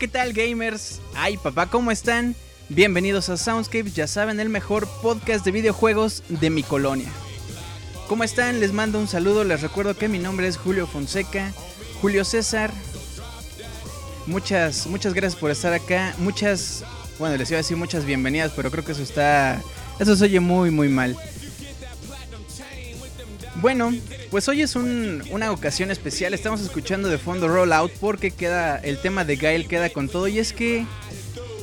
¿qué tal gamers? Ay papá, ¿cómo están? Bienvenidos a Soundscape, ya saben, el mejor podcast de videojuegos de mi colonia. ¿Cómo están? Les mando un saludo, les recuerdo que mi nombre es Julio Fonseca, Julio César. Muchas, muchas gracias por estar acá, muchas, bueno, les iba a decir muchas bienvenidas, pero creo que eso está, eso se oye muy, muy mal. Bueno, pues hoy es un- una ocasión especial. Estamos escuchando de fondo Rollout porque queda el tema de Gael queda con todo. Y es que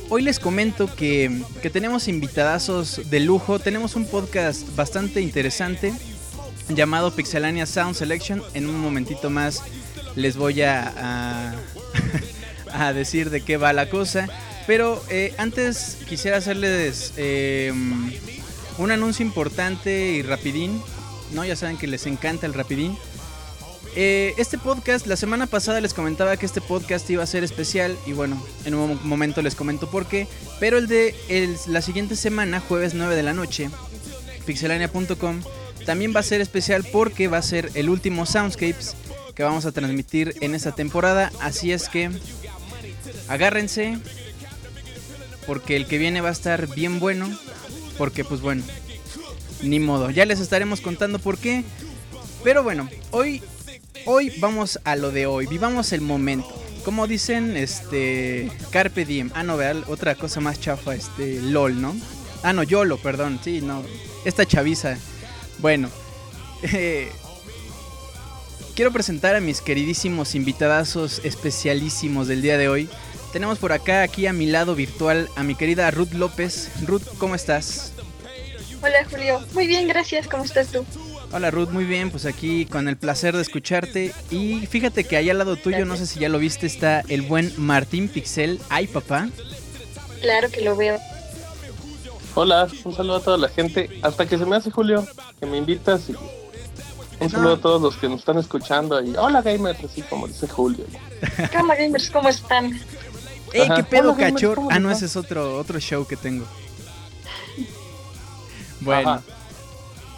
hoy les comento que, que tenemos invitadazos de lujo. Tenemos un podcast bastante interesante llamado Pixelania Sound Selection. En un momentito más les voy a, a, decir de qué va la cosa. Pero eh, antes quisiera hacerles eh, un anuncio importante y rapidín. No, ya saben que les encanta el rapidín. Eh, este podcast, la semana pasada les comentaba que este podcast iba a ser especial y bueno, en un mo- momento les comento por qué. Pero el de la siguiente semana, jueves 9 de la noche, pixelania.com, también va a ser especial porque va a ser el último Soundscapes que vamos a transmitir en esta temporada. Así es que agárrense porque el que viene va a estar bien bueno. Porque pues bueno, ni modo, ya les estaremos contando por qué. Pero bueno, hoy, hoy vamos a lo de hoy, vivamos el momento. Como dicen, este, Carpe Diem. Ah, no, vean, otra cosa más chafa, este, LOL, ¿no? Ah, no, YOLO, perdón, sí, no. Esta chaviza. Bueno, eh, quiero presentar a mis queridísimos invitadazos especialísimos del día de hoy. Tenemos por acá, aquí a mi lado virtual, a mi querida Ruth López. Ruth, ¿cómo estás? Hola Julio, muy bien, gracias, ¿cómo estás tú? Hola Ruth, muy bien, pues aquí con el placer de escucharte. Y fíjate que allá al lado tuyo, no sé si ya lo viste, está el buen Martín Pixel. Ay, papá. Claro que lo veo. Hola, un saludo a toda la gente. Hasta que se me hace Julio, que me invitas y un saludo a todos los que nos están escuchando y hola gamers, así como dice Julio. ¿Qué onda gamers? ¿Cómo están? ¡Ey, qué pedo, Hola, Gamer, cachor! ¿cómo Ah, no, ese es otro, otro show que tengo. Bueno, Ajá.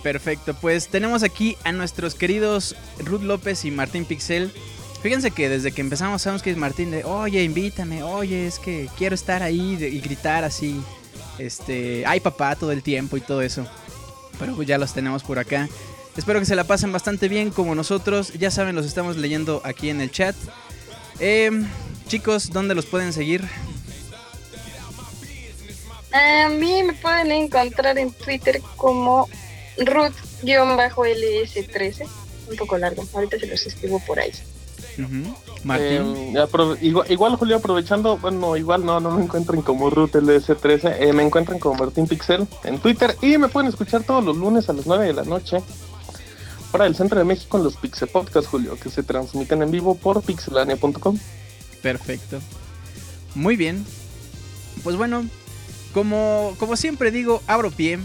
perfecto. Pues tenemos aquí a nuestros queridos Ruth López y Martín Pixel. Fíjense que desde que empezamos sabemos que es Martín de, oye, invítame, oye, es que quiero estar ahí de- y gritar así, este, ay papá todo el tiempo y todo eso. Pero pues ya los tenemos por acá. Espero que se la pasen bastante bien como nosotros. Ya saben, los estamos leyendo aquí en el chat. Em, chicos, ¿dónde los pueden seguir? A mí me pueden encontrar en Twitter como Ruth-LS13. Un poco largo, ahorita se los escribo por ahí. Ujú. Martín. Eh, igual, Julio, aprovechando, bueno, igual no, no me encuentran como Ruth LS13, eh, me encuentran como Martín Pixel en Twitter y me pueden escuchar todos los lunes a las 9 de la noche para el Centro de México en los Pixel Podcast, Julio, que se transmiten en vivo por pixelania.com. Perfecto. Muy bien. Pues bueno, como, como siempre digo, abro pie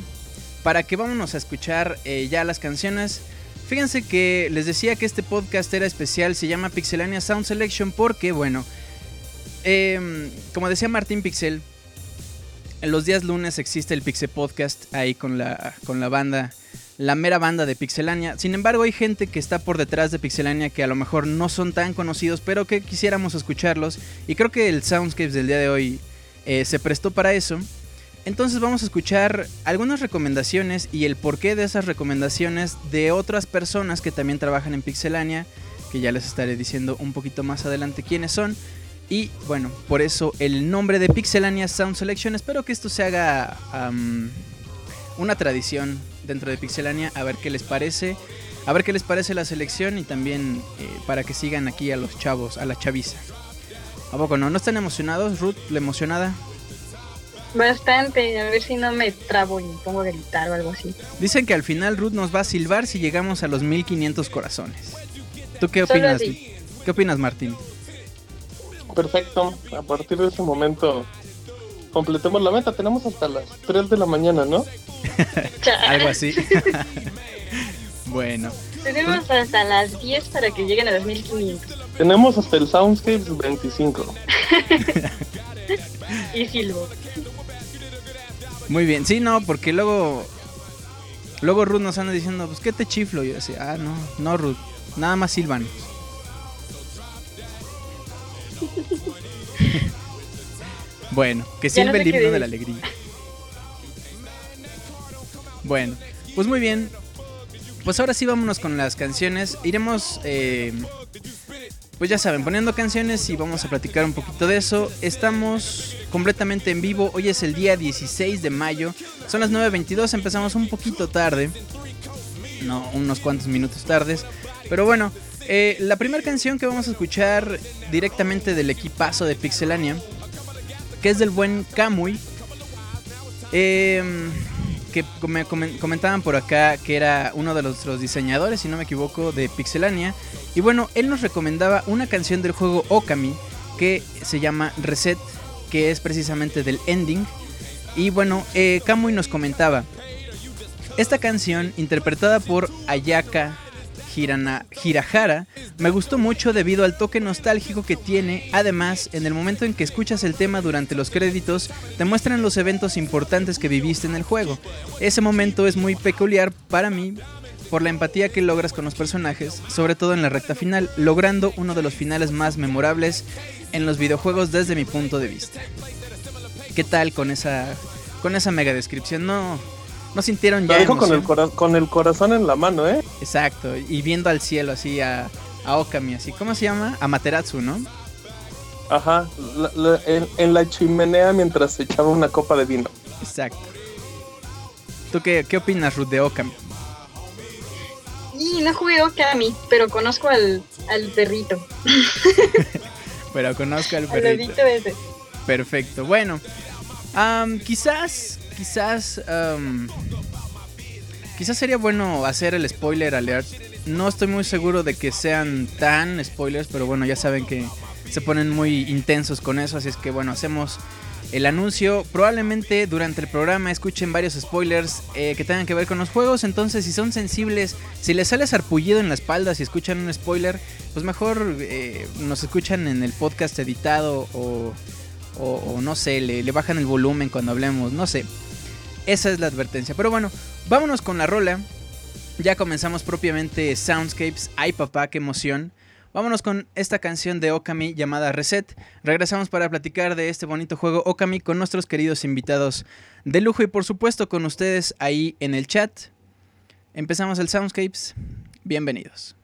para que vámonos a escuchar eh, ya las canciones. Fíjense que les decía que este podcast era especial, se llama Pixelania Sound Selection porque, bueno, em, como decía Martín Pixel, en los días lunes existe el Pixel Podcast ahí con la, con la banda, la mera banda de Pixelania. Sin embargo, hay gente que está por detrás de Pixelania que a lo mejor no son tan conocidos, pero que quisiéramos escucharlos. Y creo que el Soundscapes del día de hoy eh, se prestó para eso. Entonces vamos a escuchar algunas recomendaciones y el porqué de esas recomendaciones de otras personas que también trabajan en Pixelania, que ya les estaré diciendo un poquito más adelante quiénes son. Y bueno, por eso el nombre de Pixelania Sound Selection. Espero que esto se haga am, una tradición dentro de Pixelania, a ver qué les parece. A ver qué les parece la selección y también eh, para que sigan aquí a los chavos, a la chaviza. ¿A poco no? ¿No están emocionados? Ruth, la emocionada. Bastante, a ver si no me trabo y me pongo a gritar o algo así. Dicen que al final Ruth nos va a silbar si llegamos a los 1500 corazones. ¿Tú qué opinas? ¿Qué opinas, Martín? Perfecto, a partir de ese momento completemos la meta. Tenemos hasta las 3 de la mañana, ¿no? Algo así. bueno, Tenemos hasta las 10 para que lleguen a los 1500. Tenemos hasta el Soundscapes 25. Y silbo. muy bien. Sí, no, porque luego. Luego Ruth nos anda diciendo, pues, ¿qué te chiflo? Y yo decía, ah, no, no, Ruth. Nada más silban. bueno, que no silbe sé el himno de la alegría. Bueno, pues muy bien. Pues ahora sí vámonos con las canciones. Iremos, eh, pues ya saben, poniendo canciones y vamos a platicar un poquito de eso. Estamos completamente en vivo. Hoy es el día 16 de mayo. Son las 9.22, empezamos un poquito tarde. No, unos cuantos minutos tardes. Pero bueno, eh, la primera canción que vamos a escuchar directamente del equipazo de Pixelania, que es del buen Kamui. Eh, que me comen- comentaban por acá que era uno de los diseñadores, si no me equivoco, de Pixelania. Y bueno, él nos recomendaba una canción del juego Okami que se llama Reset, que es precisamente del ending. Y bueno, eh, Kamui nos comentaba, esta canción, interpretada por Ayaka Hirana- Hirahara, me gustó mucho debido al toque nostálgico que tiene. Además, en el momento en que escuchas el tema durante los créditos, te muestran los eventos importantes que viviste en el juego. Ese momento es muy peculiar para mí por la empatía que logras con los personajes, sobre todo en la recta final, logrando uno de los finales más memorables en los videojuegos desde mi punto de vista. ¿Qué tal con esa con esa mega descripción? No no sintieron Lo ya dijo con el, con el corazón en la mano, ¿eh? Exacto, y viendo al cielo así a, a Okami, así. ¿Cómo se llama? Amaterasu, ¿no? Ajá, la- la- en, en la chimenea mientras se echaba una copa de vino. Exacto. ¿Tú qué, qué opinas, Ruth, de Okami? Y no jugué Okami, pero conozco al, al perrito, Pero conozco al perrito. ese. Perfecto, bueno. quizás, quizás, quizás sería bueno hacer el spoiler alert. No estoy muy seguro de que sean tan spoilers, pero bueno, ya saben que se ponen muy intensos con eso, así es que bueno, hacemos el anuncio. Probablemente durante el programa escuchen varios spoilers eh, que tengan que ver con los juegos, entonces si son sensibles, si les sale sarpullido en la espalda si escuchan un spoiler, pues mejor eh, nos escuchan en el podcast editado o o, no sé, le, le bajan el volumen cuando hablemos, no sé. Esa es la advertencia. Pero bueno, vámonos con la rola. Ya comenzamos propiamente Soundscapes. Ay papá, qué emoción. Vámonos con esta canción de Okami llamada Reset. Regresamos para platicar de este bonito juego Okami con nuestros queridos invitados de lujo y por supuesto con ustedes ahí en el chat. Empezamos el Soundscapes. Bienvenidos.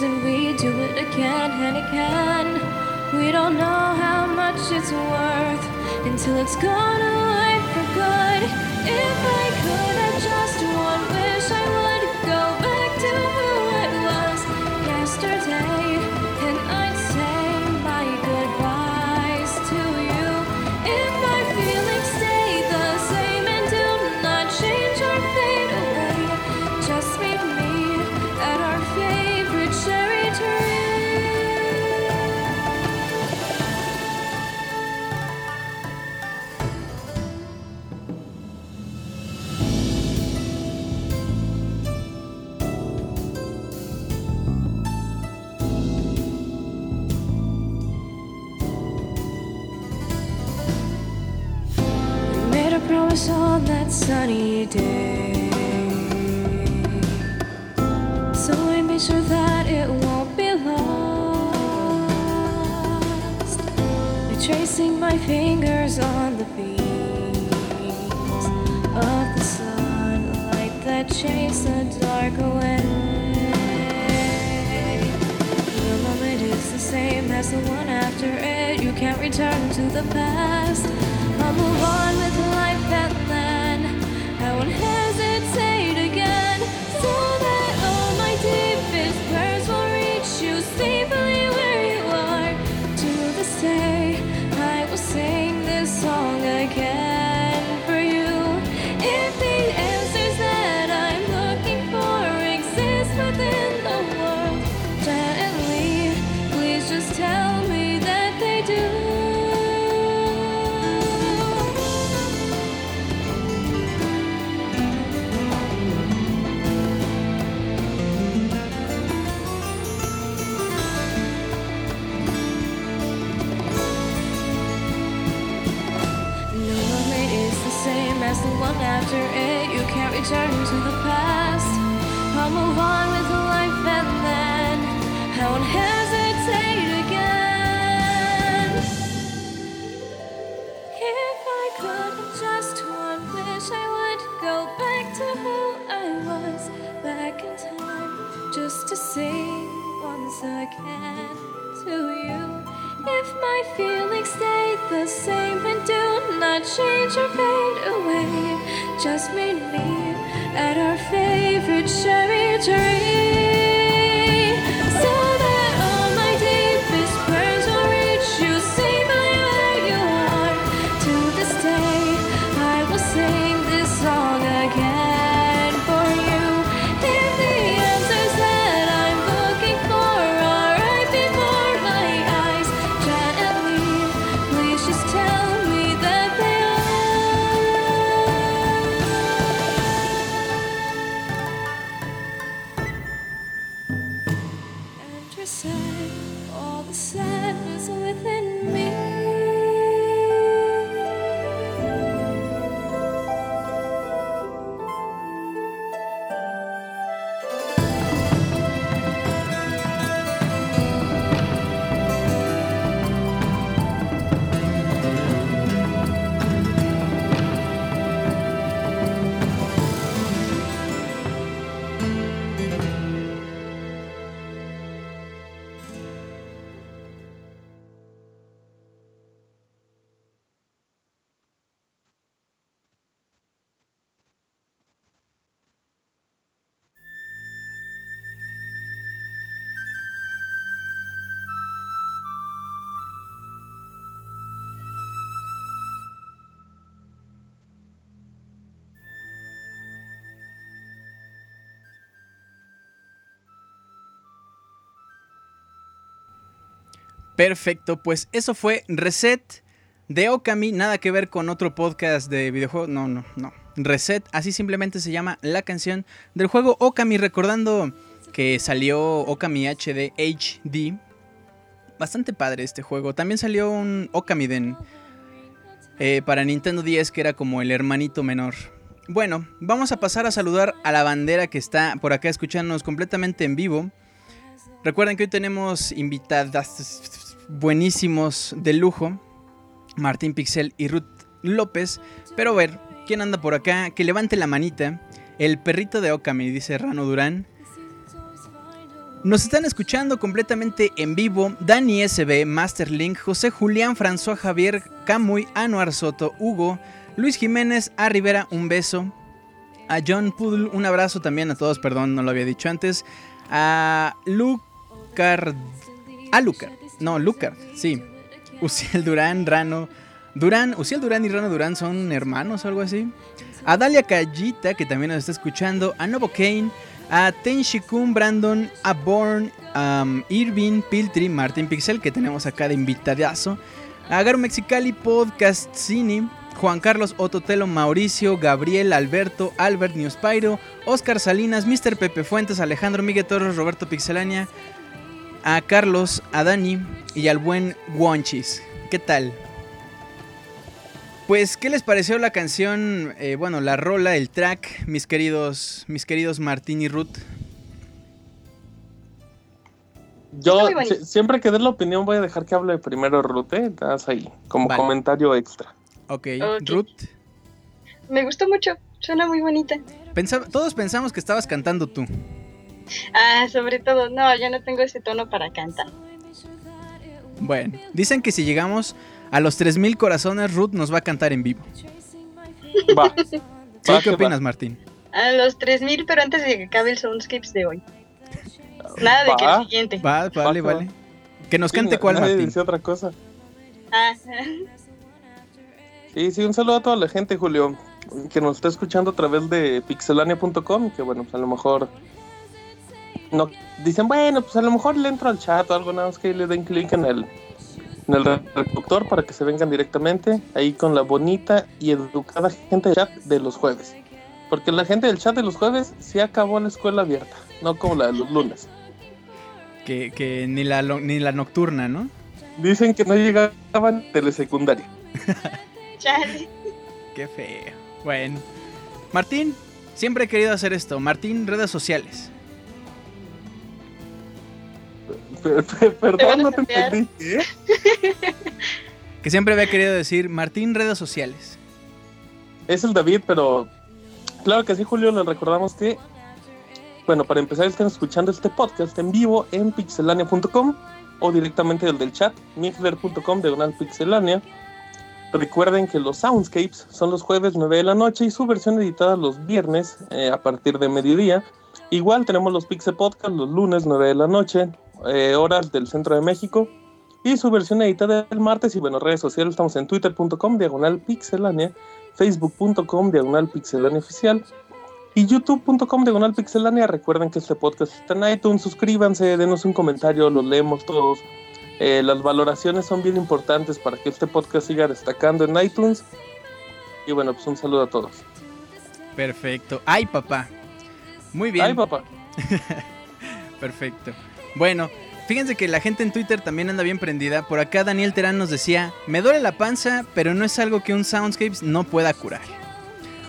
These tears and we just to sing once again to you. If my feelings stay the same and do not change or fade away, just meet me at our favorite cherry tree. Perfecto, pues eso fue Reset de Okami, nada que ver con otro podcast de videojuegos, no, no, no. Reset, así simplemente se llama la canción del juego Okami, recordando que salió Okami HD HD. Bastante padre este juego. También salió un Okamiden eh, para Nintendo 10 que era como el hermanito menor. Bueno, vamos a pasar a saludar a la bandera que está por acá escuchándonos completamente en vivo. Recuerden que hoy tenemos invitadas buenísimos de lujo, Martín Pixel y Ruth López. Pero a ver, ¿quién anda por acá? Que levante la manita. El perrito de Okami, dice Rano Durán. Nos están escuchando completamente en vivo Dani SB, Masterlink, José Julián, François Javier, Camuy, Anuar Soto, Hugo, Luis Jiménez, A Rivera, un beso. A John Pudl, un abrazo también a todos, perdón, no lo había dicho antes. A Lucar. A Lucar. No, Lucar, sí. Uciel Durán, Rano. Durán, Uciel Durán y Rano Durán son hermanos o algo así. A Dalia Callita, que también nos está escuchando. A Novo Kane. A Tenshikun, Brandon. A Born. Um, Irving, Piltri, Martin Pixel, que tenemos acá de invitadazo. A Garo Mexicali, Podcast Cine. Juan Carlos Ototelo, Mauricio, Gabriel, Alberto, Albert Newspiro, Oscar Salinas, Mr. Pepe Fuentes, Alejandro Miguel Torres, Roberto Pixelania, a Carlos, a Dani y al buen Wonchis. ¿Qué tal? Pues, ¿qué les pareció la canción? Eh, bueno, la rola, el track, mis queridos, mis queridos Martín y Ruth. Yo si- siempre que dé la opinión voy a dejar que hable primero Ruth, ¿eh? Das ahí, como Vale. comentario extra. Ok, Ok. Ruth. Me gustó mucho, suena muy bonita. todos pensamos que estabas cantando tú. Ah, sobre todo, no, yo no tengo ese tono para cantar. Bueno, dicen que si llegamos a los 3000 corazones, Ruth nos va a cantar en vivo. Va. ¿Sí? Va ¿Qué que va. opinas, Martín? A los 3000, pero antes de que acabe el Soundscapes de hoy. Nada de que Va. el siguiente. Va, vale, Va, que vale. Que nos Sí, cante cuál, nadie Martín. dice otra cosa. Ah, Sí, sí, un saludo a toda la gente, Julio, que nos está escuchando a través de pixelania.com, que bueno, pues a lo mejor no dicen, bueno, pues a lo mejor le entro al chat o algo, nada más que le den clic en el en el reproductor para que se vengan directamente ahí con la bonita y educada gente del chat de los jueves. Porque la gente del chat de los jueves sí acabó la escuela abierta, no como la de los lunes. Que, que ni, la, lo- ni la nocturna, ¿no? Dicen que no llegaban telesecundaria. chale. Qué feo. Bueno. Martín, siempre he querido hacer esto. Martín, redes sociales. Perdón, no te entendí. ¿eh? Que siempre había querido decir Martín, redes sociales. Es el David, pero claro que sí, Julio, les recordamos que, bueno, para empezar están escuchando este podcast en vivo en pixelania.com o directamente del del chat, mixler.com diagonal pixelania. Recuerden que los Soundscapes son los jueves 9 de la noche y su versión editada los viernes eh, a partir de mediodía. Igual tenemos los Pixel Podcast los lunes 9 de la noche, eh, horas del centro de México. Y su versión editada el martes y bueno, redes sociales estamos en twitter.com diagonal pixelania facebook.com diagonal pixelania oficial y youtube.com diagonal pixelania. Recuerden que este podcast está en iTunes, suscríbanse, denos un comentario, lo leemos todos. Eh, las valoraciones son bien importantes para que este podcast siga destacando en iTunes. Y bueno, pues un saludo a todos. Perfecto. Ay, papá. Muy bien. Ay, papá. Perfecto. Bueno, fíjense que la gente en Twitter también anda bien prendida. Por acá Daniel Terán nos decía, me duele la panza, pero no es algo que un Soundscapes no pueda curar.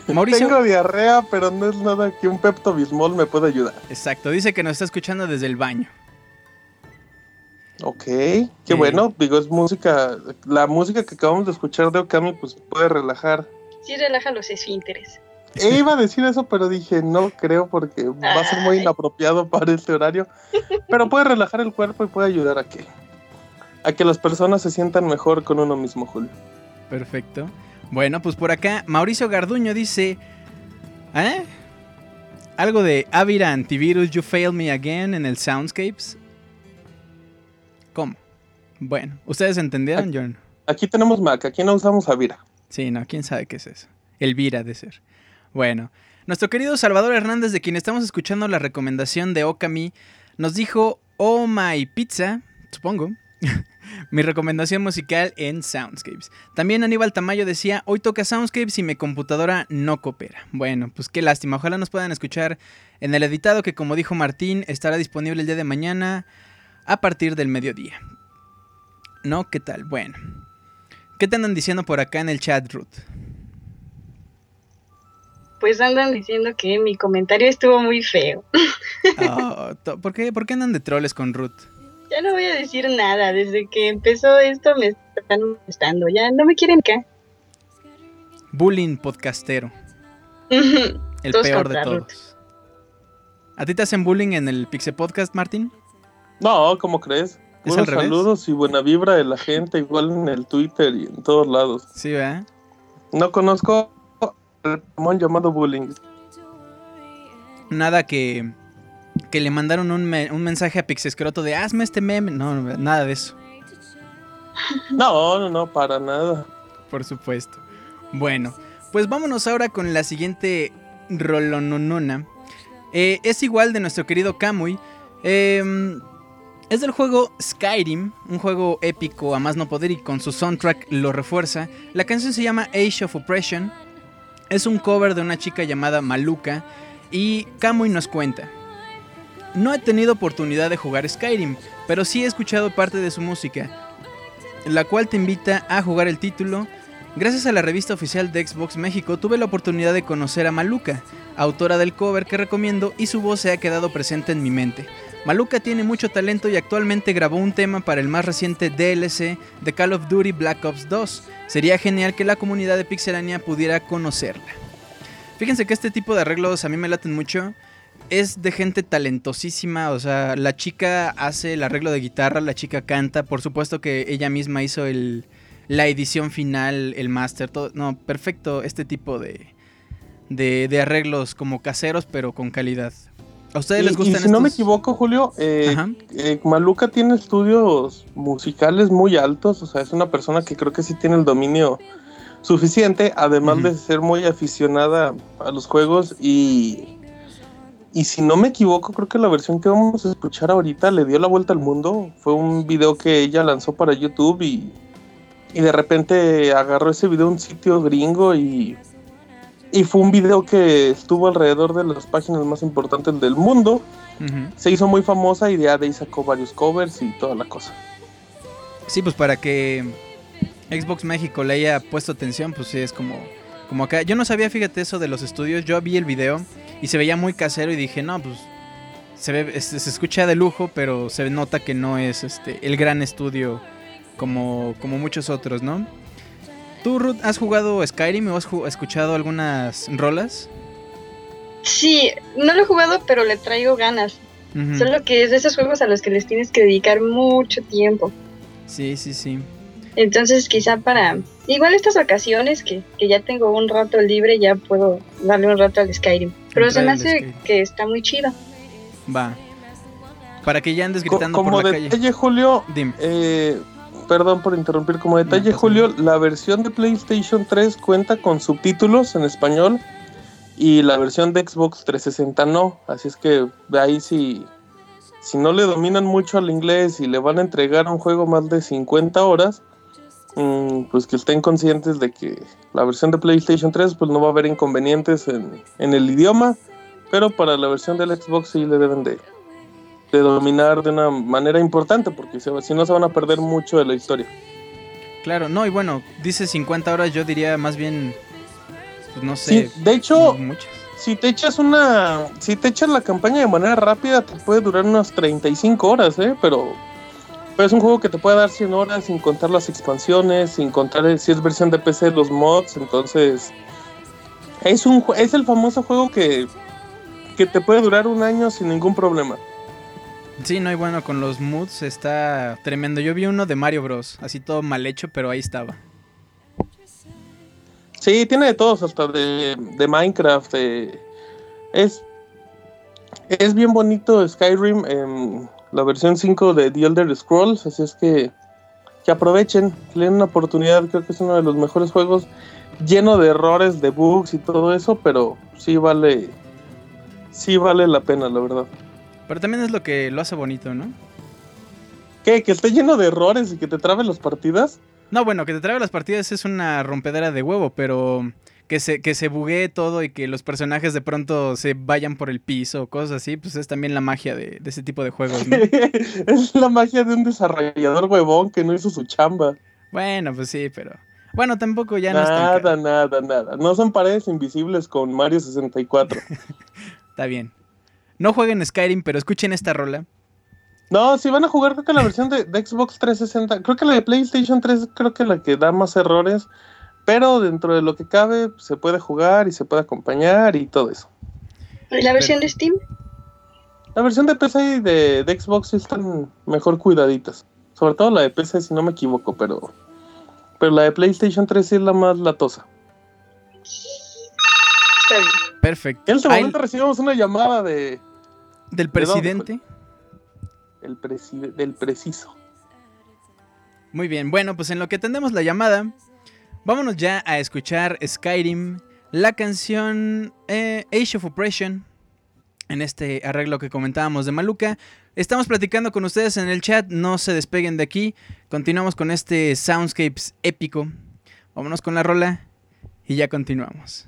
Mauricio, Tengo diarrea, pero no es nada que un Pepto Bismol me pueda ayudar. exacto, dice que nos está escuchando desde el baño. Ok, qué Sí. bueno. Digo, es música. La música que acabamos de escuchar de Okami, pues puede relajar Sí relaja los esfínteres. E iba a decir eso, pero dije no creo porque va a ser muy inapropiado para este horario. Pero puede relajar el cuerpo y puede ayudar a que a que las personas se sientan mejor con uno mismo, Julio. Perfecto. Bueno, pues por acá Mauricio Garduño dice, ¿eh? Algo de Avira Antivirus, You Fail Me Again en el Soundscapes. ¿Cómo? Bueno, ¿ustedes entendieron, John? Aquí tenemos Mac, aquí no usamos Avira. Sí, no, quién sabe qué es eso. Elvira de ser. Bueno, nuestro querido Salvador Hernández, de quien estamos escuchando la recomendación de Okami, nos dijo Oh My Pizza, supongo. Mi recomendación musical en Soundscapes. También Aníbal Tamayo decía, hoy toca Soundscapes y mi computadora no coopera. Bueno, pues qué lástima. Ojalá nos puedan escuchar en el editado que como dijo Martín, estará disponible el día de mañana a partir del mediodía. ¿No? ¿Qué tal? Bueno. ¿Qué te andan diciendo por acá en el chat, Ruth? Pues andan diciendo que mi comentario estuvo muy feo. Oh, ¿por, qué, ¿Por qué andan de troles con Ruth? Ya no voy a decir nada. Desde que empezó esto me están molestando. Ya no me quieren acá. Bullying podcastero. El Todos peor de todos. ¿A ti te hacen bullying en el Pixel Podcast, Martín? No, ¿cómo crees? ¿Es revés? saludos y buena vibra de la gente, igual en el Twitter y en todos lados. Sí, ¿verdad? No conozco Pokémon llamado Bullying. Nada que, que le mandaron un, me- un mensaje a Pixescroto de hazme este meme. No, nada de eso, No, no, no, para nada. por supuesto. Bueno, pues vámonos ahora con la siguiente rolononona. Eh, es igual de nuestro querido Kamui. Em, es del juego Skyrim, un juego épico a más no poder y con su soundtrack lo refuerza. La canción se llama Age of Oppression. Es un cover de una chica llamada Maluka y Kamui nos cuenta. No he tenido oportunidad de jugar Skyrim, pero sí he escuchado parte de su música, la cual te invita a jugar el título. Gracias a la revista oficial de Xbox México tuve la oportunidad de conocer a Maluka, autora del cover que recomiendo y su voz se ha quedado presente en mi mente. Maluka tiene mucho talento y actualmente grabó un tema para el más reciente DLC de Call of Duty Black Ops 2. Sería genial que la comunidad de Pixelania pudiera conocerla. Fíjense que este tipo de arreglos a mí me laten mucho. Es de gente talentosísima, o sea, la chica hace el arreglo de guitarra, la chica canta, por supuesto que ella misma hizo el, la edición final, el máster, todo. No, perfecto este tipo de, de arreglos como caseros, pero con calidad. ¿A ustedes Y- les y gustan si no me equivoco, Julio, eh, eh, Maluca tiene estudios musicales muy altos, o sea, es una persona que creo que sí tiene el dominio suficiente, además de ser muy aficionada a los juegos y... Y si no me equivoco, creo que la versión que vamos a escuchar ahorita le dio la vuelta al mundo. Fue un video que ella lanzó para YouTube y, y de repente agarró ese video a un sitio gringo y, y fue un video que estuvo alrededor de las páginas más importantes del mundo se hizo muy famosa y de ahí sacó varios covers y toda la cosa. Sí, pues para que Xbox México le haya puesto atención, pues sí, es como, como acá. Yo no sabía, fíjate, eso de los estudios. Yo vi el video y se veía muy casero y dije, no, pues se, ve, este, se escucha de lujo, pero se nota que no es este el gran estudio como, como muchos otros, ¿no? ¿Tú, Ruth, has jugado Skyrim o has escuchado algunas rolas? Sí, no lo he jugado, pero le traigo ganas. Ujú. Solo que es de esos juegos a los que les tienes que dedicar mucho tiempo. Sí, sí, sí. Entonces quizá para... Igual estas vacaciones que, que ya tengo un rato libre, ya puedo darle un rato al Skyrim. Pero se me hace Skyrim. que está muy chido. Va. Para que ya andes Co- gritando como por la calle. Julio, Dime. eh, perdón por interrumpir, como detalle, Julio, la versión de PlayStation 3 cuenta con subtítulos en español y la versión de Xbox 360 no. Así es que ahí si, si no le dominan mucho al inglés y le van a entregar un juego más de 50 horas, mm, pues que estén conscientes de que la versión de PlayStation 3 pues no va a haber inconvenientes en, en el idioma, pero para la versión del Xbox sí le deben de, de dominar de una manera importante, porque se- si no se van a perder mucho de la historia. Claro, no, y bueno, dice 50 horas, yo diría más bien, pues no sé, Sí, de hecho, muchas. si te echas una, si te echas la campaña de manera rápida, te puede durar unas 35 horas, ¿eh? Pero, pero es un juego que te puede dar 100 horas sin contar las expansiones, sin contar si es versión de PC los mods, entonces es un es el famoso juego que que te puede durar un año sin ningún problema. Sí, no, y bueno, con los moods está tremendo. Yo vi uno de Mario Bros, así todo mal hecho, pero ahí estaba. Sí, tiene de todos, hasta de, de Minecraft. eh, es, es bien bonito Skyrim en la versión 5 de The Elder Scrolls, así es que, que aprovechen, le den una oportunidad, creo que es uno de los mejores juegos, lleno de errores, de bugs y todo eso, pero sí vale, sí vale la pena, la verdad. Pero también es lo que lo hace bonito, ¿no? ¿Qué? ¿Que esté lleno de errores y que te traben las partidas? No, bueno, que te trae las partidas es una rompedera de huevo, pero que se, que se buguee todo y que los personajes de pronto se vayan por el piso o cosas así, pues es también la magia de, de ese tipo de juegos, ¿no? es la magia de un desarrollador huevón que no hizo su chamba. bueno, pues sí, pero... Bueno, tampoco ya no Nada, nada, nada. No son paredes invisibles con Mario 64. Está bien. No jueguen Skyrim, pero escuchen esta rola. no, si van a jugar, creo que la versión de, de Xbox 360, creo que la de PlayStation 3, creo que la que da más errores. Pero dentro de lo que cabe, se puede jugar y se puede acompañar y todo eso. ¿Y la versión de Steam? La versión de PC y de, de Xbox están mejor cuidaditas. Sobre todo la de PC, si no me equivoco, pero. Pero la de PlayStation 3 sí es la más latosa. Está bien. Perfecto. En este momento recibimos una llamada de. Del presidente. El presi- del preciso. Muy bien, bueno, pues en lo que atendemos la llamada, vámonos ya a escuchar Skyrim, la canción eh, Age of Oppression, en este arreglo que comentábamos de Maluca. Estamos platicando con ustedes en el chat, no se despeguen de aquí, continuamos con este Soundscapes épico. Vámonos con la rola y ya continuamos.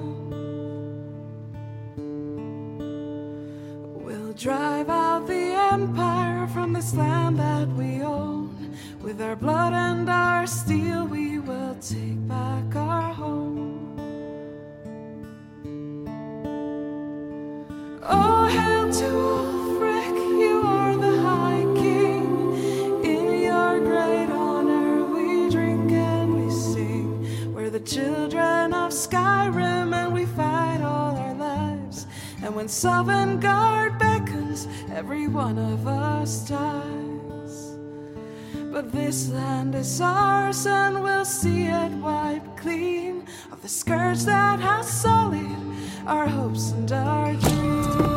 drive out the empire from this land that we own. With our blood and our steel, we will take back our home. Oh, hail to Ulfric, you are the High King. In your great honor, we drink and we sing. We're the children of Skyrim, and we fight all our lives. And when Sovngarde every one of us dies. But this land is ours, and we'll see it wiped clean of the scourge that has sullied our hopes and our dreams.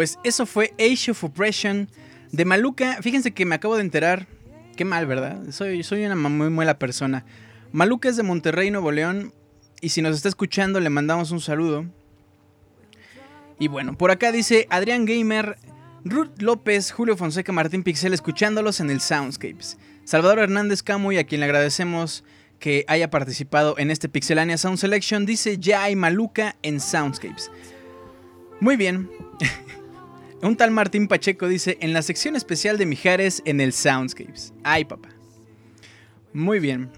Pues eso fue Age of Oppression de Maluca. Fíjense que me acabo de enterar. Qué mal, ¿verdad? Soy, soy una muy mala persona. Maluca es de Monterrey, Nuevo León. Y si nos está escuchando, le mandamos un saludo. Y bueno, por acá dice Adrián Gamer, Ruth López, Julio Fonseca, Martín Pixel, escuchándolos en el Soundscapes. Salvador Hernández Camuy, a quien le agradecemos que haya participado en este Pixelania Sound Selection, dice ya hay Maluca en Soundscapes. Muy bien. Un tal Martín Pacheco dice, en la sección especial de Mijares en el Soundscapes. Ay, papá. Muy bien.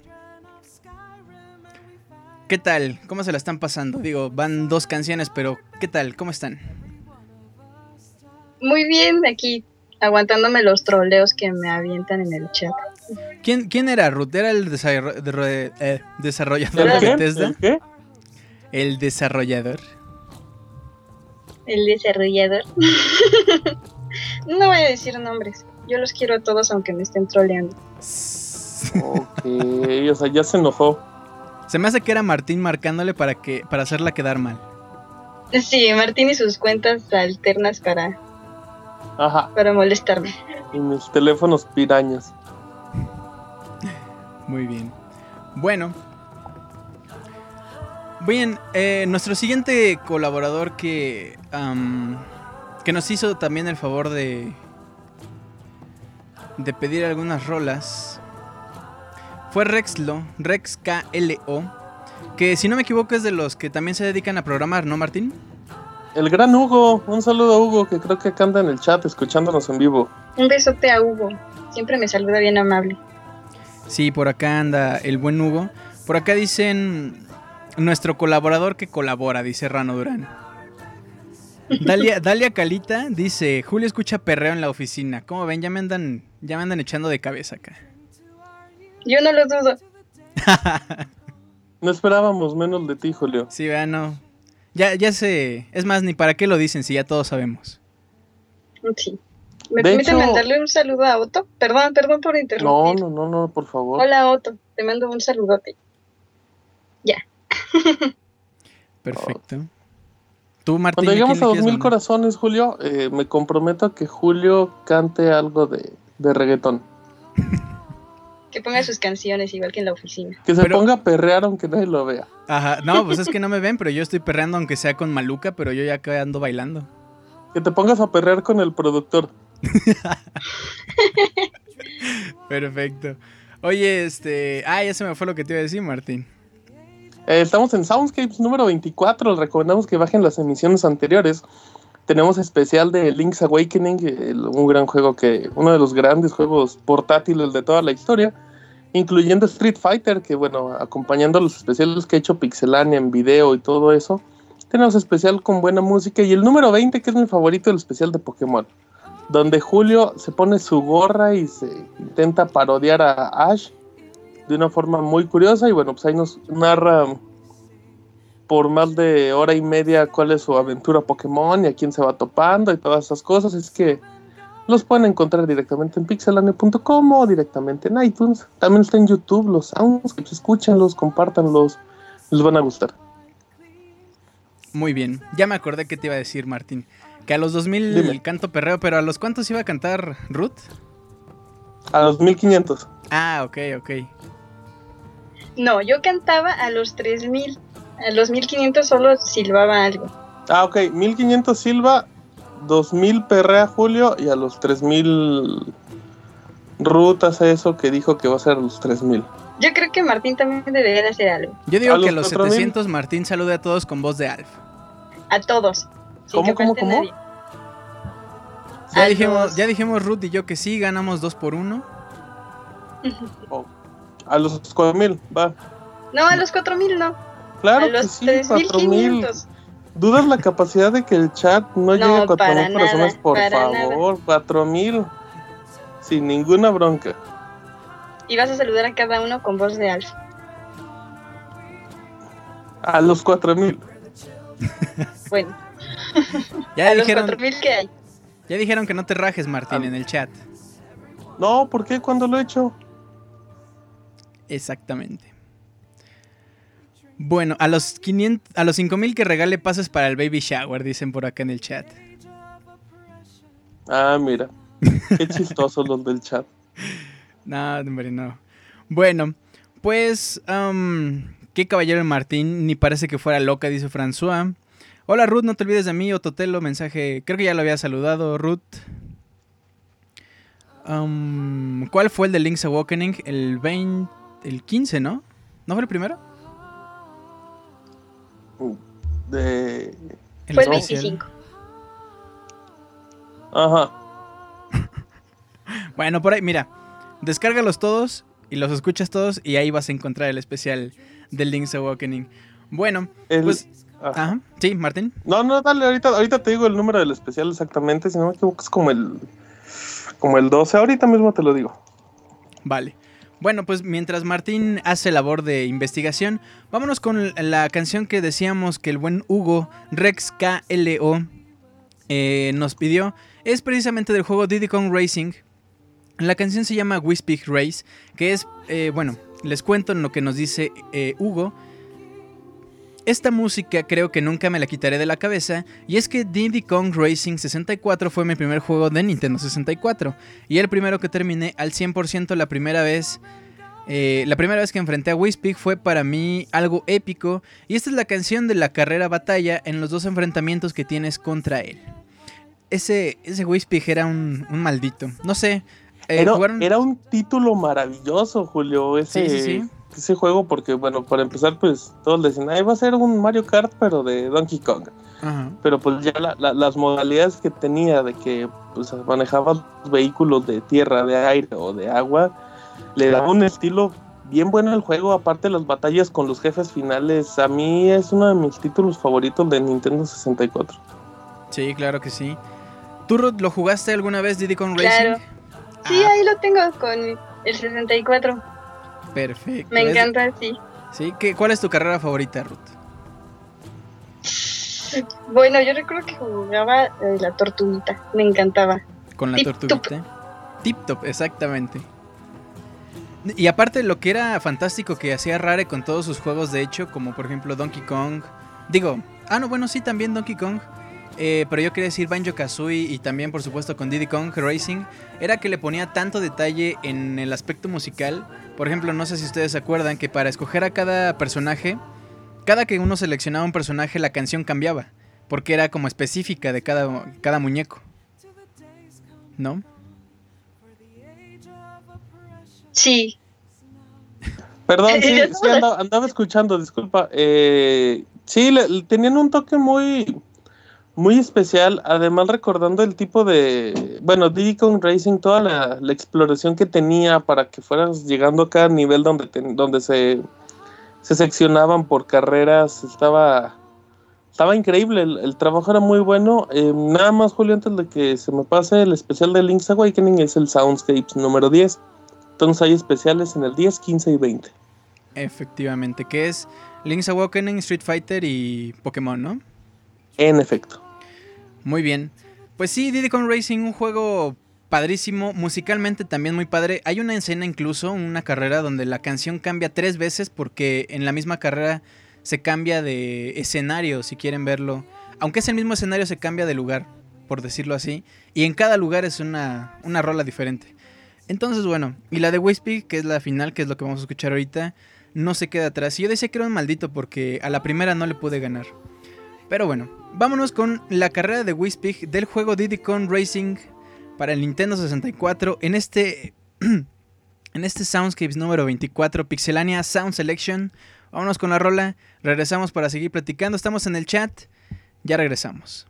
¿Qué tal? ¿Cómo se la están pasando? Digo, van dos canciones, pero ¿qué tal? ¿Cómo están? Muy bien, aquí aguantándome los troleos que me avientan en el chat. ¿Quién, quién era Ruth? ¿Era el eh, desarrollador de qué? El desarrollador. El desarrollador. no voy a decir nombres. Yo los quiero a todos aunque me estén troleando. Ok, o sea, ya se enojó. Se me hace que era Martín marcándole para que para hacerla quedar mal. Sí, Martín y sus cuentas alternas para, Ajá, para molestarme. y mis teléfonos pirañas. Muy bien. Bueno. Bien, eh, nuestro siguiente colaborador que, que nos hizo también el favor de, de pedir algunas rolas fue Rexlo, Rex KLO, que si no me equivoco es de los que también se dedican a programar, ¿no, Martín? El gran Hugo, un saludo a Hugo, que creo que acá anda en el chat escuchándonos en vivo. Un besote a Hugo. Siempre me saluda bien amable. Sí, por acá anda el buen Hugo. Por acá dicen nuestro colaborador que colabora, dice Rano Durán. Dalia, Dalia Calita dice, Julio escucha perreo en la oficina. ¿Cómo ven? Ya me andan, ya me andan echando de cabeza acá. Yo no lo dudo. No esperábamos menos de ti, Julio. Sí, vean, no. Ya, ya sé. Es más, ni para qué lo dicen si ya todos sabemos. Sí. ¿Me De permiten hecho- mandarle un saludo a Otto? Perdón, perdón por No, interrumpir. no, no, no, por favor. Hola Otto, te mando un saludote. Perfecto. Tú, Martín. Cuando ¿a quién lleguemos le a quieres 2000 mandar? corazones, Julio, eh, me comprometo a que Julio cante algo de, de reggaetón. Que ponga sus canciones igual que en la oficina. Que se Pero- ponga a perrear aunque nadie lo vea. Ajá. No, pues es que no me ven, pero yo estoy perreando aunque sea con Maluca, pero yo ya ando bailando. Que te pongas a perrear con el productor. Perfecto. Oye, este. Ah, ya se me fue lo que te iba a decir, Martín. Eh, estamos en Soundscapes número 24. Les recomendamos que bajen las emisiones anteriores. Tenemos especial de Link's Awakening, un gran juego que, uno de los grandes juegos portátiles de toda la historia, incluyendo Street Fighter, que bueno, acompañando los especiales que ha hecho Pixelania en video y todo eso, tenemos especial con buena música y el número 20, que es mi favorito, el especial de Pokémon, donde Julio se pone su gorra y se intenta parodiar a Ash de una forma muy curiosa y bueno, pues ahí nos narra por más de hora y media cuál es su aventura Pokémon y a quién se va topando y todas esas cosas. Es que los pueden encontrar directamente en pixelane.com o directamente en iTunes. También está en YouTube los sounds, que escúchenlos, compártanlos, les van a gustar. Muy bien. Ya me acordé que te iba a decir, Martín. Que a los 2000 Dime. canto perreo, pero ¿a los cuántos iba a cantar Ruth? A los 1500. Ah, ok, ok. No, yo cantaba a los 3000. A los 1500 solo silbaba algo. Ah, ok, 1500 Silva, 2000 Perrea Julio y a los 3000 Rutas eso que dijo que va a ser a los 3000. Yo creo que Martín también debería de hacer algo. Yo digo A que a los los 4000. 700 Martín salude a todos con voz de Alf. A todos. ¿Cómo, cómo, cómo? nadie. Ya A dijimos, ya dijimos Ruth y yo que sí, ganamos dos por uno. Oh, A los 4000, va. No, a los 4000 no. Claro a que los sí, 4000. 3500. ¿Dudas la capacidad de que el chat no, llegue a No, para 4000 personas? Por favor, 4000. Sin ninguna bronca. Y vas a saludar a cada uno con voz de Alf. A los 4000. Bueno, Ya a los dijeron, 4000 que hay. ya dijeron que no te rajes, Martín, Ah. en el chat. No, ¿por qué? ¿Cuándo lo he hecho? Exactamente. Bueno, a los 500, a los 5000 que regale pases para el baby shower, dicen por acá en el chat. Ah, mira. Qué chistosos los del chat. No, hombre, no. Bueno, pues, am, qué caballero el Martín, ni parece que fuera loca, dice François. Hola Ruth, no te olvides de mí, Ototelo, mensaje, creo que ya lo había saludado, Ruth. Am, ¿Cuál fue el de Link's Awakening? El 20, el 15, ¿no? ¿No fue el primero? De... Fue el especial. 25. Ajá. Bueno, por ahí, mira, descárgalos todos y los escuchas todos y ahí vas a encontrar el especial del Link's Awakening. Bueno, El- pues, Ajá. ajá, sí, Martín. No, no, dale, ahorita, ahorita te digo el número del especial exactamente, si no me equivoco es como el como el 12, ahorita mismo te lo digo. Vale. Bueno, pues mientras Martín hace labor de investigación, vámonos con la canción que decíamos que el buen Hugo Rex KLO eh, nos pidió. Es precisamente del juego Diddy Kong Racing. La canción se llama Wispig Race, que es, eh, bueno, les cuento en lo que nos dice eh, Hugo. Esta música creo que nunca me la quitaré de la cabeza, y es que Diddy Kong Racing 64 fue mi primer juego de Nintendo 64, y el primero que terminé al 100% la primera vez. eh, la primera vez que enfrenté a Wispig fue para mí algo épico, y esta es la canción de la carrera batalla en los dos enfrentamientos que tienes contra él. Ese, ese Wispig era un, un maldito, no sé. eh, Era, ¿jugaron? era un título maravilloso, Julio, ese, Sí, sí, sí. Ese juego, porque bueno, para empezar, pues todos decían, ahí va a ser un Mario Kart, pero de Donkey Kong. Ajá. Pero pues ya la- la- las modalidades que tenía de que pues, manejabas vehículos de tierra, de aire o de agua, le daba un estilo bien bueno al juego, aparte las batallas con los jefes finales, a mí es uno de mis títulos favoritos de Nintendo 64. Sí, claro que sí. ¿Tú, Ruth, lo jugaste alguna vez Diddy Kong Claro. Racing? Sí, Ah, ahí lo tengo con el 64. Perfecto. Me encanta, sí. ¿Sí? ¿Qué, ¿Cuál es tu carrera favorita, Ruth? Bueno, yo recuerdo que jugaba eh, la tortuguita, me encantaba. Con la Tip Top. tortuguita. Tip Top, exactamente. Y aparte lo que era fantástico que hacía Rare con todos sus juegos de hecho, como por ejemplo Donkey Kong. Digo, ah no, bueno, sí, también Donkey Kong. eh, pero yo quería decir Banjo Kazooie y también por supuesto con Diddy Kong Racing. Era que le ponía tanto detalle en el aspecto musical. Por ejemplo, no sé si ustedes se acuerdan que para escoger a cada personaje, cada que uno seleccionaba un personaje, la canción cambiaba. Porque era como específica de cada, cada muñeco. ¿No? Sí, Perdón, sí, sí, andaba, andaba escuchando, disculpa. Eh, sí, le- le- tenían un toque muy, muy especial, además recordando el tipo de, bueno, Diddy Kong Racing, toda la, exploración que tenía para que fueras llegando a cada nivel donde, ten- donde se, se seccionaban por carreras, estaba, estaba increíble, el, el trabajo era muy bueno. Eh, nada más, Julio, antes de que se me pase, el especial de Link's Awakening es el Soundscapes número 10. Entonces hay especiales en el 10, 15 y 20. Efectivamente, que es Link's Awakening, Street Fighter y Pokémon, ¿no? En efecto. Muy bien. Pues sí, Diddy Kong Racing, un juego padrísimo, musicalmente también muy padre. Hay una escena incluso, una carrera donde la canción cambia tres veces porque en la misma carrera se cambia de escenario, si quieren verlo. Aunque es el mismo escenario, se cambia de lugar, por decirlo así. Y en cada lugar es una, una rola diferente. Entonces, bueno, y la de Wispy, que es la final, que es lo que vamos a escuchar ahorita, no se queda atrás. Y yo decía que era un maldito porque a la primera no le pude ganar. Pero bueno, vámonos con la carrera de Wispig del juego Diddy Kong Racing para el Nintendo 64 en este en este Soundscapes número 24 Pixelania Sound Selection. Vámonos con la rola, regresamos para seguir platicando, estamos en el chat. Ya regresamos.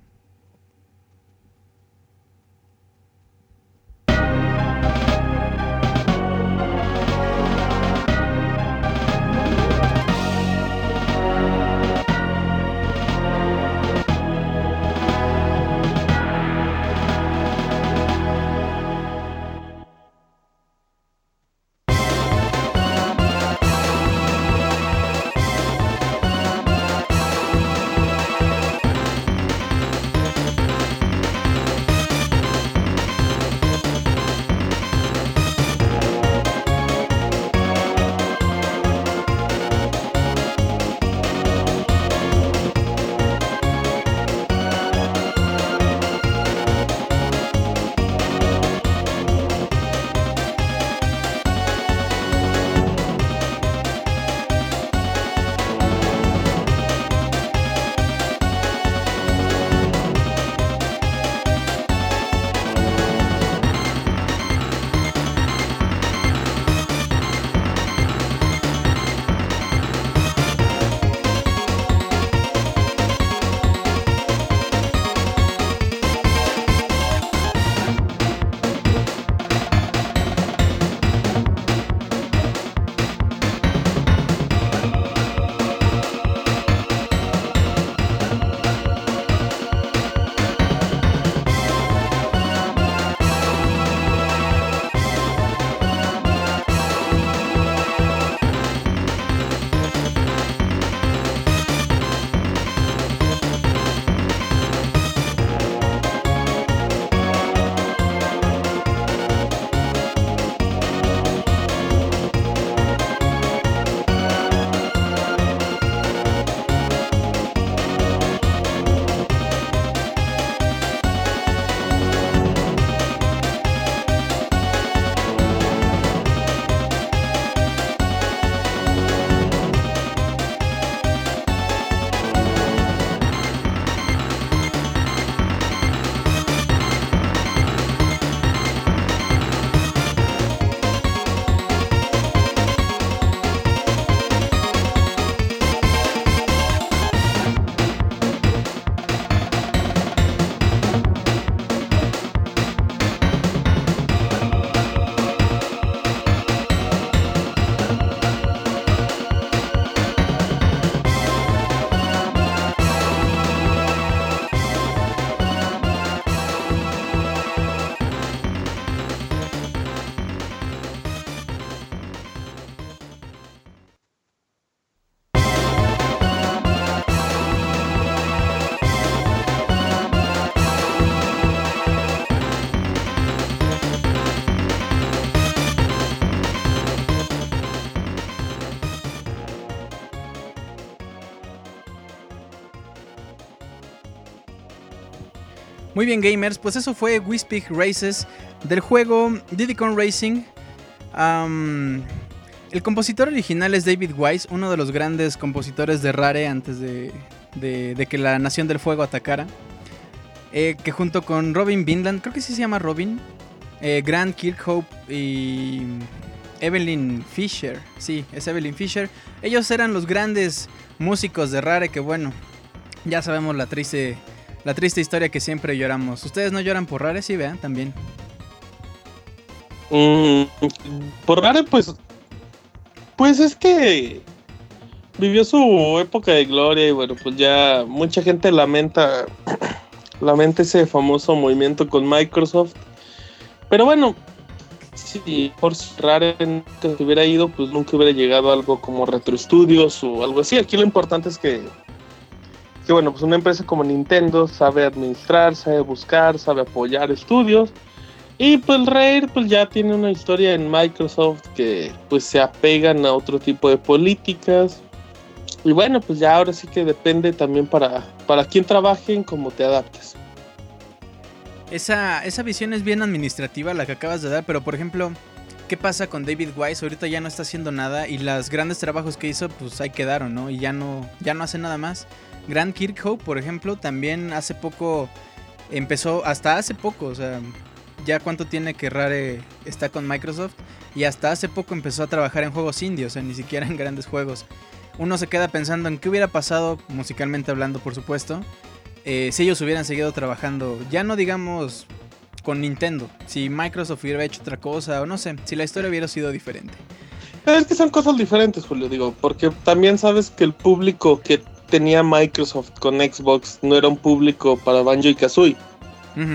Muy bien, gamers, pues eso fue Wispig Races del juego Diddy Kong Racing. El compositor original es David Wise, uno de los grandes compositores de Rare antes de, de- de que la Nación del Fuego atacara. Eh, que junto con Robin Vinland, creo que sí se llama Robin, eh, Grant Kirkhope y Evelyn Fisher, sí, es Evelyn Fisher. Ellos eran los grandes músicos de Rare que bueno, ya sabemos la triste, la triste historia que siempre lloramos. ¿Ustedes no lloran por Rare? Sí, vean, también. Mm, por raro, pues. Pues es que. Vivió su época de gloria y bueno, pues ya mucha gente lamenta. lamenta ese famoso movimiento con Microsoft. Pero bueno, si por Rare nunca se hubiera ido, pues nunca hubiera llegado a algo como Retro Studios o algo así. Aquí lo importante es que. Bueno, pues una empresa como Nintendo sabe administrar, sabe buscar, sabe apoyar estudios. Y pues Rare pues ya tiene una historia en Microsoft que pues se apegan a otro tipo de políticas. Y bueno, pues ya ahora sí que depende también para, para quién trabajen, cómo te adaptes. Esa, esa visión es bien administrativa la que acabas de dar, pero por ejemplo, ¿qué pasa con David Wise? Ahorita ya no está haciendo nada y los grandes trabajos que hizo pues ahí quedaron, ¿no? Y ya no, ya no hace nada más. Grant Kirkhope, por ejemplo, también hace poco empezó, hasta hace poco, o sea, ya cuánto tiene que Rare está con Microsoft y hasta hace poco empezó a trabajar en juegos indios, o sea, ni siquiera en grandes juegos. Uno se queda pensando en qué hubiera pasado, musicalmente hablando, por supuesto, eh, si ellos hubieran seguido trabajando, ya no digamos con Nintendo, si Microsoft hubiera hecho otra cosa o no sé, si la historia hubiera sido diferente. Es que son cosas diferentes, Julio, digo, porque también sabes que el público que tenía Microsoft con Xbox no era un público para Banjo y Kazooie.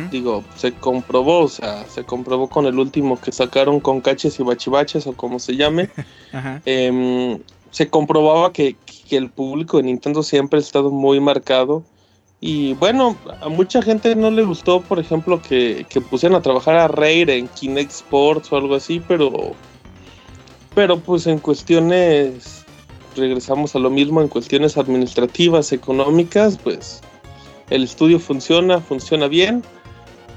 Digo, se comprobó, o sea, se comprobó con el último que sacaron con caches y bachibaches o como se llame. Ajá. em, se comprobaba que, que el público de Nintendo siempre ha estado muy marcado. Y bueno, a mucha gente no le gustó, por ejemplo, que, que pusieran a trabajar a Rare en Kinect Sports o algo así, pero, pero pues en cuestiones, regresamos a lo mismo, en cuestiones administrativas, económicas, pues el estudio funciona, funciona bien.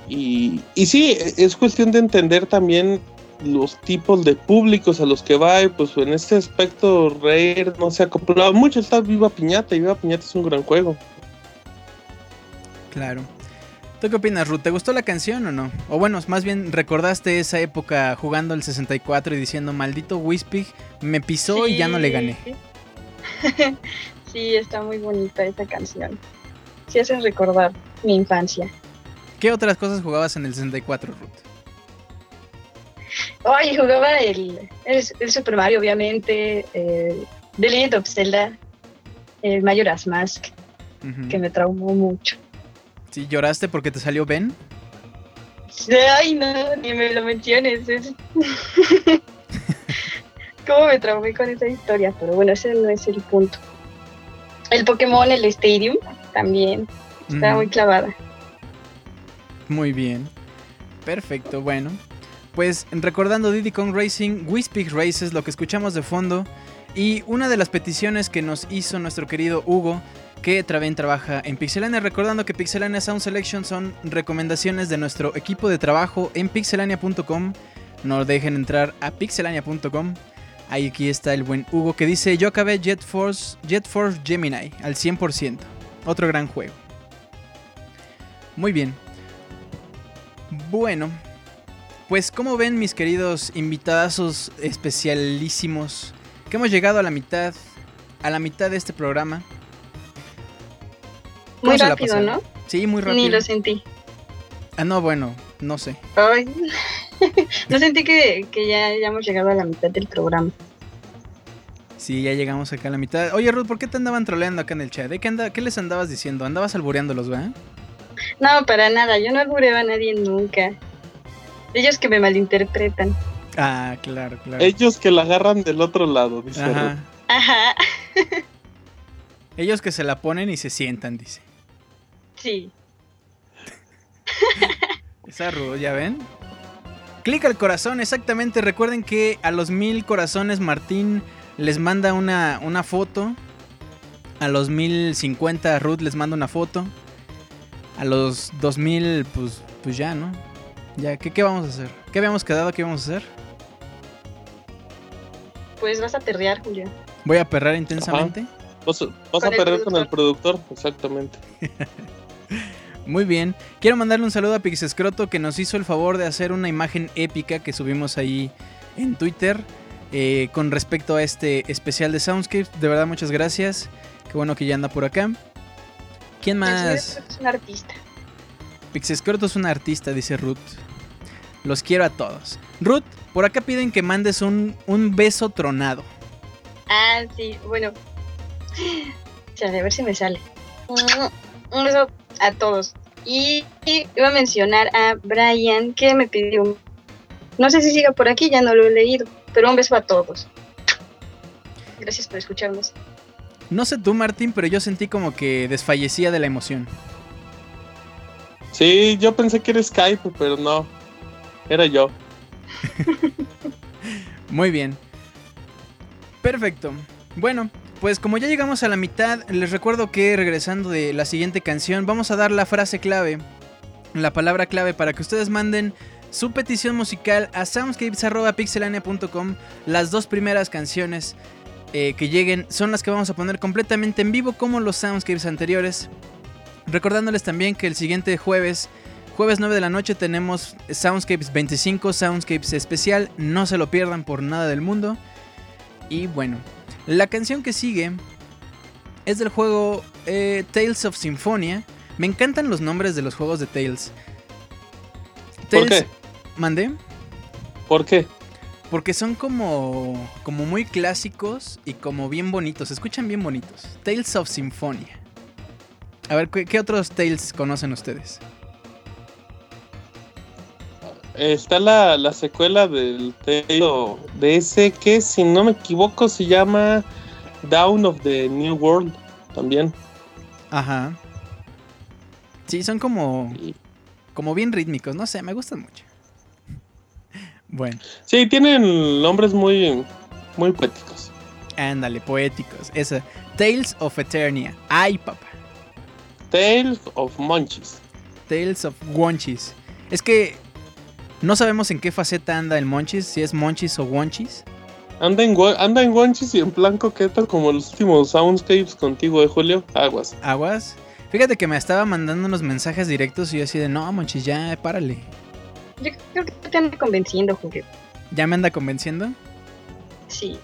Y, y sí, es cuestión de entender también los tipos de públicos a los que va y pues en este aspecto Rare no se ha acoplado mucho, está Viva Piñata y Viva Piñata es un gran juego. Claro. ¿Tú qué opinas, Ruth? ¿Te gustó la canción o no? O bueno, más bien recordaste esa época jugando el 64 y diciendo, maldito Wispig, me pisó y ya no le gané. sí, está muy bonita esa canción. Sí hace recordar mi infancia. ¿Qué otras cosas jugabas en el 64, Ruth? Ay, jugaba el, el, el Super Mario, obviamente, The Legend of Zelda, el Majora's Mask, Ujú. que me traumó mucho. ¿Sí, lloraste porque te salió Ben? Ay, no, ni me lo menciones. es- ¿Cómo me traumé con esa historia? Pero bueno, ese no es el punto. El Pokémon, el Stadium, también. Estaba Ujú. muy clavada. Muy bien. Perfecto, bueno. Pues recordando Diddy Kong Racing, Wispig Races, lo que escuchamos de fondo. Y una de las peticiones que nos hizo nuestro querido Hugo, que también trabaja en Pixelania. Recordando que Pixelania Sound Selection son recomendaciones de nuestro equipo de trabajo en pixelania.com. No dejen entrar a pixelania.com. Ahí aquí está el buen Hugo que dice: Yo acabé Jet Force, Jet Force Gemini al 100%. Otro gran juego. Muy bien. Bueno, pues como ven mis queridos invitadazos especialísimos, que hemos llegado a la mitad, a la mitad de este programa. ¿Cómo Muy rápido? ¿no? Sí, muy Ni rápido. lo sentí. Ah, no, bueno, no sé. Ay. no sentí que, que ya hayamos llegado a la mitad del programa. Sí, ya llegamos acá a la mitad. Oye, Ruth, ¿por qué te andaban troleando acá en el chat? ¿Eh? ¿Qué, anda- qué les andabas diciendo? Andabas albureándolos, ¿verdad? No, para nada. Yo no albureo a nadie nunca. Ellos que me malinterpretan. Ah, claro, claro. Ellos que la agarran del otro lado, dice Ruth. Ajá. Ajá. Ellos que se la ponen y se sientan, dice. Sí. Esa Ruth, ¿ya ven? Clic al corazón, exactamente. Recuerden que a los mil corazones Martín les manda una, una foto. A los mil cincuenta Ruth les manda una foto. a los 2000, pues, pues ya, ¿no? Ya, ¿qué, ¿qué vamos a hacer? ¿Qué habíamos quedado? ¿Qué vamos a hacer? Pues vas a perrear, Julio. Voy a perrar intensamente. Vas, a- vas Con a perder con el productor, exactamente. Muy bien. Quiero mandarle un saludo a Pixescroto que nos hizo el favor de hacer una imagen épica que subimos ahí en Twitter eh, con respecto a este especial de Soundscape. De verdad, muchas gracias. Qué bueno que ya anda por acá. ¿Quién señor más? es un artista. Pixescroto es un artista, dice Ruth. Los quiero a todos. Ruth, por acá piden que mandes un, un beso tronado. Ah, sí, bueno. Chale, a ver si me sale. Un beso a todos. Y, y iba a mencionar a Brian que me pidió. un- No sé si siga por aquí, ya no lo he leído. Pero un beso a todos. Gracias por escucharnos. No sé tú, Martín, pero yo sentí como que desfallecía de la emoción. Sí, yo pensé que era Skype, pero no. Era yo. Muy bien. Perfecto. Bueno, pues como ya llegamos a la mitad, les recuerdo que regresando de la siguiente canción, vamos a dar la frase clave, la palabra clave para que ustedes manden su petición musical a soundscapes.pixelania.com. Las dos primeras canciones eh, que lleguen son las que vamos a poner completamente en vivo como los soundscapes anteriores. Recordándoles también que el siguiente jueves, jueves 9 de la noche, tenemos Soundscapes 25, Soundscapes especial. No se lo pierdan por nada del mundo. Y bueno, la canción que sigue es del juego eh, Tales of Symphonia. Me encantan los nombres de los juegos de Tales. ¿Por qué? ¿Mandé? ¿Por qué? Porque son como, como muy clásicos y como bien bonitos. Se escuchan bien bonitos. Tales of Symphonia. A ver, ¿qué, qué otros Tales conocen ustedes? Está la, la secuela del Tale de ese que, si no me equivoco, se llama Down of the New World también. Ajá. Sí, son como, como bien rítmicos. No sé, me gustan mucho. Bueno, Sí, tienen nombres muy, muy poéticos. ándale, poéticos. Esa. Tales of Eternia. Ay, papá. Tales of Munchies. Tales of Wonchis. Es que no sabemos en qué faceta anda el Monchis, si es Monchis o Wonchis. Anda en, anda en Wonchis y en plan coqueta como los últimos Soundscapes contigo, de Julio. Aguas. Aguas. Fíjate que me estaba mandando unos mensajes directos y yo así de, no, Monchis, ya, párale. Yo creo que te anda convenciendo, Julio. ¿Ya me anda convenciendo? Sí,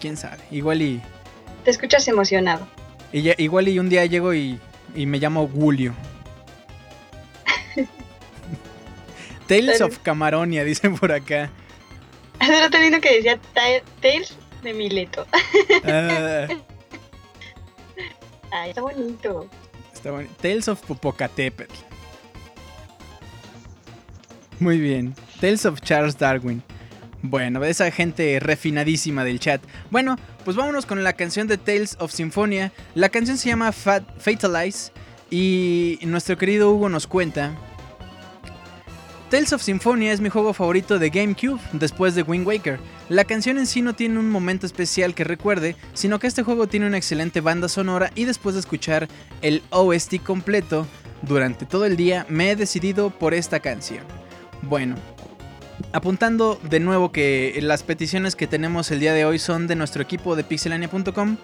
¿Quién sabe? Igual y, te escuchas emocionado. y ya- igual y un día llego y, y me llamo Julio. Tales of Camaronia, dicen por acá. Hace rato vino que decía Ta- Tales de Mileto. Ah, Ay, está bonito. está bueno. Tales of Popocatépetl. Muy bien. Tales of Charles Darwin. Bueno, esa gente refinadísima del chat. Bueno, pues vámonos con la canción de Tales of Symphonia. La canción se llama Fat Fatalize y nuestro querido Hugo nos cuenta. Tales of Symphonia es mi juego favorito de GameCube después de Wind Waker. La canción en sí no tiene un momento especial que recuerde, sino que este juego tiene una excelente banda sonora y después de escuchar el OST completo durante todo el día me he decidido por esta canción. Bueno, apuntando de nuevo que las peticiones que tenemos el día de hoy son de nuestro equipo de pixelania.com.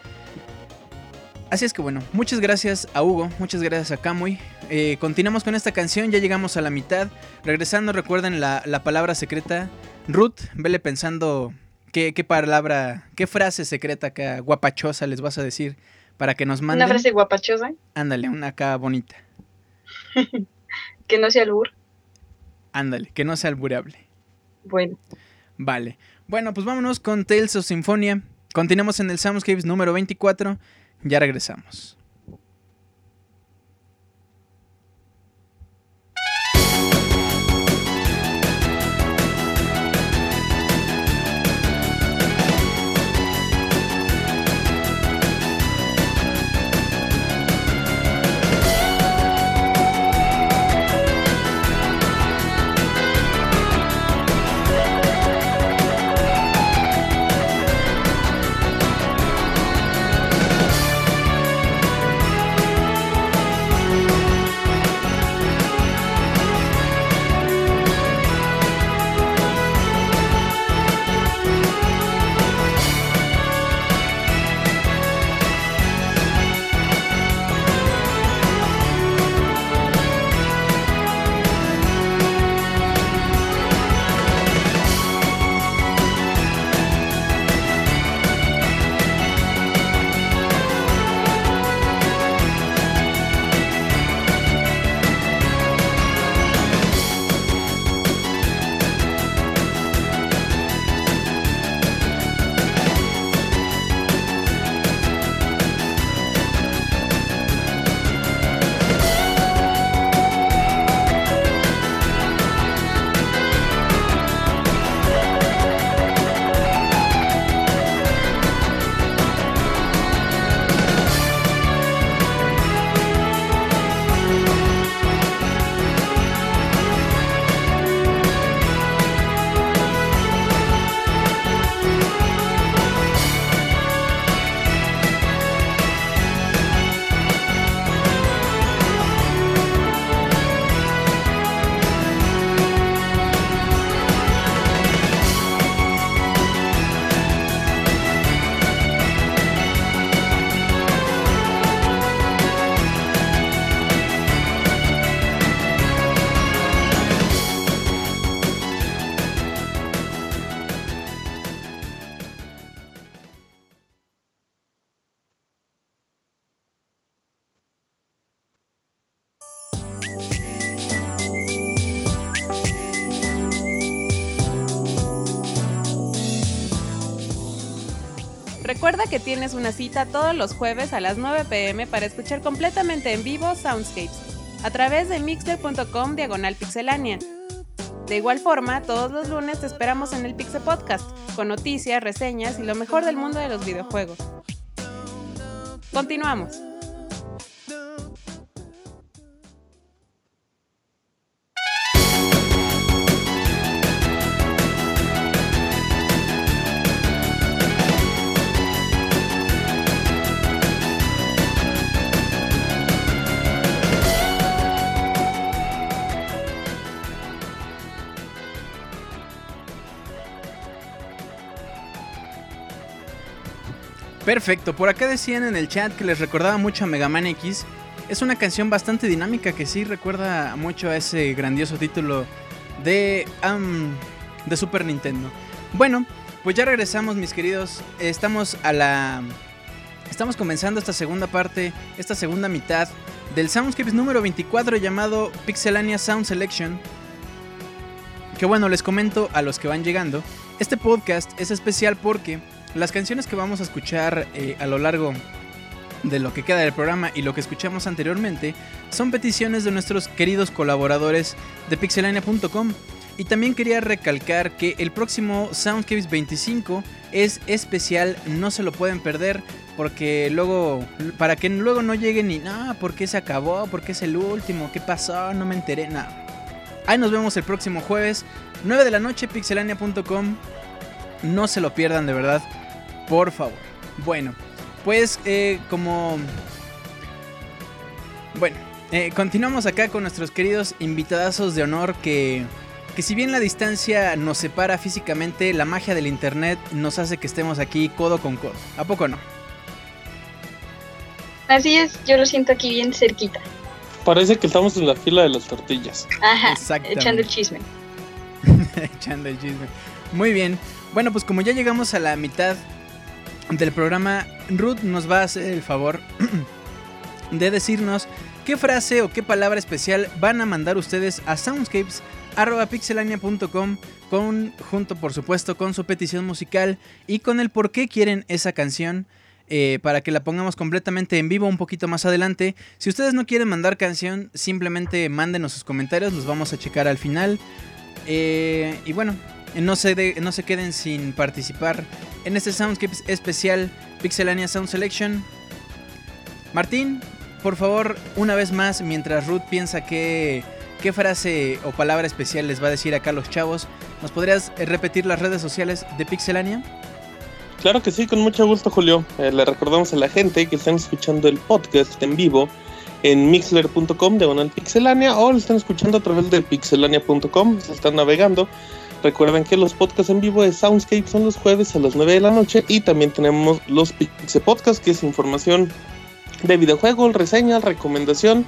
Así es que bueno, muchas gracias a Hugo, muchas gracias a Kamui. Eh, continuamos con esta canción, ya llegamos a la mitad. Regresando, recuerden la, la palabra secreta. Ruth, vele pensando qué, qué palabra, qué frase secreta acá guapachosa les vas a decir para que nos manden. Una frase guapachosa, Ándale, una acá bonita. que no sea albur. Ándale, que no sea alburable. Bueno, Vale. Bueno, pues vámonos con Tales of Symphonia. Continuamos en el Soundscapes número 24. Ya regresamos. Que tienes una cita todos los jueves a las 9 pm para escuchar completamente en vivo Soundscapes a través de mixter.com diagonal pixelania. De igual forma, todos los lunes te esperamos en el Pixel Podcast, con noticias, reseñas y lo mejor del mundo de los videojuegos. Continuamos. Perfecto, por acá decían en el chat que les recordaba mucho a Mega Man X. Es una canción bastante dinámica que sí recuerda mucho a ese grandioso título de, de Super Nintendo. Bueno, pues ya regresamos mis queridos. Estamos a la... Estamos comenzando esta segunda parte, esta segunda mitad del Soundscapes número 24 llamado Pixelania Sound Selection. Que bueno, les comento a los que van llegando. Este podcast es especial porque las canciones que vamos a escuchar eh, a lo largo de lo que queda del programa y lo que escuchamos anteriormente son peticiones de nuestros queridos colaboradores de pixelania.com. Y también quería recalcar que el próximo Soundscapes 25 es especial, no se lo pueden perder porque luego, para que luego no lleguen ni, no, ¿por qué se acabó? ¿Por qué es el último? ¿Qué pasó? No me enteré, nada. Ahí nos vemos el próximo jueves, 9 de la noche, pixelania.com. No se lo pierdan de verdad, por favor. Bueno, pues eh, como... Bueno, eh, continuamos acá con nuestros queridos invitadazos de honor que, que si bien la distancia nos separa físicamente, la magia del internet nos hace que estemos aquí codo con codo. ¿A poco no? Así es, yo lo siento aquí bien cerquita. Parece que estamos en la fila de las tortillas. Ajá, echando el chisme. Echando el chisme. Muy bien. Bueno, pues como ya llegamos a la mitad del programa, Ruth nos va a hacer el favor de decirnos qué frase o qué palabra especial van a mandar ustedes a soundscapes.pixelania.com con, junto por supuesto con su petición musical y con el por qué quieren esa canción eh, para que la pongamos completamente en vivo un poquito más adelante. Si ustedes no quieren mandar canción, simplemente mándenos sus comentarios, los vamos a checar al final. Eh, y bueno, no se, no se queden sin participar en este Soundscapes especial Pixelania Sound Selection. Martín, por favor, una vez más, mientras Ruth piensa qué frase o palabra especial les va a decir acá a los chavos, ¿nos podrías eh, repetir las redes sociales de Pixelania? Claro que sí, con mucho gusto, Julio. Eh, le recordamos a la gente que están escuchando el podcast en vivo en mixler.com diagonal pixelania o lo están escuchando a través de pixelania.com, se están navegando. Recuerden que los podcasts en vivo de Soundscape son los jueves a las 9 de la noche y también tenemos los Pixel Podcast, que es información de videojuegos, reseñas, recomendación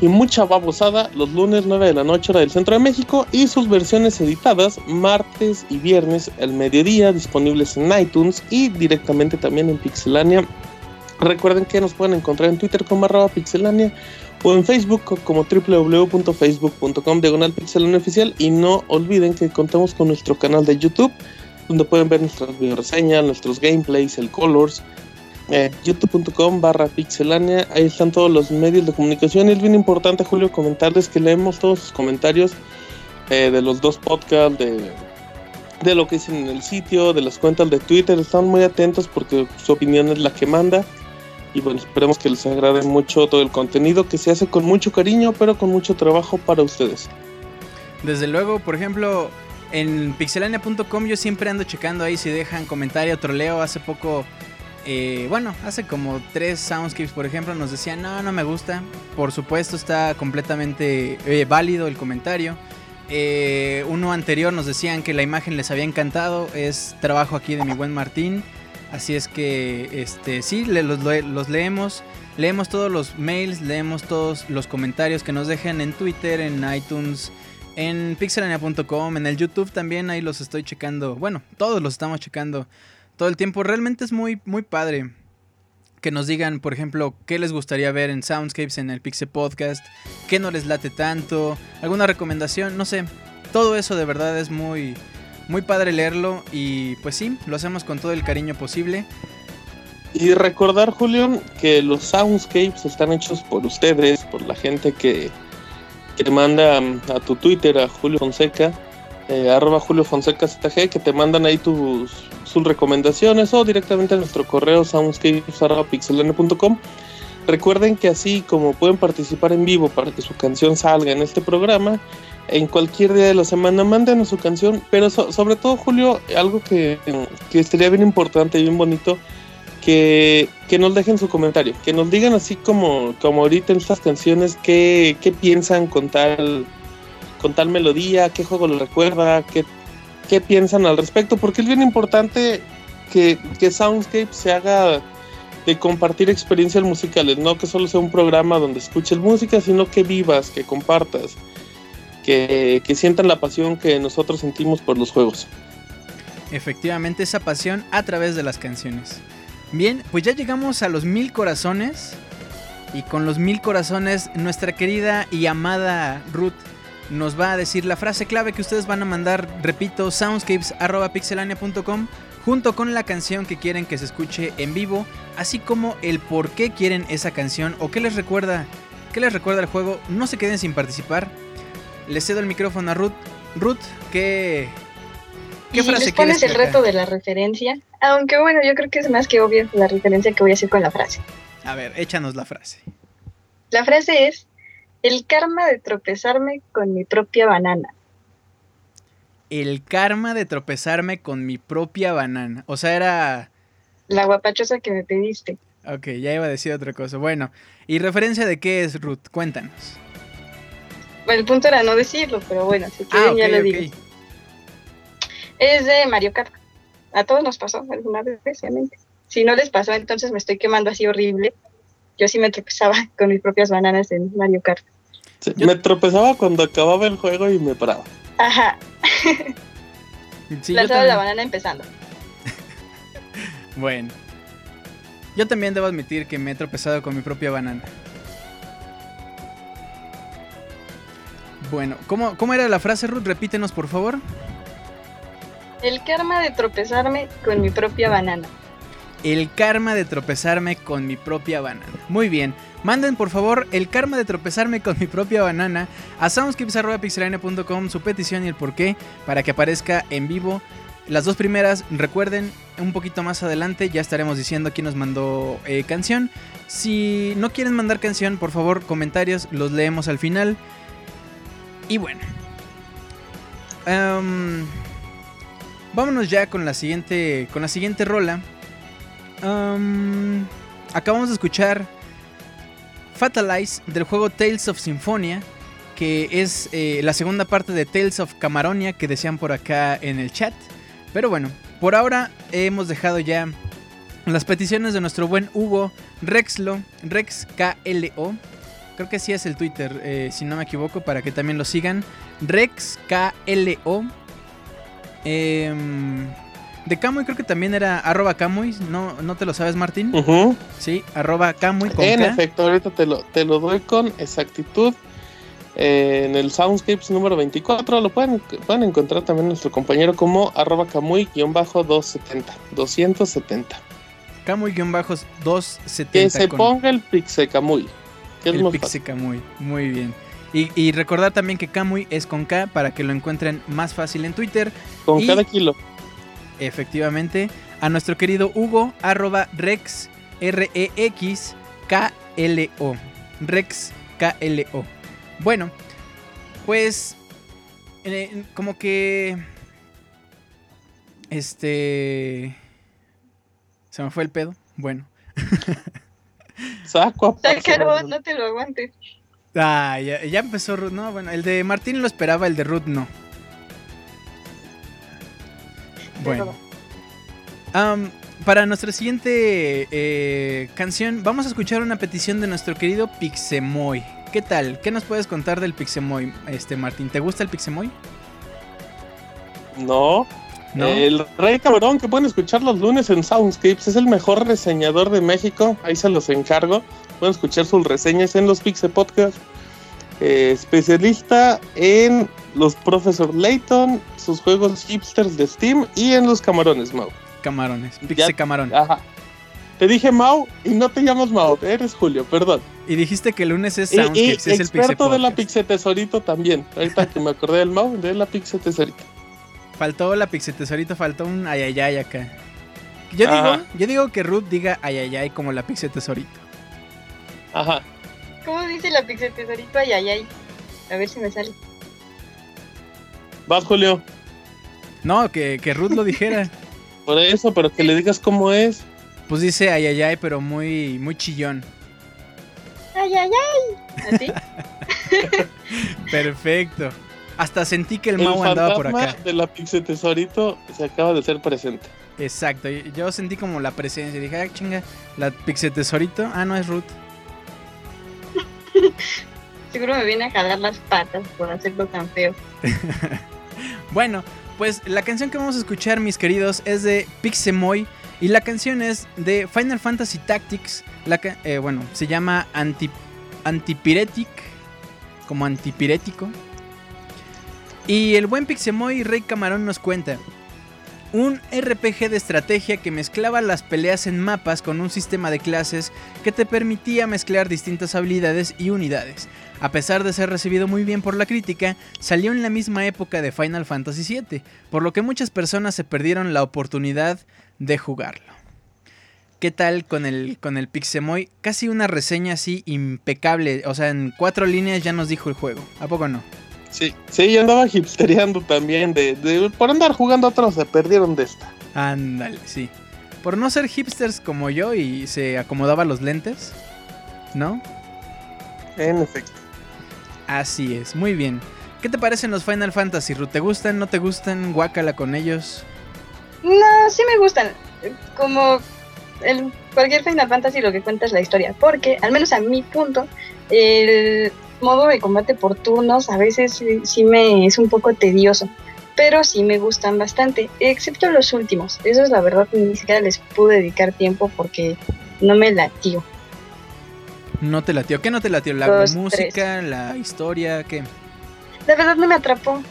y mucha babosada los lunes 9 de la noche hora del centro de México y sus versiones editadas martes y viernes al mediodía disponibles en iTunes y directamente también en Pixelania. Recuerden que nos pueden encontrar en Twitter como pixelania o en Facebook co- como www.facebook.com diagonal pixelania oficial. Y no olviden que contamos con nuestro canal de YouTube donde pueden ver nuestras videoreseñas, nuestros gameplays, el colors, eh, youtube.com barra pixelania, ahí están todos los medios de comunicación. Y es bien importante Julio comentarles que leemos todos sus comentarios eh, de los dos podcasts, de, de lo que dicen en el sitio, de las cuentas de Twitter, están muy atentos porque su opinión es la que manda y bueno, esperemos que les agrade mucho todo el contenido que se hace con mucho cariño pero con mucho trabajo para ustedes. Desde luego, por ejemplo, en pixelania.com yo siempre ando checando ahí si dejan comentario, troleo. Hace poco, eh, bueno, hace como tres soundscapes, por ejemplo, nos decían, no, no me gusta. Por supuesto, está completamente eh, válido el comentario. Eh, uno anterior nos decían que la imagen les había encantado. Es trabajo aquí de mi buen Martín. Así es que, este, sí, los, los leemos. Leemos todos los mails, leemos todos los comentarios que nos dejen en Twitter, en iTunes, en pixelania.com, en el YouTube también, ahí los estoy checando. Bueno, todos los estamos checando todo el tiempo. Realmente es muy, muy padre que nos digan, por ejemplo, qué les gustaría ver en Soundscapes, en el Pixel Podcast, qué no les late tanto, alguna recomendación, no sé. Todo eso de verdad es muy, muy padre leerlo y pues sí, lo hacemos con todo el cariño posible. Y recordar, Julio, que los soundscapes están hechos por ustedes, por la gente que, que te manda mm, a tu Twitter, a Julio Fonseca, eh, arroba Julio Fonseca ZG, que te mandan ahí tus, sus recomendaciones o directamente a nuestro correo soundscapes.pixelane.com. Recuerden que así como pueden participar en vivo para que su canción salga en este programa, en cualquier día de la semana mándenos su canción, pero so- sobre todo Julio, algo que, que sería bien importante y bien bonito, que, que nos dejen su comentario, que nos digan así como, como ahorita en estas canciones qué, qué piensan con tal, con tal melodía, qué juego les recuerda, qué, qué piensan al respecto, porque es bien importante que, que Soundscape se haga de compartir experiencias musicales, no que solo sea un programa donde escuches música, sino que vivas, que compartas, que, sientan la pasión que nosotros sentimos por los juegos. Efectivamente, esa pasión a través de las canciones. Bien, pues ya llegamos a los mil corazones. Y con los mil corazones, nuestra querida y amada Ruth nos va a decir la frase clave que ustedes van a mandar, repito, soundscapes.pixelania.com junto con la canción que quieren que se escuche en vivo, así como el por qué quieren esa canción o qué les recuerda, qué les recuerda el juego. No se queden sin participar. Les cedo el micrófono a Ruth. Ruth, ¿qué, y les pones el reto de la referencia. Aunque bueno, yo creo que es más que obvio la referencia que voy a hacer con la frase. A ver, échanos la frase. La frase es el karma de tropezarme con mi propia banana. El karma de tropezarme con mi propia banana. O sea, era... La guapachosa que me pediste. Ok, ya iba a decir otra cosa. Bueno, ¿y referencia de qué es Ruth? Cuéntanos. El punto era no decirlo, pero bueno, si quieren Ah, ya lo digo. Es de Mario Kart. A todos nos pasó alguna vez, obviamente. Si no les pasó, entonces me estoy quemando así horrible. Yo sí me tropezaba con mis propias bananas en Mario Kart. Sí, Yo- Me tropezaba cuando acababa el juego y me paraba. Ajá, Sí, yo lanzaba la banana empezando. Bueno. Yo también debo admitir que me he tropezado con mi propia banana. Bueno, ¿cómo, cómo era la frase, Ruth? Repítenos, por favor. El karma de tropezarme con mi propia banana. El karma de tropezarme con mi propia banana. Muy bien. Manden por favor el karma de tropezarme con mi propia banana a soundscapes.pixelania.com su petición y el porqué para que aparezca en vivo. Las dos primeras, recuerden, un poquito más adelante ya estaremos diciendo quién nos mandó eh, canción. Si no quieren mandar canción, por favor, comentarios, los leemos al final. Y bueno. Em, vámonos ya con la siguiente. Con la siguiente rola. Um, acabamos de escuchar Fatalize del juego Tales of Symphonia, que es eh, la segunda parte de Tales of Camaronia que decían por acá en el chat. Pero bueno, por ahora hemos dejado ya las peticiones de nuestro buen Hugo Rexlo, Rex KLO. Creo que sí es el Twitter, eh, si no me equivoco, para que también lo sigan. Rex KLO. Em, de Camuy creo que también era arroba Camuy, ¿no, ¿no te lo sabes Martín? Sí, arroba Camuy con En K. efecto, ahorita te lo, te lo doy con exactitud. Eh, en el Soundscapes número 24 lo pueden, pueden encontrar también nuestro compañero como arroba camuy-270. 270. Camuy-270 Que se con ponga el Pixecamuy. Que es el fácil. Camuy. Muy bien. Y, y recordar también que Camuy es con K para que lo encuentren más fácil en Twitter. Con y- cada kilo. Efectivamente, a nuestro querido Hugo, arroba Rex, R-E-X, K-L-O. Rex, K-L-O. Bueno, pues, eh, como que... Este... Se me fue el pedo. Bueno. Saco a paso, Sácalo, ¿no? no te lo aguantes. Ah, ya, ya empezó Ruth. No, bueno, el de Martín lo esperaba, el de Ruth no. Bueno. Para nuestra siguiente eh, canción, vamos a escuchar una petición de nuestro querido Pixemoy. ¿Qué tal? ¿Qué nos puedes contar del Pixemoy, este Martín? ¿Te gusta el Pixemoy? No. ¿No? El Rey Cabrón que pueden escuchar los lunes en Soundscapes es el mejor reseñador de México. Ahí se los encargo. Pueden escuchar sus reseñas en los Pixel Podcast. eh, especialista en los Professor Layton, sus juegos hipsters de Steam y en los camarones, Mau. Camarones. Ya- Pixe camarón. Ajá. Te dije Mau y no te llamas Mau, eres Julio, perdón. Y dijiste que el lunes es Y, y Soundscapes, es el experto de la Podcast. Pixe Tesorito también. Ahorita que me acordé del Mau, de la Pixe Tesorito. Faltó la Pixe Tesorito, faltó un ayayay acá. Yo digo, yo digo que Ruth diga ayayay como la Pixe Tesorito. Ajá. ¿Cómo dice la pixel tesorito? Ay, ay, ay. A ver si me sale. Vas, Julio. No, que, que Ruth lo dijera. Por eso, pero que le digas cómo es. Pues dice ayayay, pero muy, muy chillón. Ay, ay, ay. ¿Así? Perfecto. Hasta sentí que el El Mau andaba por fantasma acá. de la Pixe Tesorito se acaba de ser presente. Exacto. Yo sentí como la presencia. Dije, ah, chinga, la Pixe Tesorito. Ah, no es Ruth. Seguro me viene a jalar las patas por hacerlo tan feo. Bueno, pues la canción que vamos a escuchar, mis queridos, es de Pixemoy. Y la canción es de Final Fantasy Tactics. La eh, bueno, se llama Anti Antipiretic. Como antipirético. Y el buen Pixemoy Rey Camarón nos cuenta. Un RPG de estrategia que mezclaba las peleas en mapas con un sistema de clases que te permitía mezclar distintas habilidades y unidades. A pesar de ser recibido muy bien por la crítica, salió en la misma época de Final Fantasy VII, por lo que muchas personas se perdieron la oportunidad de jugarlo. ¿Qué tal con el, con el Pixemoy? Casi una reseña así impecable, o sea, en cuatro líneas ya nos dijo el juego. ¿A poco no? Sí. Sí, yo andaba hipstereando también. De, de- por andar jugando otros se perdieron de esta. Ándale, sí. Por no ser hipsters como yo y se acomodaba los lentes, ¿no? En efecto. Así es, muy bien. ¿Qué te parecen los Final Fantasy, Ruth? ¿Te gustan, no te gustan? Guácala con ellos. No, sí me gustan. Como el, cualquier Final Fantasy lo que cuenta es la historia. Porque, al menos a mi punto, el modo de combate por turnos a veces sí, me es un poco tedioso. Pero sí me gustan bastante. Excepto los últimos. Eso es la verdad, ni siquiera les pude dedicar tiempo porque no me latió. ¿No te latió? ¿Qué no te latió? ¿La Dos, música, la historia? ¿Qué? La verdad no me atrapó.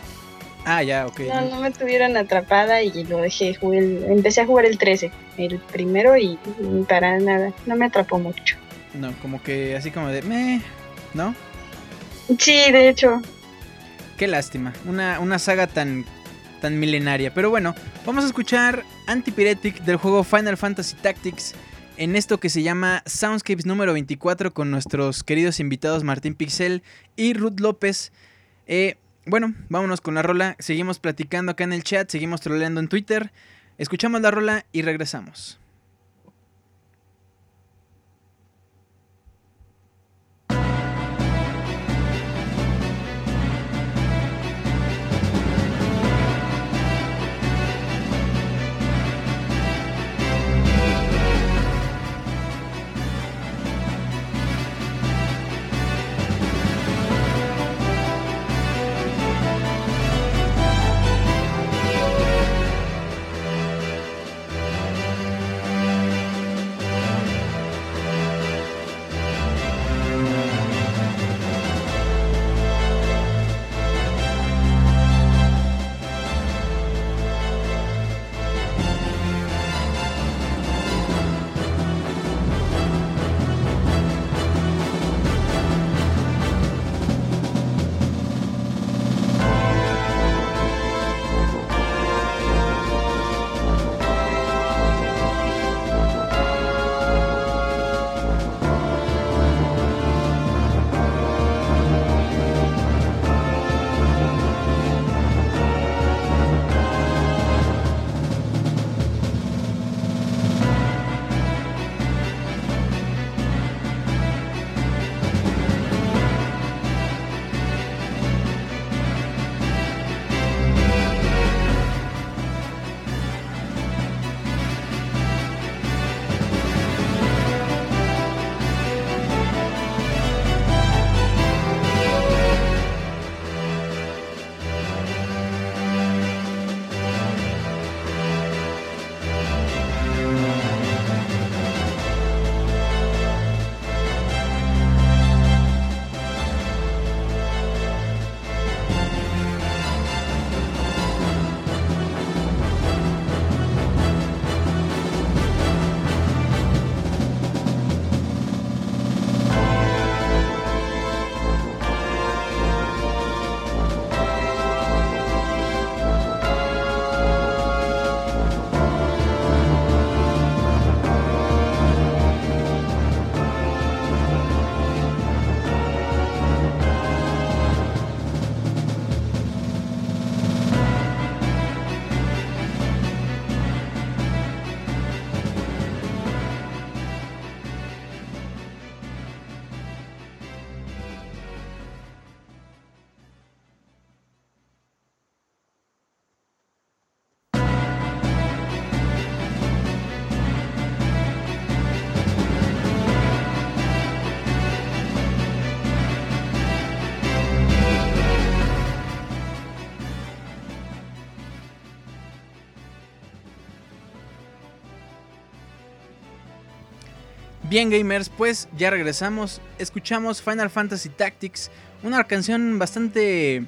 Ah, ya, ok. No, no me tuvieron atrapada y lo dejé. Jugué el- empecé a jugar el 13, el primero, y, y para nada. No me atrapó mucho. No, como que así como de... Meh, ¿No? Sí, de hecho. Qué lástima. Una, una saga tan, tan milenaria. Pero bueno, vamos a escuchar Antipiretic del juego Final Fantasy Tactics. En esto que se llama Soundscapes número 24 con nuestros queridos invitados Martín Pixel y Ruth López. Eh, bueno, vámonos con la rola. Seguimos platicando acá en el chat, seguimos troleando en Twitter. Escuchamos la rola y regresamos. Bien gamers, pues ya regresamos, escuchamos Final Fantasy Tactics, una canción bastante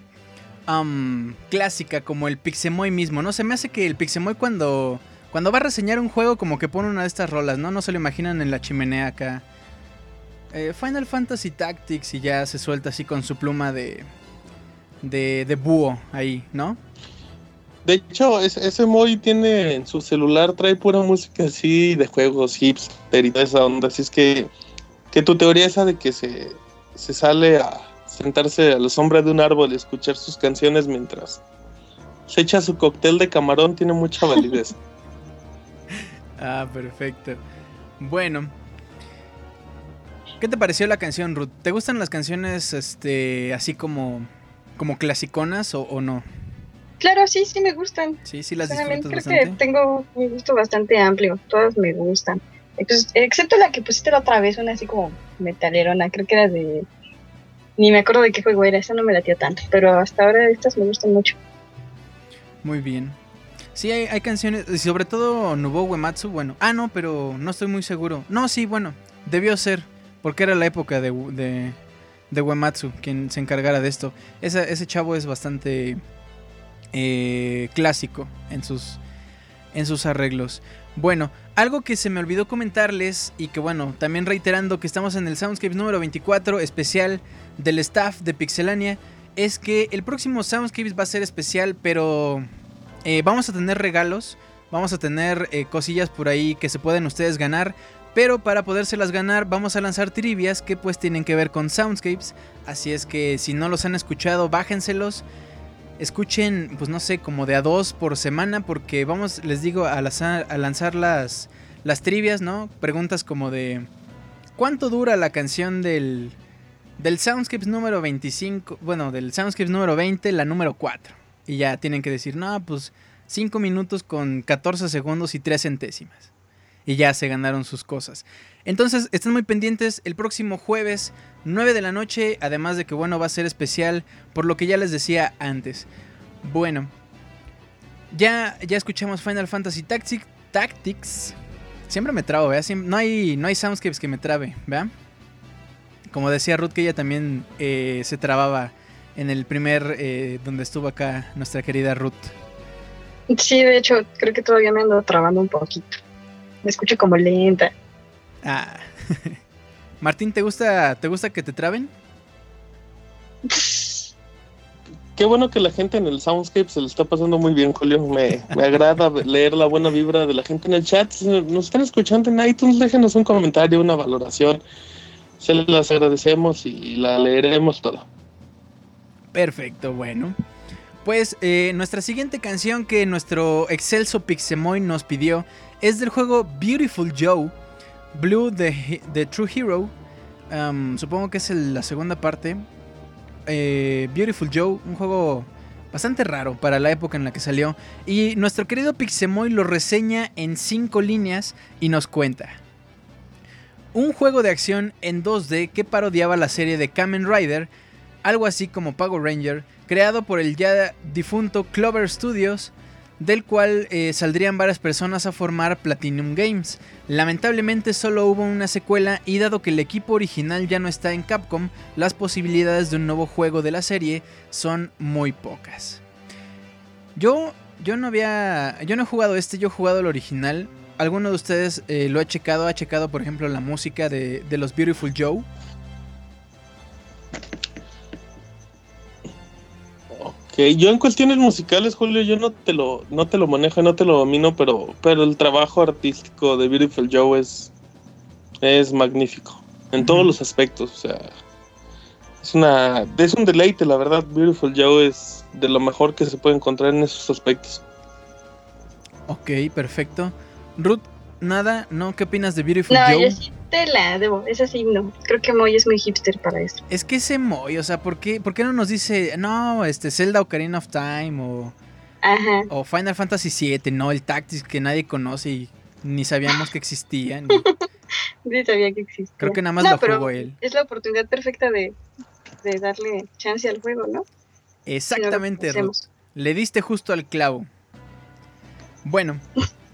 clásica como el Pixemoy mismo, ¿no? Se me hace que el Pixemoy cuando, cuando va a reseñar un juego como que pone una de estas rolas, ¿no? No se lo imaginan en la chimenea acá. Eh, Final Fantasy Tactics y ya se suelta así con su pluma de, de, de búho ahí, ¿no? De hecho, es- ese Moy tiene en su celular, trae pura música así de juegos, hipster y toda esa onda. Así es que, que tu teoría esa de que se, se sale a sentarse a la sombra de un árbol y escuchar sus canciones mientras se echa su cóctel de camarón tiene mucha validez. Ah, perfecto. Bueno. ¿Qué te pareció la canción, Ruth? ¿Te gustan las canciones este así como como clasiconas o, o no? Claro, sí, sí me gustan. Sí, sí las disfrutas creo bastante. que tengo un gusto bastante amplio. Todas me gustan. Entonces, excepto la que pusiste la otra vez, una así como metalerona. Creo que era de. Ni me acuerdo de qué juego era. Esa no me latió tanto. Pero hasta ahora estas me gustan mucho. Muy bien. Sí, hay, hay canciones, y sobre todo Nubo Uematsu, bueno. Ah, no, pero no estoy muy seguro. No, sí, bueno, debió ser, porque era la época de, de, de Uematsu quien se encargara de esto. Esa- ese chavo es bastante eh, clásico en sus, en sus arreglos. Bueno, algo que se me olvidó comentarles y que bueno, también reiterando que estamos en el Soundscapes número 24 especial del staff de Pixelania, es que el próximo Soundscapes va a ser especial, pero eh, vamos a tener regalos, vamos a tener eh, cosillas por ahí que se pueden ustedes ganar. Pero para podérselas ganar vamos a lanzar trivias que pues tienen que ver con Soundscapes. Así es que si no los han escuchado, bájenselos. Escuchen, pues no sé, como de a dos por semana. Porque vamos, les digo, a, lanzar- las, las trivias, ¿no? Preguntas como de... ¿Cuánto dura la canción del, del Soundscapes número 25? Bueno, del Soundscapes número 20, la número 4. Y ya tienen que decir, no, pues 5 minutos con 14 segundos y 3 centésimas. Y ya se ganaron sus cosas. Entonces, estén muy pendientes el próximo jueves, 9 de la noche. Además de que, bueno, va a ser especial por lo que ya les decía antes. Bueno, ya, ya escuchamos Final Fantasy Tactic- Tactics. Siempre me trabo, ¿verdad? No, hay, no hay soundscapes que me trabe, ¿verdad? Como decía Ruth, que ella también eh, se trababa en el primer eh, donde estuvo acá nuestra querida Ruth. Sí, de hecho, creo que todavía me ando trabando un poquito. Me escucho como lenta. Ah. Martín, ¿te gusta, ¿te gusta que te traben? Qué bueno que la gente en el Soundscape se le está pasando muy bien, Julio. Me, me agrada leer la buena vibra de la gente en el chat. Si nos están escuchando en iTunes, déjenos un comentario, una valoración. Se las agradecemos y la leeremos todo. Perfecto, bueno. Pues eh, nuestra siguiente canción que nuestro excelso Pixemoy nos pidió es del juego Beautiful Joe, Blue the, True Hero. Um, supongo que es la segunda parte. Eh, Beautiful Joe, un juego bastante raro para la época en la que salió. Y nuestro querido Pixemoy lo reseña en 5 líneas y nos cuenta. Un juego de acción en 2D que parodiaba la serie de Kamen Rider algo así como Power Ranger, creado por el ya difunto Clover Studios, del cual eh, saldrían varias personas a formar Platinum Games. Lamentablemente solo hubo una secuela y dado que el equipo original ya no está en Capcom, las posibilidades de un nuevo juego de la serie son muy pocas. Yo, yo no había, yo no he jugado este, yo he jugado el original. ¿Alguno de ustedes eh, lo ha checado? ¿Ha checado, por ejemplo, la música de, de los Beautiful Joe? Que yo en cuestiones musicales, Julio, yo no te lo, no te lo manejo, no te lo domino, pero, pero el trabajo artístico de Beautiful Joe es, es magnífico en todos los aspectos. O sea, es una, es un deleite, la verdad. Beautiful Joe es de lo mejor que se puede encontrar en esos aspectos. Ok, perfecto. Ruth, nada, ¿no? ¿Qué opinas de Beautiful No, Joe? yo sí te la debo. Esa sí, no. Creo que Moy es muy hipster para esto. Es que ese Moy, o sea, ¿por qué, ¿por qué no nos dice, no, este, Zelda Ocarina of Time o, Ajá. o Final Fantasy VII, no, el Tactics que nadie conoce y ni sabíamos que existía? ni- sabía que existía. Creo que nada más No, lo pero jugó él. Es la oportunidad perfecta de, de darle chance al juego, ¿no? Exactamente, Si no Ruth. Le diste justo al clavo. Bueno,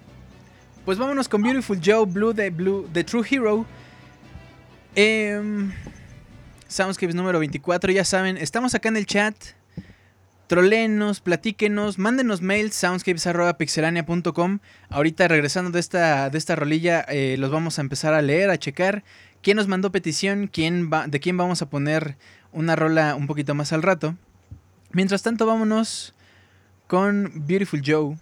pues vámonos con Beautiful Joe Blue de Blue de True Hero. Em, Soundscapes número 24, ya saben, estamos acá en el chat. Trolenos, platíquenos, mándenos mails soundscapes.pixelania.com. Ahorita regresando de esta, de esta rolilla, eh, los vamos a empezar a leer, a checar. ¿Quién nos mandó petición? ¿Quién va, ¿De quién vamos a poner una rola un poquito más al rato? Mientras tanto, vámonos con Beautiful Joe.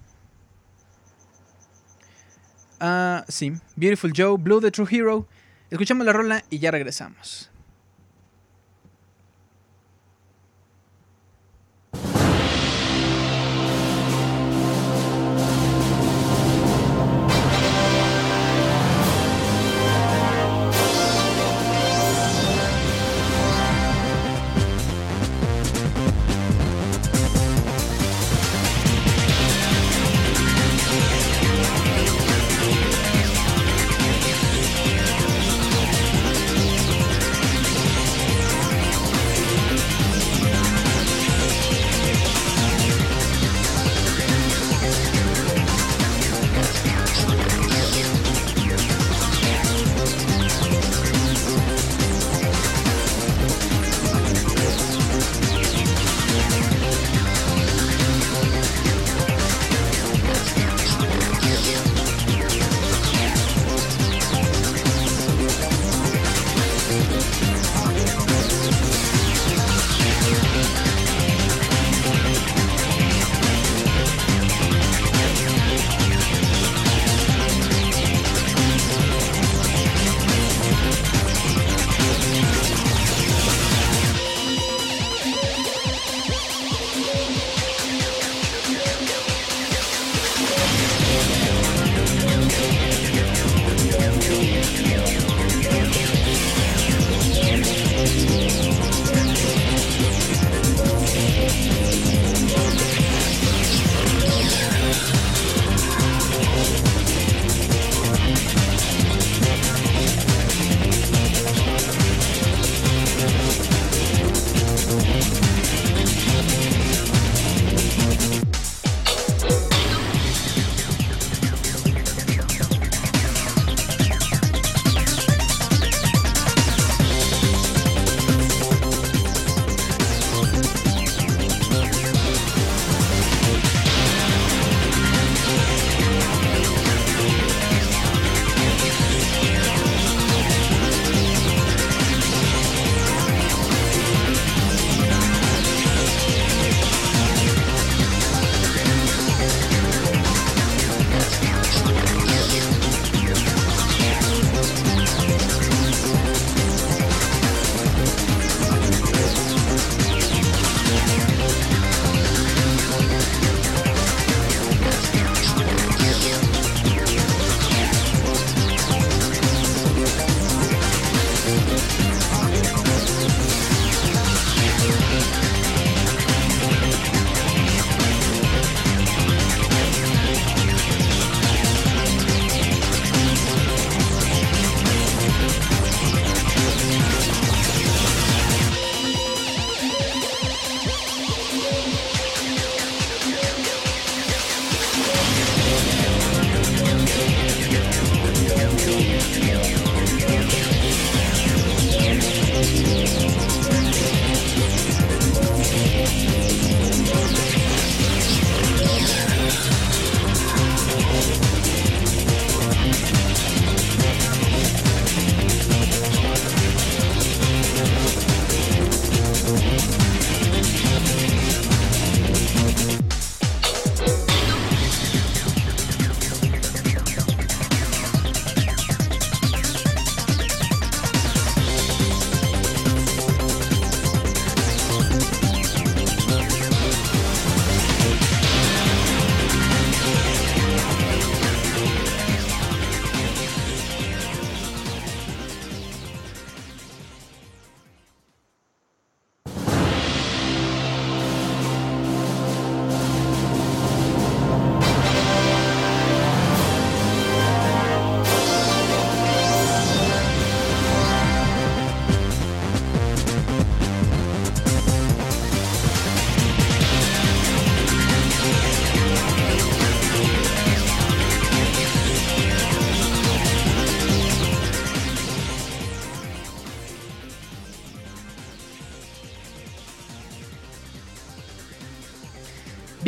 Ah, sí, Beautiful Joe, Blue the True Hero. Escuchamos la rola y ya regresamos.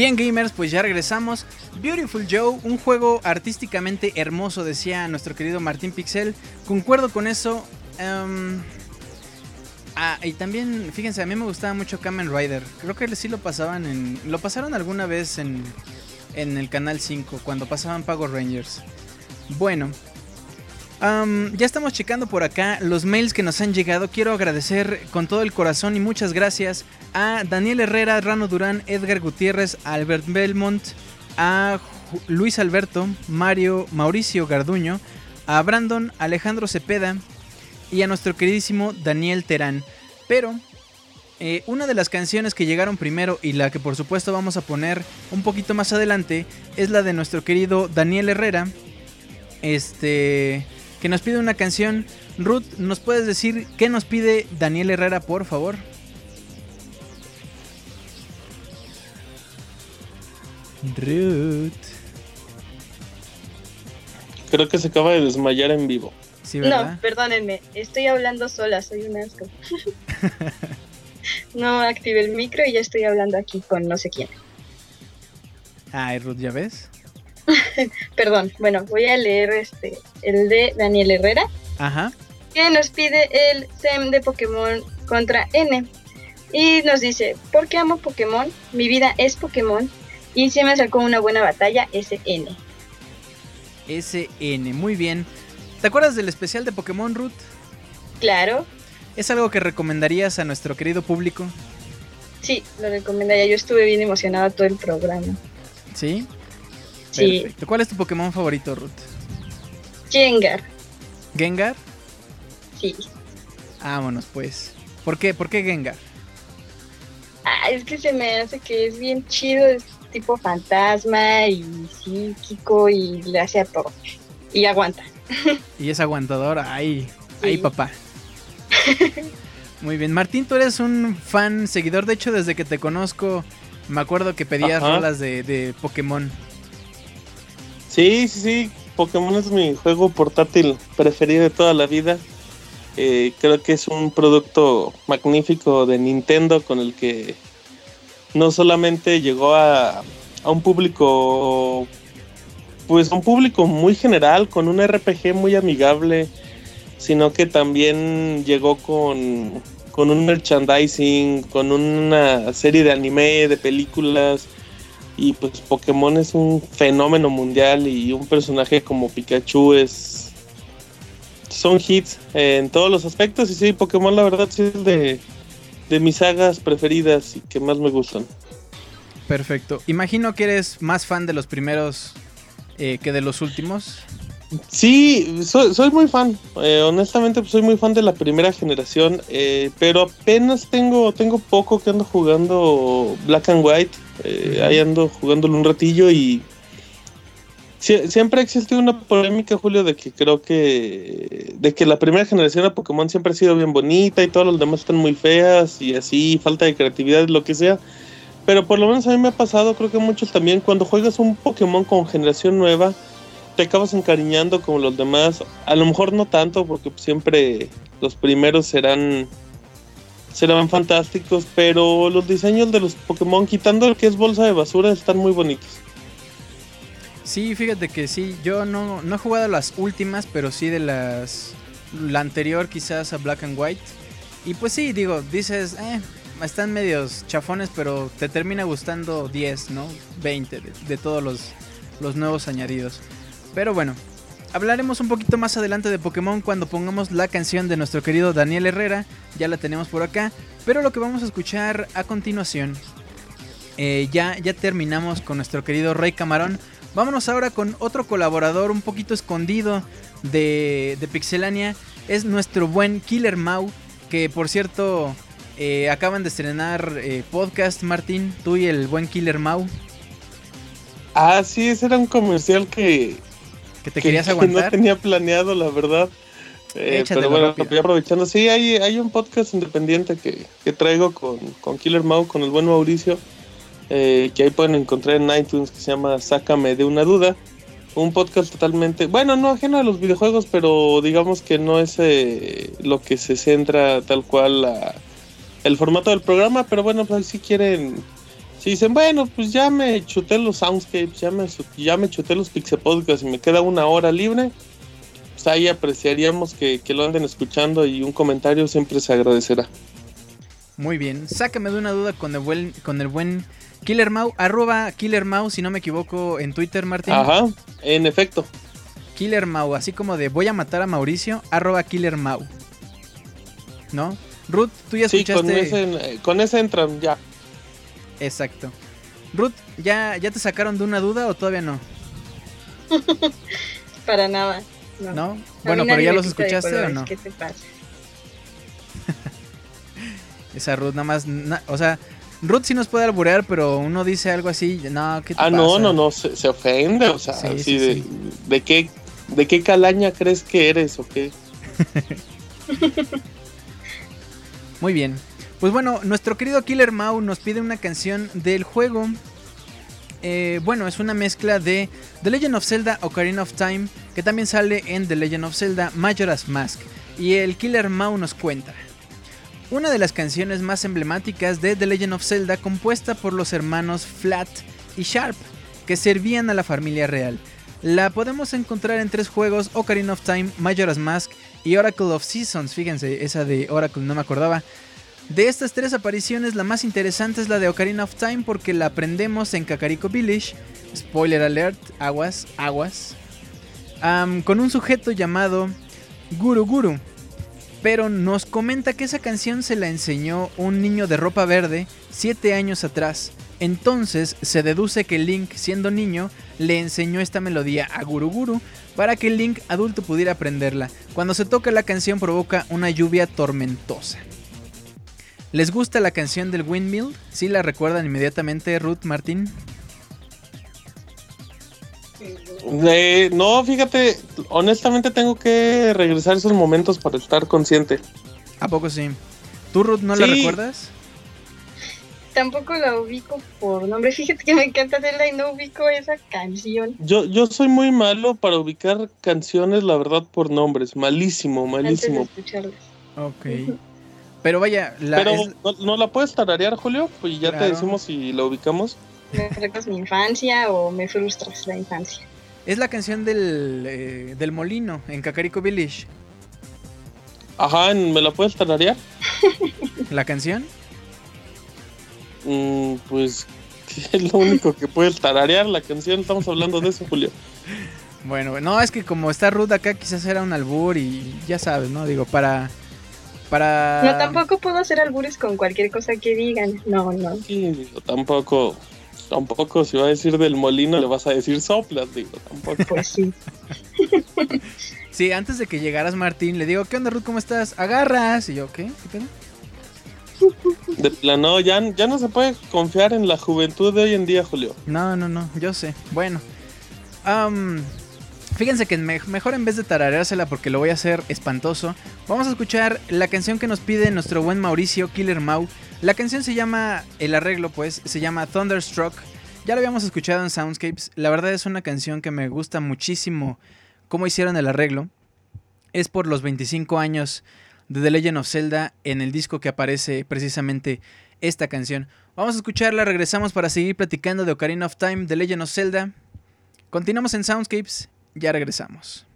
Bien gamers, pues ya regresamos. Beautiful Joe, un juego artísticamente hermoso, decía nuestro querido Martín Pixel. Concuerdo con eso. em, ah, y también, fíjense, a mí me gustaba mucho Kamen Rider. Creo que sí lo pasaban en... Lo pasaron alguna vez en, en el Canal 5, cuando pasaban Power Rangers. Bueno. am, ya estamos checando por acá los mails que nos han llegado. Quiero agradecer con todo el corazón y muchas gracias a Daniel Herrera, Rano Durán, Edgar Gutiérrez, Albert Belmont, a Luis Alberto, Mario, Mauricio Garduño, a Brandon, Alejandro Cepeda y a nuestro queridísimo Daniel Terán. Pero eh, una de las canciones que llegaron primero y la que por supuesto vamos a poner un poquito más adelante es la de nuestro querido Daniel Herrera. Este que nos pide una canción. Ruth, ¿nos puedes decir qué nos pide Daniel Herrera, por favor? Ruth. Creo que se acaba de desmayar en vivo. Sí, ¿verdad? No, perdónenme, estoy hablando sola, soy un asco. no activé el micro y ya estoy hablando aquí con no sé quién. Ay, Ruth, ¿ya ves? Perdón, bueno, voy a leer este el de Daniel Herrera, Ajá. que nos pide el SEM de Pokémon contra N. Y nos dice, ¿por qué amo Pokémon? Mi vida es Pokémon. Y si me sacó una buena batalla, SN. SN, muy bien. ¿Te acuerdas del especial de Pokémon, Ruth? Claro, ¿Es algo que recomendarías a nuestro querido público? sí, lo recomendaría. Yo estuve bien emocionada todo el programa. ¿Sí? Sí, Perfecto. ¿Cuál es tu Pokémon favorito, Ruth? Jengar, ¿Gengar? sí. Vámonos, pues. ¿Por qué? ¿Por qué Gengar? Ah, es que se me hace que es bien chido, es tipo fantasma y psíquico y le hace a todo. Y aguanta. Y es aguantador. Ay, ay, Sí. papá. Muy bien. Martín, tú eres un fan, seguidor. De hecho, desde que te conozco, me acuerdo que pedías Ajá. rolas de, de Pokémon. Sí, sí, sí. Pokémon es mi juego portátil preferido de toda la vida. Eh, creo que es un producto magnífico de Nintendo con el que no solamente llegó a, a un público, pues un público muy general, con un RPG muy amigable, sino que también llegó con, con un merchandising, con una serie de anime, de películas. Y pues Pokémon es un fenómeno mundial y un personaje como Pikachu es... Son hits en todos los aspectos y sí, Pokémon la verdad sí es de, de mis sagas preferidas y que más me gustan. Perfecto. Imagino que eres más fan de los primeros eh, que de los últimos. Sí, soy, soy muy fan. Eh, honestamente, pues soy muy fan de la primera generación. eh, pero apenas tengo, tengo poco que ando jugando Black and White. eh. Ahí ando jugándolo un ratillo y. sie- siempre ha existido una polémica, Julio, de que creo que. de que la primera generación de Pokémon siempre ha sido bien bonita y todas las demás están muy feas y así, falta de creatividad, lo que sea. Pero por lo menos a mí me ha pasado, creo que muchos también, cuando juegas un Pokémon con generación nueva te acabas encariñando como los demás. A lo mejor no tanto, porque siempre los primeros serán serán fantásticos, pero los diseños de los Pokémon, quitando el que es bolsa de basura, están muy bonitos. Sí, fíjate que sí. Yo no, no he jugado las últimas, pero sí de las. La anterior, quizás a Black and White. Y pues sí, digo, dices, eh, están medios chafones, pero te termina gustando 10, ¿no? 20 de, de todos los, los nuevos añadidos. Pero bueno, hablaremos un poquito más adelante de Pokémon cuando pongamos la canción de nuestro querido Daniel Herrera. Ya la tenemos por acá. Pero lo que vamos a escuchar a continuación, eh, ya, ya terminamos con nuestro querido Rey Camarón. Vámonos ahora con otro colaborador un poquito escondido de, de Pixelania. Es nuestro buen Killer Mau. Que por cierto, eh, acaban de estrenar eh, podcast, Martín. Tú y el buen Killer Mau. Ah, sí, ese era un comercial que, Que te que- querías que no aguantar. tenía planeado, la verdad. Eh, pero bueno, aprovechando, sí, hay, hay un podcast independiente que, que traigo con, con Killer Mau, con el buen Mauricio, eh, que ahí pueden encontrar en iTunes, que se llama Sácame de una duda. Un podcast totalmente, bueno, no ajeno a los videojuegos, pero digamos que no es eh, lo que se centra tal cual el formato del programa, pero bueno, pues si quieren Si dicen, bueno, pues ya me chuté los soundscapes, ya me, ya me chuté los y me queda una hora libre, pues ahí apreciaríamos que, lo anden escuchando y un comentario siempre se agradecerá. Muy bien. Sácame de una duda con el buen Killer Mau, arroba Killer Mau, si no me equivoco, en Twitter, Martín. Ajá, en efecto. Killer Mau, así como de voy a matar a Mauricio, arroba Killer Mau. ¿No? Ruth, tú ya Sí, con escuchaste. ese, con ese entran ya. Exacto. Ruth, ¿ya, ¿ya te sacaron de una duda o todavía no? Para nada. No. Bueno, pero ya los escuchaste o no? ¿Qué te pasa? Esa Ruth nada más, na- o sea, Ruth sí nos puede alburear, pero uno dice algo así, no, ¿qué te Ah, no, no, no, se, se ofende, o sea, Sí, así sí, de, sí. de qué, de qué calaña crees que eres o qué. Muy bien. Pues bueno, nuestro querido Killer Mau nos pide una canción del juego. Eh, bueno, es una mezcla de The Legend of Zelda Ocarina of Time, que también sale en The Legend of Zelda Majora's Mask. Y el Killer Mau nos cuenta. Una de las canciones más emblemáticas de The Legend of Zelda compuesta por los hermanos Flat y Sharp, que servían a la familia real. La podemos encontrar en tres juegos, Ocarina of Time, Majora's Mask y Oracle of Seasons. Fíjense, esa de Oracle no me acordaba. De estas tres apariciones, la más interesante es la de Ocarina of Time porque la aprendemos en Kakariko Village. Spoiler alert, aguas, aguas. con un sujeto llamado Guru Guru. Pero nos comenta que esa canción se la enseñó un niño de ropa verde 7 años atrás. Entonces se deduce que Link, siendo niño, le enseñó esta melodía a Guru Guru para que Link adulto pudiera aprenderla. Cuando se toca la canción provoca una lluvia tormentosa. ¿Les gusta la canción del Windmill? ¿Sí la recuerdan inmediatamente, Ruth Martín? Eh, no, fíjate, honestamente tengo que regresar esos momentos para estar consciente. ¿A poco sí? ¿Tú, Ruth, no la Sí. recuerdas? Tampoco la ubico por nombre. Fíjate que me encanta hacerla y no ubico esa canción. Yo, yo soy muy malo para ubicar canciones, la verdad, por nombres. Malísimo, Antes de malísimo. escucharlas. Ok. Pero vaya, la, Pero, es- ¿no, no la puedes tararear, Julio? Pues ya Claro. te decimos si la ubicamos. ¿Me recuerdas mi infancia o me frustras la infancia? Es la canción del, eh, del molino en Kakariko Village. Ajá, ¿me la puedes tararear? ¿La canción? Mm, pues es lo único que puedes tararear la canción. Estamos hablando de eso, Julio. Bueno, no, es que como está Ruth acá, quizás era un albur y ya sabes, ¿no? Digo, para... Para... No, tampoco puedo hacer albures con cualquier cosa que digan. No, no. Sí, digo, tampoco, tampoco si va a decir del molino le vas a decir soplas, digo, tampoco. Pues sí. Sí, antes de que llegaras, Martín, le digo, ¿qué onda, Ruth? ¿Cómo estás? Agarras. Y yo, ¿qué? ¿Qué pedo? De plano, ya, ya no se puede confiar en la juventud de hoy en día, Julio. No, no, no, yo sé. Bueno. am, fíjense que me- mejor en vez de tarareársela porque lo voy a hacer espantoso, vamos a escuchar la canción que nos pide nuestro buen Mauricio Killer Mau. La canción se llama, el arreglo pues, se llama Thunderstruck. Ya lo habíamos escuchado en Soundscapes. La verdad es una canción que me gusta muchísimo cómo hicieron el arreglo. Es por los 25 años de The Legend of Zelda en el disco que aparece precisamente esta canción. Vamos a escucharla, regresamos para seguir platicando de Ocarina of Time, The Legend of Zelda. Continuamos en Soundscapes, ya regresamos.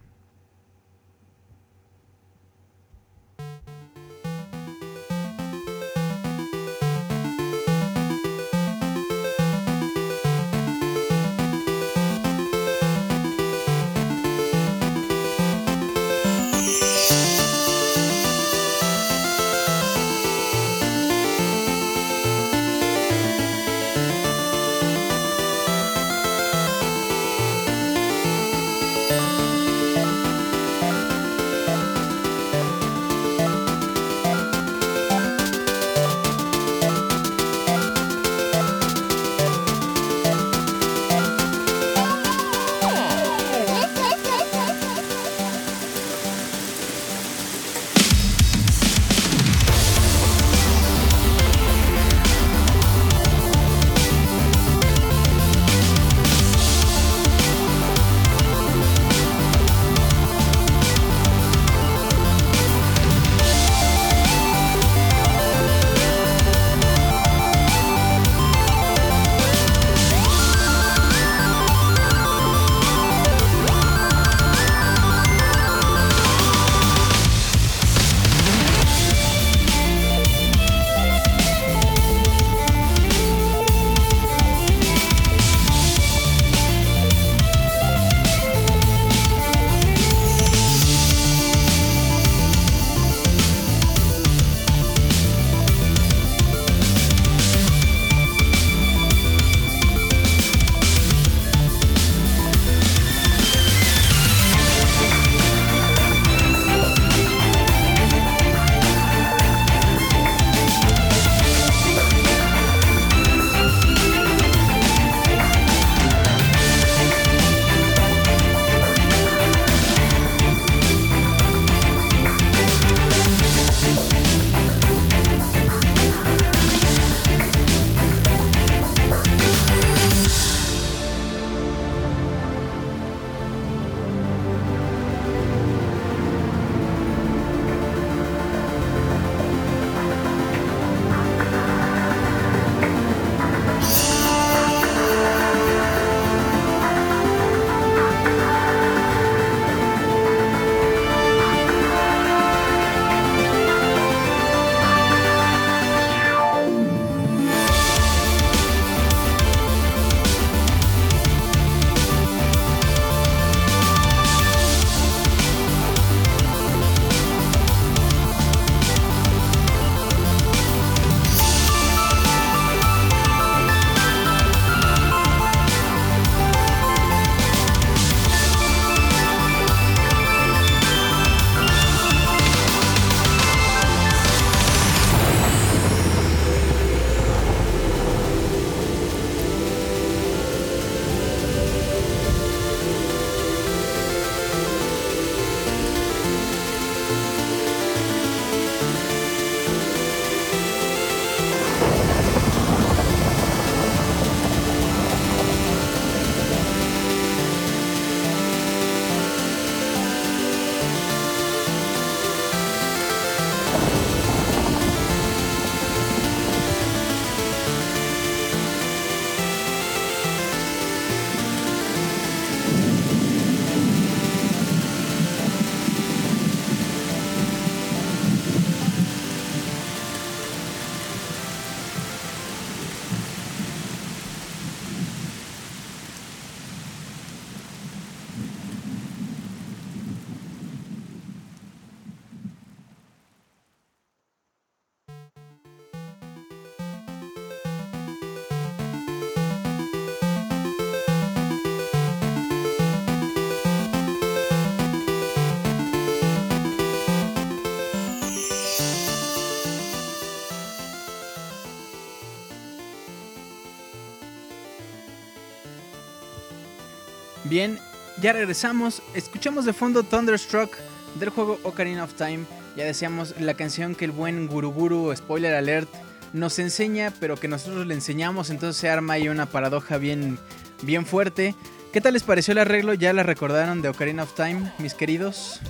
Bien, ya regresamos. Escuchamos de fondo Thunderstruck del juego Ocarina of Time. Ya decíamos la canción que el buen Guruguru, spoiler alert, nos enseña, pero que nosotros le enseñamos. Entonces se arma ahí una paradoja bien, bien fuerte. ¿Qué tal les pareció el arreglo? ¿Ya la recordaron de Ocarina of Time, mis queridos?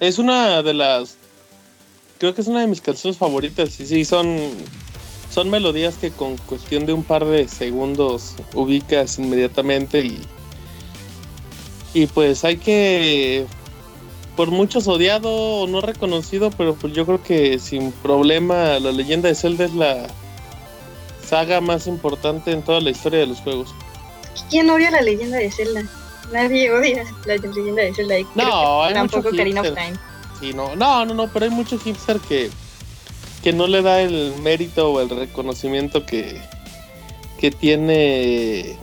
Es una de las. Creo que es una de mis canciones favoritas. Y sí, son. Son melodías que con cuestión de un par de segundos ubicas inmediatamente y. Y pues hay que. Por muchos odiado o no reconocido, pero pues yo creo que sin problema la leyenda de Zelda es la saga más importante en toda la historia de los juegos. ¿Quién odia la leyenda de Zelda? Nadie odia la leyenda de Zelda. y No, hay tampoco Ocarina of. Time. Sí, no, no, no, no, pero hay mucho hipster que, que no le da el mérito o el reconocimiento que, que tiene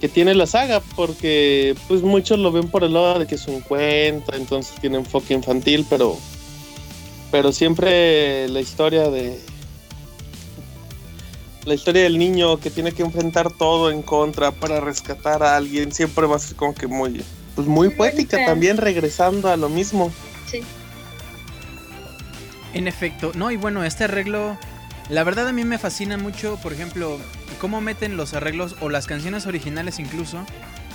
que tiene la saga, porque pues muchos lo ven por el lado de que es un cuento, entonces tiene enfoque infantil, pero pero siempre la historia de la historia del niño que tiene que enfrentar todo en contra para rescatar a alguien siempre va a ser como que muy pues muy poética también regresando a lo mismo. Sí. En efecto, no, y bueno, este arreglo, la verdad a mí me fascina mucho, por ejemplo, cómo meten los arreglos o las canciones originales incluso,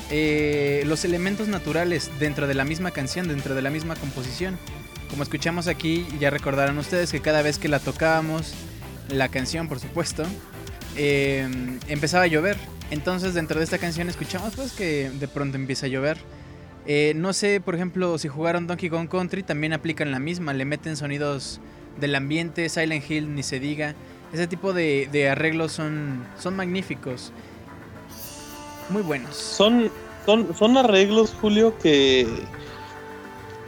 eh, los elementos naturales dentro de la misma canción, dentro de la misma composición. Como escuchamos aquí, ya recordarán ustedes que cada vez que la tocábamos, la canción por supuesto, eh, empezaba a llover. Entonces dentro de esta canción escuchamos pues que de pronto empieza a llover. Eh, no sé, por ejemplo, si jugaron Donkey Kong Country, también aplican la misma, le meten sonidos del ambiente, Silent Hill, ni se diga. Ese tipo de, arreglos son, son magníficos. Muy buenos. Son, son, son arreglos, Julio, que,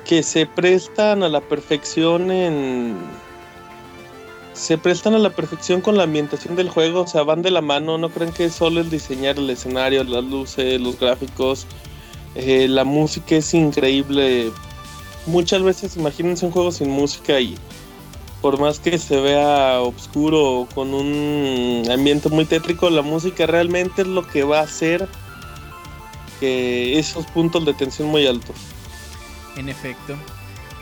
que se prestan a la perfección en. Se prestan a la perfección con la ambientación del juego, o sea, van de la mano, no creen que es solo el diseñar el escenario, las luces, los gráficos, eh, la música es increíble. Muchas veces imagínense un juego sin música y por más que se vea oscuro o con un ambiente muy tétrico, la música realmente es lo que va a hacer que esos puntos de tensión muy altos. En efecto.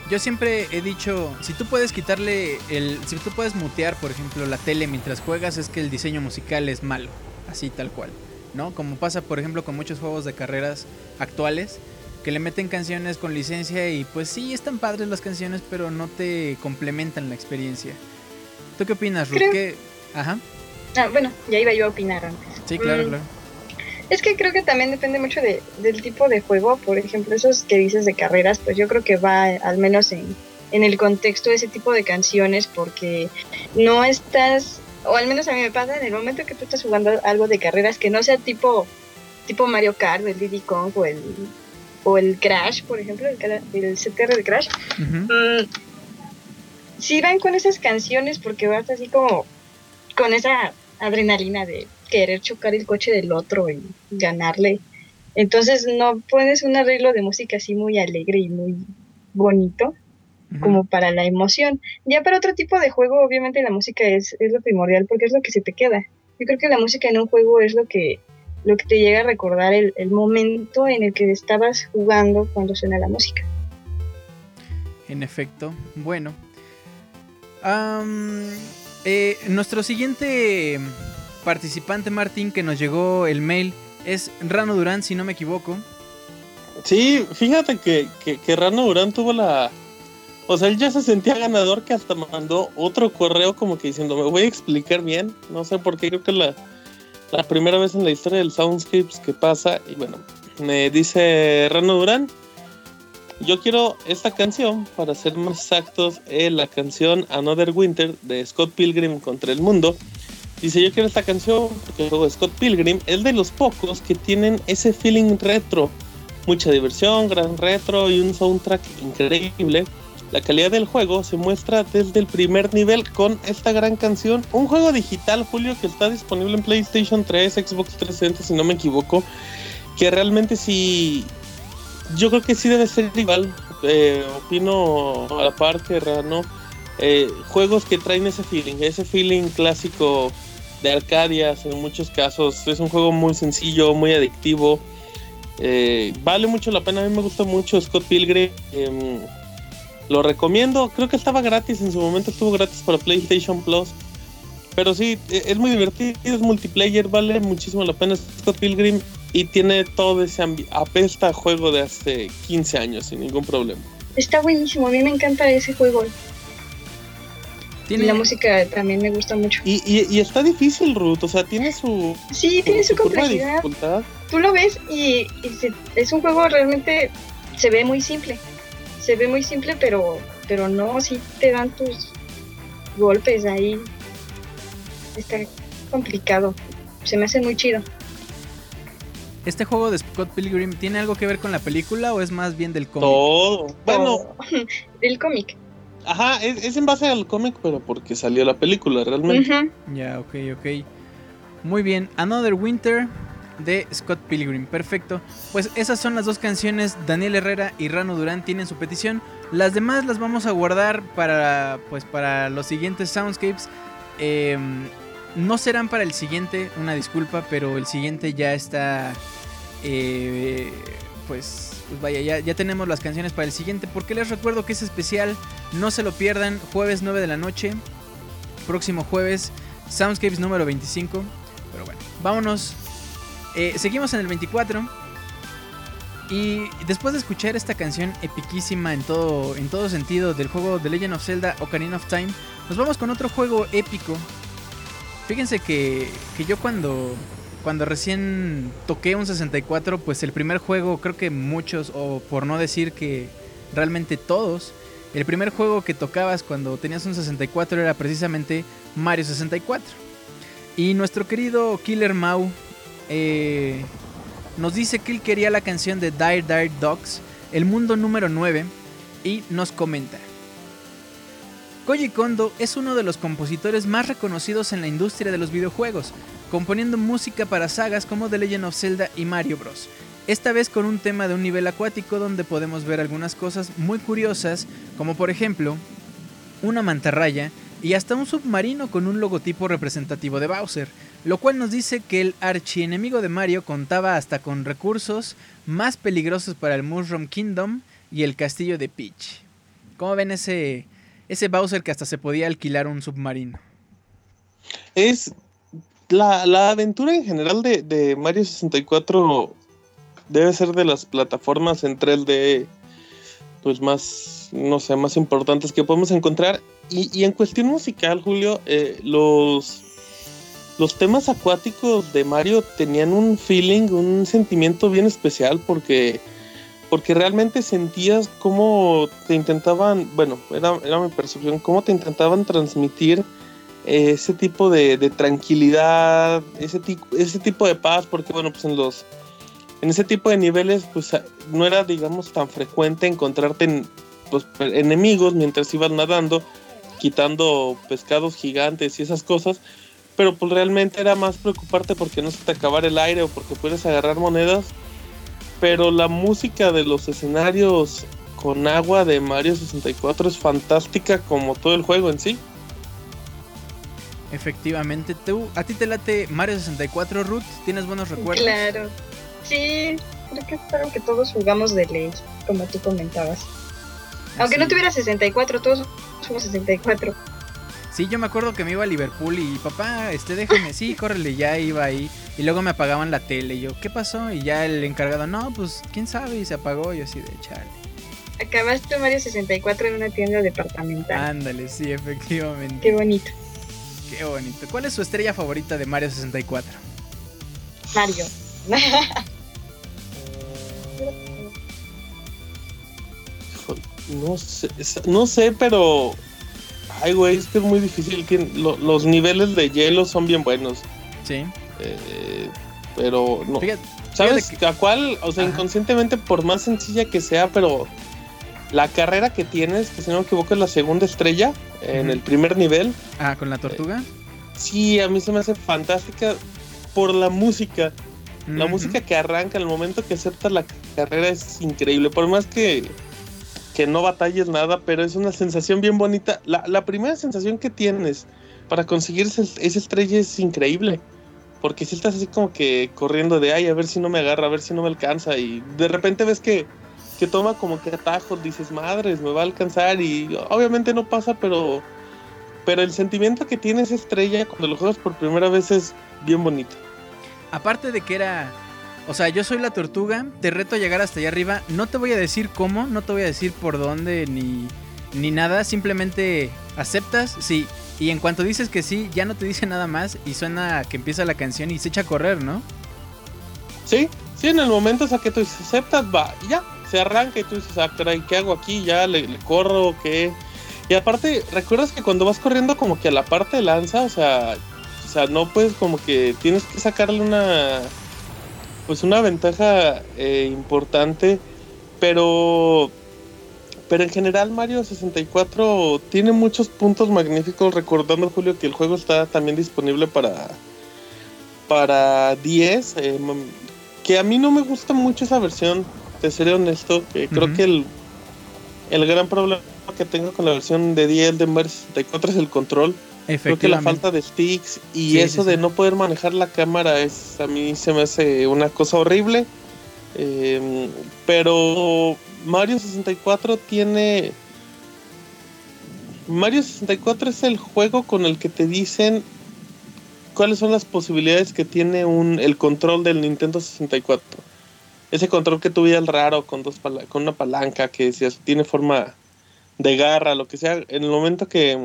Yo siempre he dicho, si tú puedes quitarle el... Si tú puedes mutear, por ejemplo, la tele mientras juegas, es que el diseño musical es malo. Así tal cual. ¿No? Como pasa, por ejemplo, con muchos juegos de carreras actuales, que le meten canciones con licencia y pues sí, están padres las canciones, pero no te complementan la experiencia. ¿Tú qué opinas, Ruth? Creo- ¿Qué- Ajá. Ah, bueno, ya iba yo a opinar antes. Sí, claro, Mm. claro. Es que creo que también depende mucho de, del tipo de juego. Por ejemplo, esos que dices de carreras, pues yo creo que va al menos en, en el contexto de ese tipo de canciones porque no estás, o al menos a mí me pasa, en el momento que tú estás jugando algo de carreras que no sea tipo, tipo Mario Kart, el Diddy Kong o el, o el Crash, por ejemplo, el, el CTR de Crash. Mm, sí van con esas canciones porque vas así como con esa adrenalina de querer chocar el coche del otro y ganarle. Entonces no pones un arreglo de música así muy alegre y muy bonito como para la emoción. Ya para otro tipo de juego obviamente la música es, es lo primordial porque es lo que se te queda. Yo creo que la música en un juego es lo que lo que te llega a recordar el, el momento en el que estabas jugando cuando suena la música. En efecto, bueno. Eh, nuestro siguiente participante, Martín, que nos llegó el mail, es Rano Durán, si no me equivoco. Sí, fíjate que, que, que Rano Durán tuvo la... O sea, él ya se sentía ganador que hasta mandó otro correo como que diciendo, me voy a explicar bien. No sé por qué, creo que la, la primera vez en la historia del Soundscapes que pasa. Y bueno, me dice Rano Durán, yo quiero esta canción, para ser más exactos, eh, la canción Another Winter de Scott Pilgrim contra el mundo. Dice, yo quiero esta canción porque el juego de Scott Pilgrim es de los pocos que tienen ese feeling retro. Mucha diversión, gran retro y un soundtrack increíble. La calidad del juego se muestra desde el primer nivel con esta gran canción. Un juego digital, Julio, que está disponible en PlayStation 3, Xbox 360, si no me equivoco. Que realmente sí... Yo creo que sí debe ser igual. Eh, opino a la par que Rano. Eh, juegos que traen ese feeling, ese feeling clásico de Arcadias en muchos casos. Es un juego muy sencillo, muy adictivo. Eh, vale mucho la pena, a mí me gusta mucho Scott Pilgrim. em, lo recomiendo, creo que estaba gratis en su momento, estuvo gratis para PlayStation Plus. Pero sí, e- es muy divertido, es multiplayer, vale muchísimo la pena Scott Pilgrim y tiene todo ese apesta juego de hace 15 años sin ningún problema. Está buenísimo, a mí me encanta ese juego. Y Tiene, la música también me gusta mucho. Y, y, y está difícil, Ruth, o sea, tiene su, Sí, tiene su curva de complejidad. Tú lo ves y, y se- es un juego realmente, se ve muy simple. Se ve muy simple, pero, pero no, sí te dan tus golpes ahí. Está complicado. Se me hace muy chido. ¿Este juego de Scott Pilgrim tiene algo que ver con la película o es más bien del cómic? Todo. Bueno, O- el cómic. ajá, es, es en base al cómic, pero porque salió la película realmente. Ujú. Ya, ok, ok. Muy bien, Another Winter de Scott Pilgrim, perfecto. Pues esas son las dos canciones, Daniel Herrera y Rano Durán tienen su petición. Las demás las vamos a guardar para, pues, para los siguientes Soundscapes. Em, no serán para el siguiente, una disculpa, pero el siguiente ya está... eh, pues, pues vaya, ya, ya tenemos las canciones para el siguiente. Porque les recuerdo que es especial, no se lo pierdan, jueves 9 de la noche. Próximo jueves, Soundscapes número 25. Pero bueno, vámonos. Eh, seguimos en el 24. Y después de escuchar esta canción epiquísima en todo, en todo sentido del juego The Legend of Zelda Ocarina of Time, nos vamos con otro juego épico. Fíjense que, que yo cuando, cuando recién toqué un 64, pues el primer juego, creo que muchos, o por no decir que realmente todos, el primer juego que tocabas cuando tenías un 64 era precisamente Mario 64. Y nuestro querido Killer Mau eh, nos dice que él quería la canción de Dire Dire Dogs, el mundo número 9, y nos comenta. Koji Kondo es uno de los compositores más reconocidos en la industria de los videojuegos, componiendo música para sagas como The Legend of Zelda y Mario Bros. Esta vez con un tema de un nivel acuático donde podemos ver algunas cosas muy curiosas, como por ejemplo una mantarraya y hasta un submarino con un logotipo representativo de Bowser, lo cual nos dice que el archienemigo de Mario contaba hasta con recursos más peligrosos para el Mushroom Kingdom y el castillo de Peach. ¿Cómo ven ese, ese Bowser que hasta se podía alquilar un submarino? Es la, la aventura en general de, de Mario 64 debe ser de las plataformas en 3D pues más, no sé, más importantes que podemos encontrar. Y, y en cuestión musical, Julio, eh, los, los temas acuáticos de Mario tenían un feeling, un sentimiento bien especial porque, porque realmente sentías cómo te intentaban, bueno, era, era mi percepción, cómo te intentaban transmitir ese tipo de, tranquilidad, ese, ese tipo de paz, porque bueno, pues en los en ese tipo de niveles, pues a- no era, digamos, tan frecuente encontrarte en, pues, enemigos mientras ibas nadando, quitando pescados gigantes y esas cosas, pero pues realmente era más preocuparte porque no se te acabara el aire o porque puedes agarrar monedas, pero la música de los escenarios con agua de Mario 64 es fantástica como todo el juego en sí. Efectivamente, ¿tú, ¿a ti te late Mario 64, Ruth? ¿Tienes buenos recuerdos? Claro. Sí, creo que es algo que todos jugamos de ley, como tú comentabas. Aunque no tuviera 64, todos somos 64. Sí, yo me acuerdo que me iba a Liverpool y papá, este, déjame, sí, córrele, ya iba ahí. Y luego me apagaban la tele y yo, ¿qué pasó? Y ya el encargado, no, pues, quién sabe, y se apagó. Y yo así de chale. Acabaste Mario 64 en una tienda departamental. Ándale, sí, efectivamente. Qué bonito. Qué bonito. ¿Cuál es su estrella favorita de Mario 64? Mario. No sé, no sé, pero. Ay, güey, es que es muy difícil. que lo- los niveles de hielo son bien buenos. Sí. eh, pero no. Fíjate, ¿Sabes fíjate a cuál? O sea, Ajá. inconscientemente, por más sencilla que sea, pero la carrera que tienes, que si no me equivoco es la segunda estrella en el primer nivel. ah, con la tortuga. Sí, a mí se me hace fantástica por la música. La música que arranca al momento que aceptas la carrera es increíble. Por más que, que no batalles nada, pero es una sensación bien bonita. La, la primera sensación que tienes para conseguir esa estrella es increíble. Porque si estás así como que corriendo de, ay, a ver si no me agarra, a ver si no me alcanza. Y de repente ves que, que toma como que atajos, dices, madres, me va a alcanzar. Y obviamente no pasa, pero, pero el sentimiento que tiene esa estrella cuando lo juegas por primera vez es bien bonito. Aparte de que era. O sea, yo soy la tortuga, te reto a llegar hasta allá arriba. No te voy a decir cómo, no te voy a decir por dónde ni, ni nada. Simplemente aceptas, sí. Y en cuanto dices que sí, ya no te dice nada más y suena que empieza la canción y se echa a correr, ¿no? Sí, sí, en el momento sea, que tú aceptas, va, ya, se arranca y tú dices, ah, caray, ¿qué hago aquí? Ya, le corro, ¿qué? Y aparte, ¿recuerdas que cuando vas corriendo como que a la parte lanza, o sea, o sea, no puedes como que tienes que sacarle una, pues una ventaja eh, importante, pero, pero en general Mario 64 tiene muchos puntos magníficos, recordando Julio que el juego está también disponible para, para 10, eh, mam- que a mí no me gusta mucho esa versión, te seré honesto, que creo que el, el gran problema que tengo con la versión de 10 de Mario 64 es el control. Creo que la falta de sticks y Sí, eso sí, de sí. no poder manejar la cámara es a mí se me hace una cosa horrible. Eh, pero Mario 64 tiene Mario 64 es el juego con el que te dicen cuáles son las posibilidades que tiene un el control del Nintendo 64. Ese control que tuviera el raro con dos pala- con una palanca que si tiene forma de garra, lo que sea, en el momento que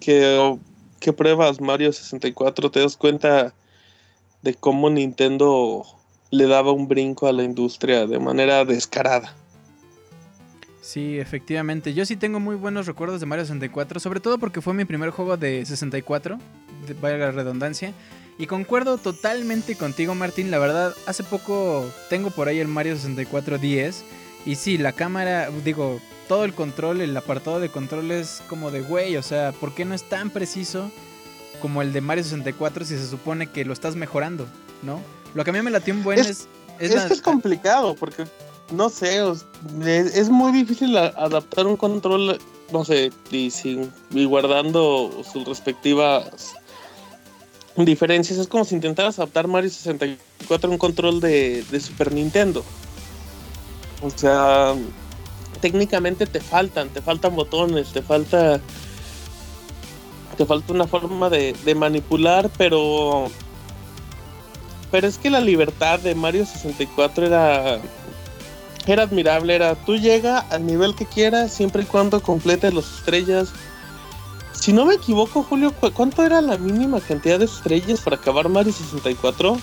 que, que pruebas Mario 64 te das cuenta de cómo Nintendo le daba un brinco a la industria de manera descarada. Sí, efectivamente. Yo sí tengo muy buenos recuerdos de Mario 64, sobre todo porque fue mi primer juego de 64, de, valga la redundancia. Y concuerdo totalmente contigo, Martín. La verdad, hace poco tengo por ahí el Mario 64 10. Y sí, la cámara, digo, todo el control, el apartado de control es como de güey. O sea, ¿por qué no es tan preciso como el de Mario 64 si se supone que lo estás mejorando, ¿no? Lo que a mí me latió un buen Es- es... Es, es la- que es complicado porque no sé, es, es muy difícil adaptar un control, no sé, y, sin, y guardando sus respectivas diferencias. Es como si intentaras adaptar Mario 64 a un control de, de Super Nintendo. O sea, técnicamente te faltan, te faltan botones, te falta. Te falta una forma de, manipular, pero. Pero es que la libertad de Mario 64 era. Era admirable, era tú llega al nivel que quieras, siempre y cuando completes las estrellas. Si no me equivoco, Julio, ¿cu- ¿cuánto era la mínima cantidad de estrellas para acabar Mario 64?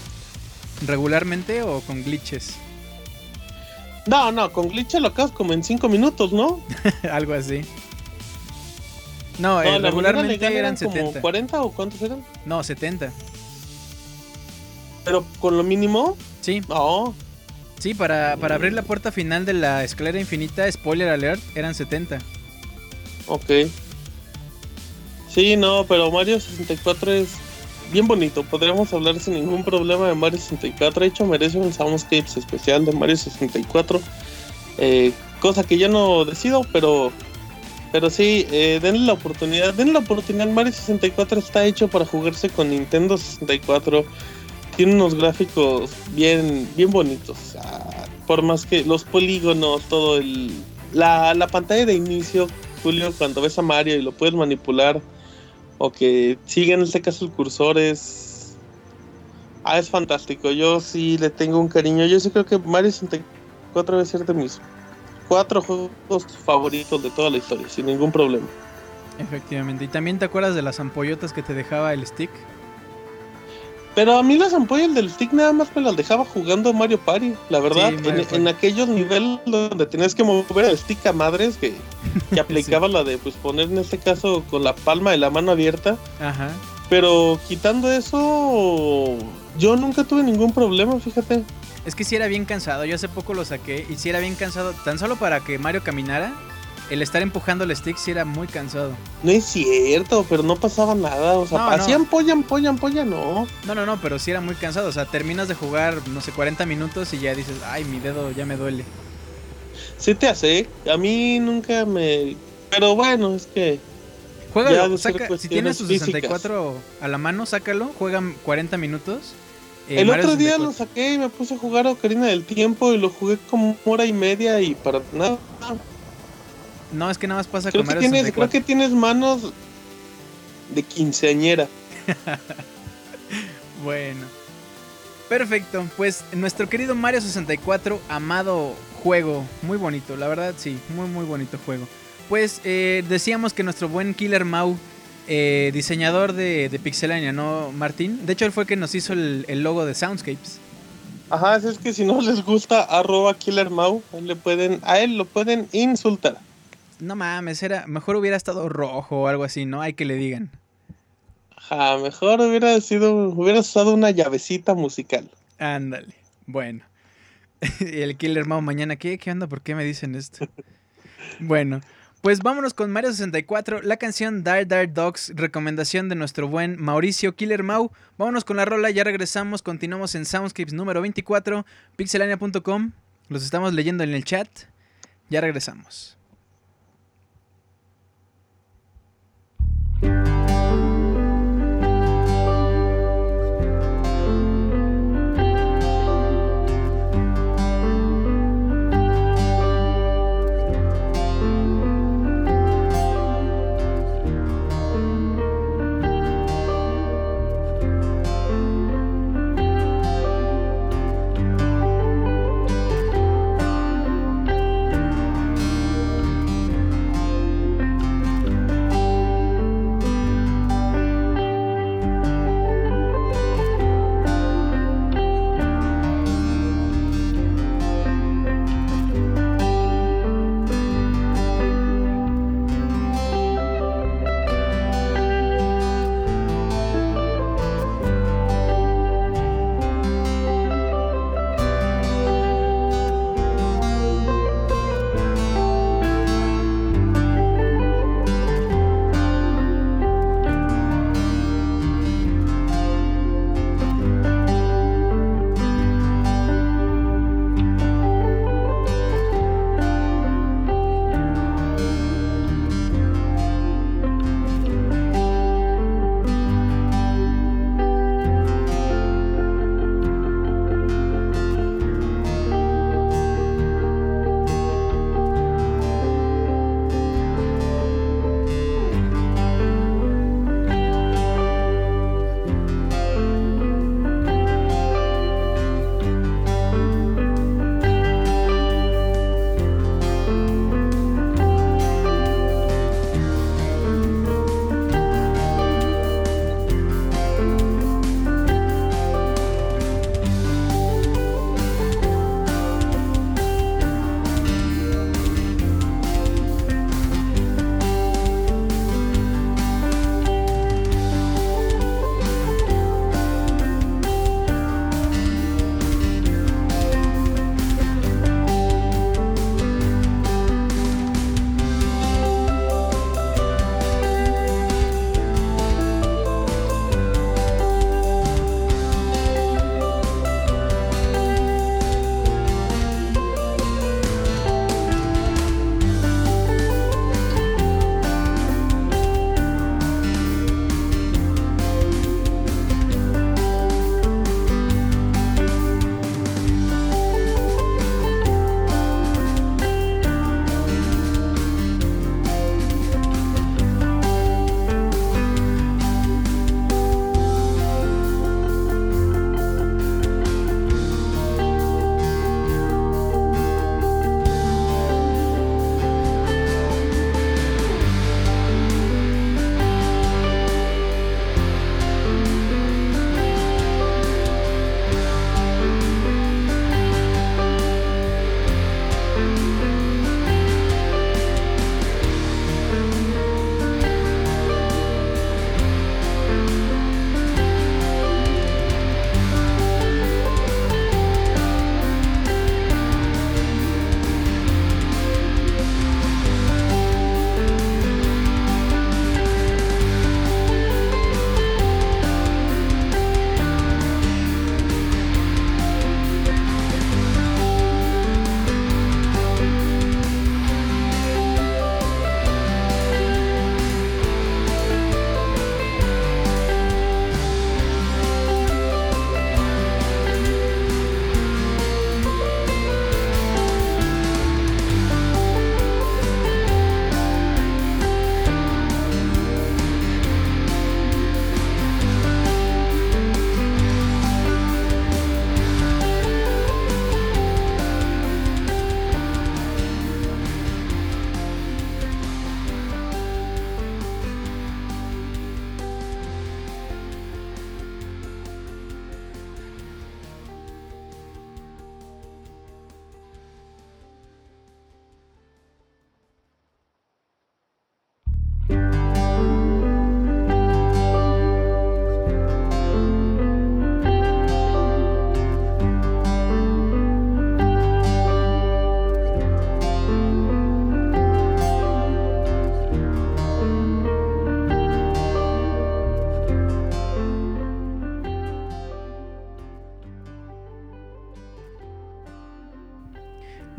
regularmente o con glitches. No, no, con glitch lo acabas como en 5 minutos, ¿no? Algo así. No, No, eh, regularmente legal eran como 70. 40 o cuántos eran? No, 70. Pero con lo mínimo, Sí, no. sí, para, para abrir la puerta final de la escalera infinita, spoiler alert, eran 70. Ok. Sí, no, pero Mario 64 es bien bonito. Podríamos hablar sin ningún problema de Mario 64. De hecho, merece un Soundscapes especial de Mario 64. Eh, cosa que yo no decido, pero pero sí, eh, denle la oportunidad. Denle la oportunidad. Mario 64 está hecho para jugarse con Nintendo 64. Tiene unos gráficos bien, bien bonitos. Por más que los polígonos, todo el. La, la pantalla de inicio, Julio, cuando ves a Mario y lo puedes manipular. O que sigue en este caso el cursor es. Ah, es fantástico. Yo sí le tengo un cariño. Yo sí creo que Mario 64 debe ser de mis cuatro juegos favoritos de toda la historia, sin ningún problema. Efectivamente. ¿Y también te acuerdas de las ampollotas que te dejaba el stick? Pero a mí las ampollas del stick nada más me las dejaba jugando Mario Party, la verdad. Sí, en, Party. en aquellos niveles donde tenías que mover el stick a madres, que, que aplicaba la de pues poner en este caso con la palma de la mano abierta. Ajá. Pero quitando eso, yo nunca tuve ningún problema, fíjate. Es que sí era bien cansado. Yo hace poco lo saqué y sí era bien cansado. Tan solo para que Mario caminara, el estar empujando el stick sí era muy cansado. No es cierto, pero no pasaba nada. O sea, No, no. hacían polla, ampolla, ampolla, no. No, no, no, pero sí era muy cansado. O sea, terminas de jugar, no sé, 40 minutos y ya dices, ay, mi dedo ya me duele. Sí te hace. A mí nunca me. Pero bueno, es que. Ser saca, si tienes tu físicas. 64 a la mano, sácalo, juega 40 minutos eh, el Mario otro día 64. lo saqué y me puse a jugar Ocarina del Tiempo y lo jugué como hora y media y para nada. No, es que nada más pasa Creo con que, tienes, creo 64. que tienes manos de quinceañera. Bueno. Perfecto, pues nuestro querido Mario 64, amado juego, muy bonito, la verdad sí, muy muy bonito juego. Pues eh, decíamos que nuestro buen Killer Mau, eh, diseñador de, de Pixelania, ¿no, Martín? De hecho, él fue el que nos hizo el, el logo de Soundscapes. Ajá, es que si no les gusta arroba Killer Mau, le pueden, a él lo pueden insultar. No mames, era, mejor hubiera estado rojo o algo así, ¿no? Hay que le digan. Ajá, mejor hubiera sido, hubiera usado una llavecita musical. Ándale, bueno. Y el Killer Mau mañana, ¿qué? ¿Qué onda? ¿Por qué me dicen esto? bueno, pues vámonos con Mario 64, la canción Dar Dar Dogs, recomendación de nuestro buen Mauricio Killer Mau. Vámonos con la rola, ya regresamos, continuamos en Soundscapes número 24, pixelania.com. Los estamos leyendo en el chat. Ya regresamos. thank you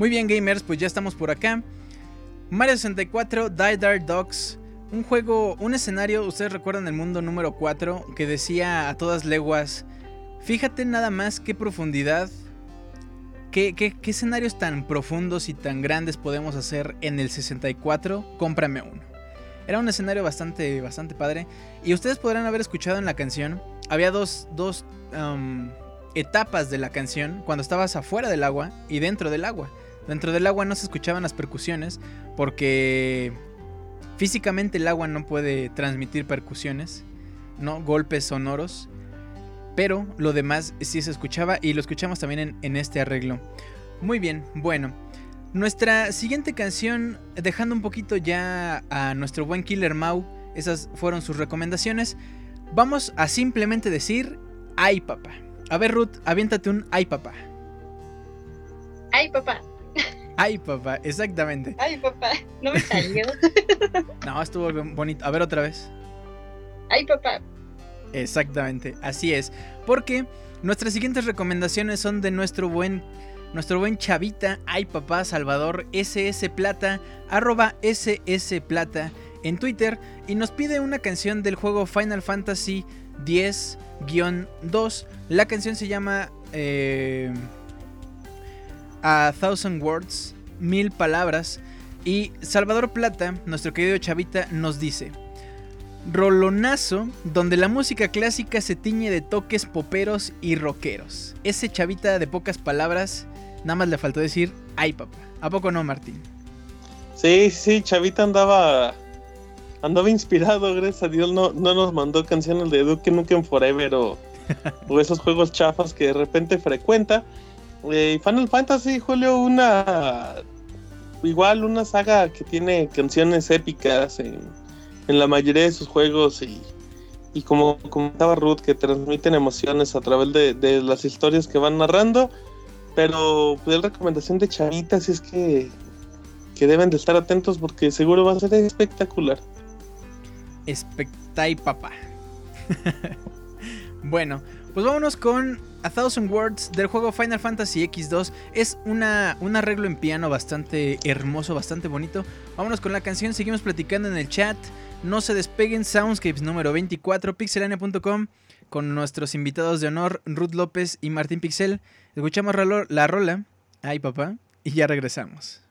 Muy bien, gamers, pues ya estamos por acá. Mario 64, Die Dare Dogs. Un juego, un escenario, ustedes recuerdan el mundo número 4 que decía a todas leguas, fíjate nada más qué profundidad, qué, qué- qué escenarios tan profundos y tan grandes podemos hacer en el 64, cómprame uno. Era un escenario bastante, bastante padre. Y ustedes podrán haber escuchado en la canción, había dos, dos um, etapas de la canción cuando estabas afuera del agua y dentro del agua. Dentro del agua no se escuchaban las percusiones porque físicamente el agua no puede transmitir percusiones, no golpes sonoros, pero lo demás sí se escuchaba y lo escuchamos también en, este arreglo. Muy bien, bueno. Nuestra siguiente canción, dejando un poquito ya a nuestro buen Killer Mau, esas fueron sus recomendaciones. Vamos a simplemente decir, ay papá. A ver Ruth, aviéntate un ay papá. Ay, papá. Ay papá, exactamente. Ay, papá. No me salió. No, estuvo bonito. A ver otra vez. Ay, papá. Exactamente, así es. Porque nuestras siguientes recomendaciones son de nuestro buen, nuestro buen chavita, ay papá Salvador SS Plata, arroba SS Plata en Twitter y nos pide una canción del juego Final Fantasy X-2. La canción se llama eh, A Thousand Words, Mil Palabras. Y Salvador Plata, nuestro querido chavita, nos dice... Rolonazo, donde la música clásica se tiñe de toques poperos y rockeros. Ese chavita de pocas palabras, nada más le faltó decir, ay papá. ¿A poco no, Martín? Sí, sí, Chavita andaba andaba inspirado, gracias a Dios no, no nos mandó canciones de Duke Nukem Forever o, o esos juegos chafas que de repente frecuenta. Eh, Final Fantasy, Julio, una igual una saga que tiene canciones épicas en, en la mayoría de sus juegos y, y como comentaba Ruth, que transmiten emociones a través de, de las historias que van narrando. Pero pues, la recomendación de Chavita si es que que deben de estar atentos porque seguro va a ser espectacular. Espectay papá. bueno, pues vámonos con A Thousand Words del juego Final Fantasy X2. Es una, un arreglo en piano bastante hermoso, bastante bonito. Vámonos con la canción, seguimos platicando en el chat. No se despeguen, Soundscapes número 24, pixelania.com, con nuestros invitados de honor, Ruth López y Martín Pixel. Escuchamos la rola, ay papá, y ya regresamos.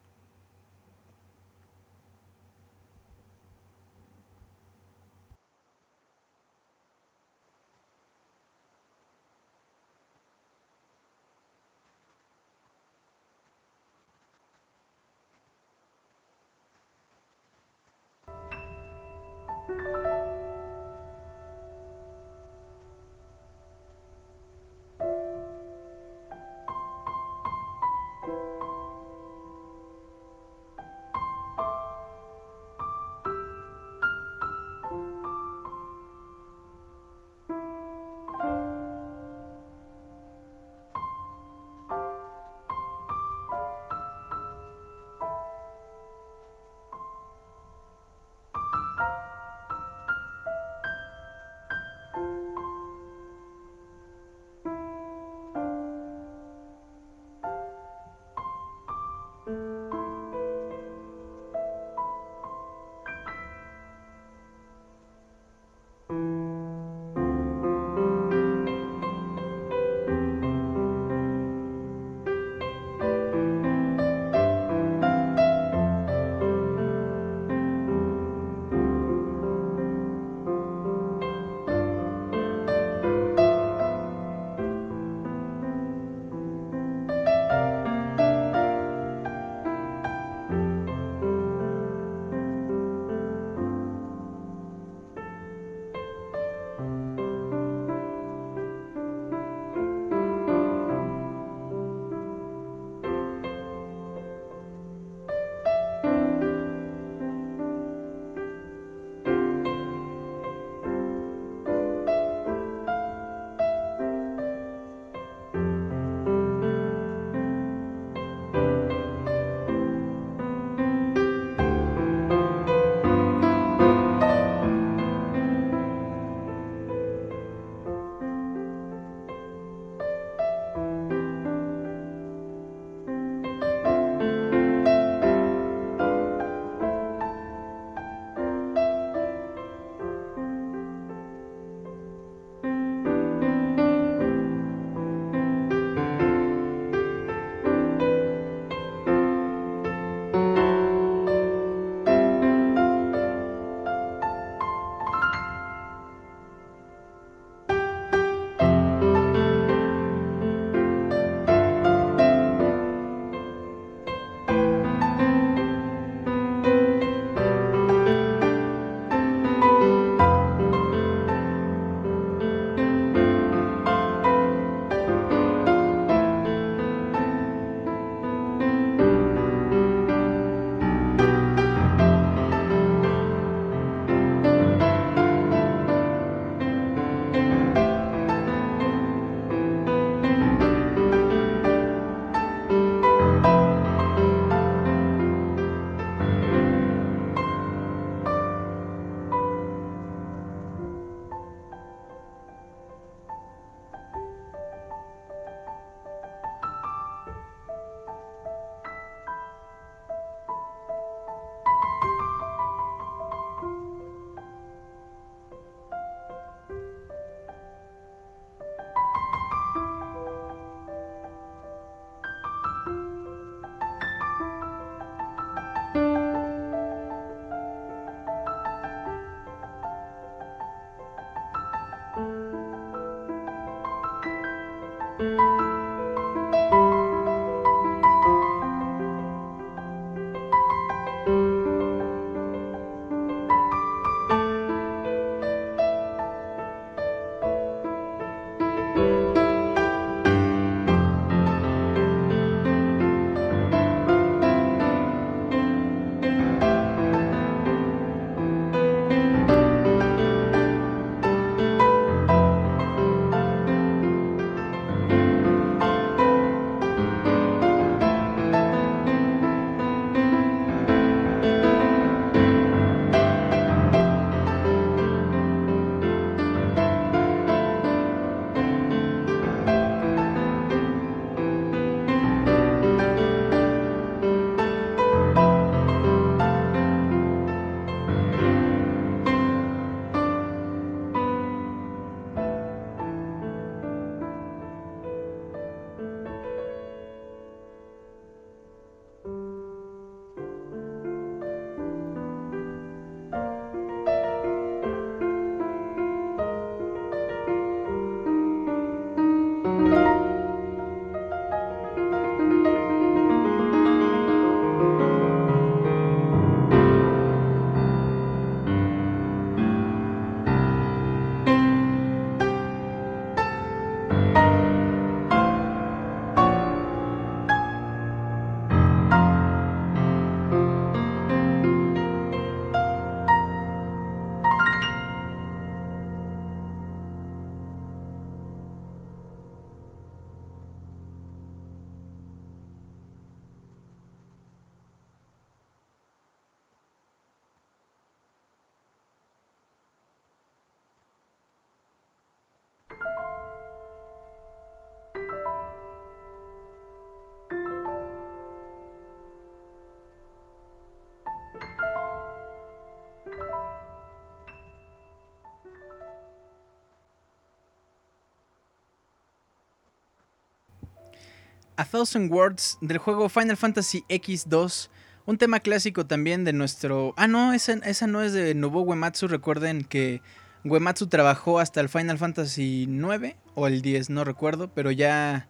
A Thousand Words del juego Final Fantasy X2. Un tema clásico también de nuestro... Ah, no, esa, esa no es de Nobuo Uematsu. Recuerden que Uematsu trabajó hasta el Final Fantasy 9 o el 10, no recuerdo, pero ya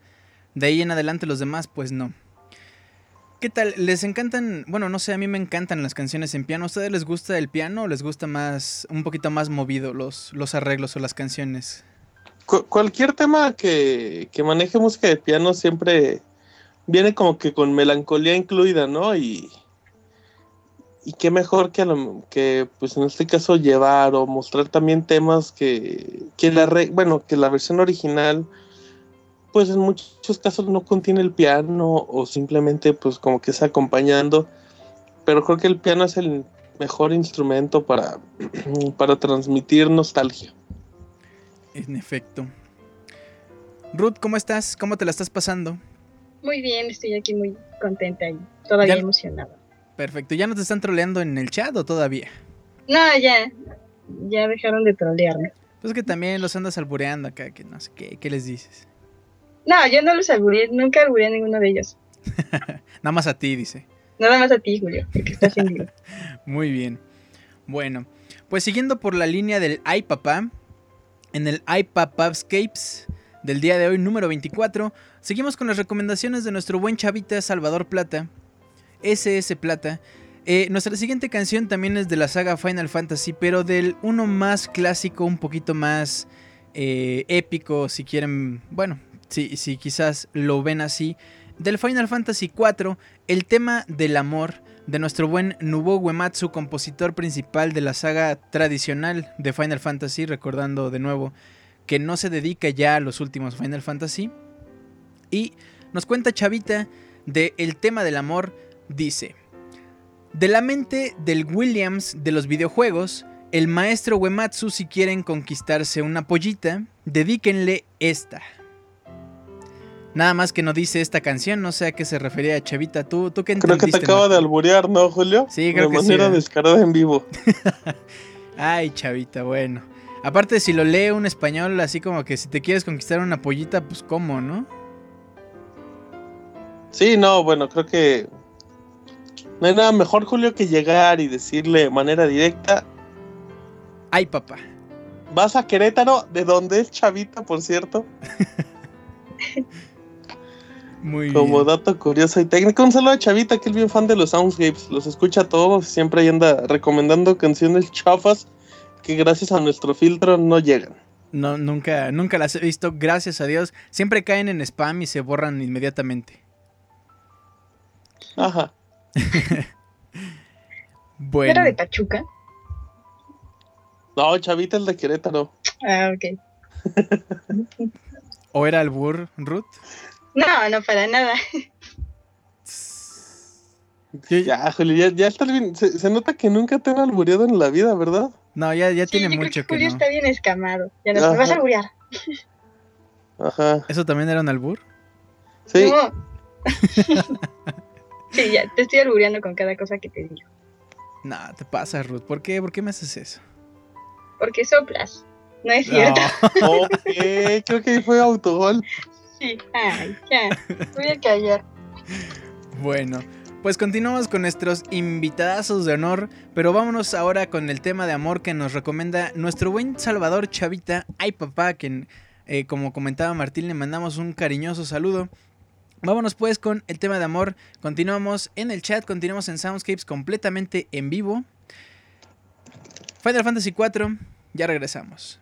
de ahí en adelante los demás, pues no. ¿Qué tal? ¿Les encantan? Bueno, no sé, a mí me encantan las canciones en piano. ¿A ustedes les gusta el piano o les gusta más, un poquito más movido los, los arreglos o las canciones? Cu- cualquier tema que, que maneje música de piano siempre viene como que con melancolía incluida, ¿no? Y, y qué mejor que, que pues en este caso llevar o mostrar también temas que, que la re- bueno, que la versión original pues en muchos casos no contiene el piano o simplemente pues como que está acompañando, pero creo que el piano es el mejor instrumento para, para transmitir nostalgia. En efecto. Ruth, ¿cómo estás? ¿Cómo te la estás pasando? Muy bien, estoy aquí muy contenta y todavía Ya- emocionada. Perfecto. ¿Ya no te están troleando en el chat o todavía? No, ya. Ya dejaron de trolearme. Pues que también los andas albureando acá, que no sé qué, ¿qué les dices? No, yo no los alburé, nunca alburé a ninguno de ellos. Nada más a ti, dice. Nada más a ti, Julio, porque estás en. Muy bien. Bueno, pues siguiendo por la línea del iPapá, en el iPapapscapes del día de hoy, número 24, seguimos con las recomendaciones de nuestro buen chavita Salvador Plata, SS Plata. Eh, nuestra siguiente canción también es de la saga Final Fantasy, pero del uno más clásico, un poquito más eh, épico, si quieren, bueno, si, si quizás lo ven así, del Final Fantasy IV, el tema del amor de nuestro buen Nobuo Uematsu, compositor principal de la saga tradicional de Final Fantasy, recordando de nuevo que no se dedica ya a los últimos Final Fantasy. Y nos cuenta Chavita de el tema del amor, dice, de la mente del Williams de los videojuegos, el maestro Uematsu si quieren conquistarse una pollita, dedíquenle esta. Nada más que no dice esta canción, no sé a qué se refería Chavita. ¿Tú, tú qué Creo que te acaba de alburear, ¿no, Julio? Sí, creo de que sí, manera ¿eh? descarada en vivo. Ay, chavita, bueno. Aparte, si lo lee un español, así como que si te quieres conquistar una pollita, pues cómo, ¿no? Sí, no, bueno, creo que no hay nada mejor, Julio, que llegar y decirle de manera directa, Ay, papá. vas a Querétaro, de donde es Chavita, por cierto. Muy Como bien. dato curioso y técnico, un saludo a Chavita, que es bien fan de los Soundscapes. Los escucha todos, siempre ahí anda recomendando canciones chafas que gracias a nuestro filtro no llegan. No, nunca, nunca las he visto, gracias a Dios. Siempre caen en spam y se borran inmediatamente. Ajá. Bueno, ¿Era de Pachuca? No, Chavita es de Querétaro. Ah, ok. ¿o era albur, Ruth? No, no, para nada. Yo- Ya, Julio, ya, ya está bien. Se, se nota que nunca te han albureado en la vida, ¿verdad? No, ya, ya Sí, tiene yo creo mucho que que Julio no. está bien escamado. Ya nos vas a alburear. Ajá. ¿Eso también era un albur? Sí. No. sí, ya, te estoy albureando con cada cosa que te digo. No, te pasa, Ruth. ¿Por qué? ¿Por qué me haces eso? Porque soplas. No es cierto. No. Ok, creo que ahí fue autogol. Sí. Ay, ya. Voy a callar. Bueno, pues continuamos con nuestros invitadazos de honor, pero vámonos ahora con el tema de amor que nos recomienda nuestro buen Salvador Chavita. Ay, papá, que eh, como comentaba Martín, le mandamos un cariñoso saludo. Vámonos pues con el tema de amor. Continuamos en el chat, continuamos en Soundscapes completamente en vivo. Final Fantasy IV, ya regresamos.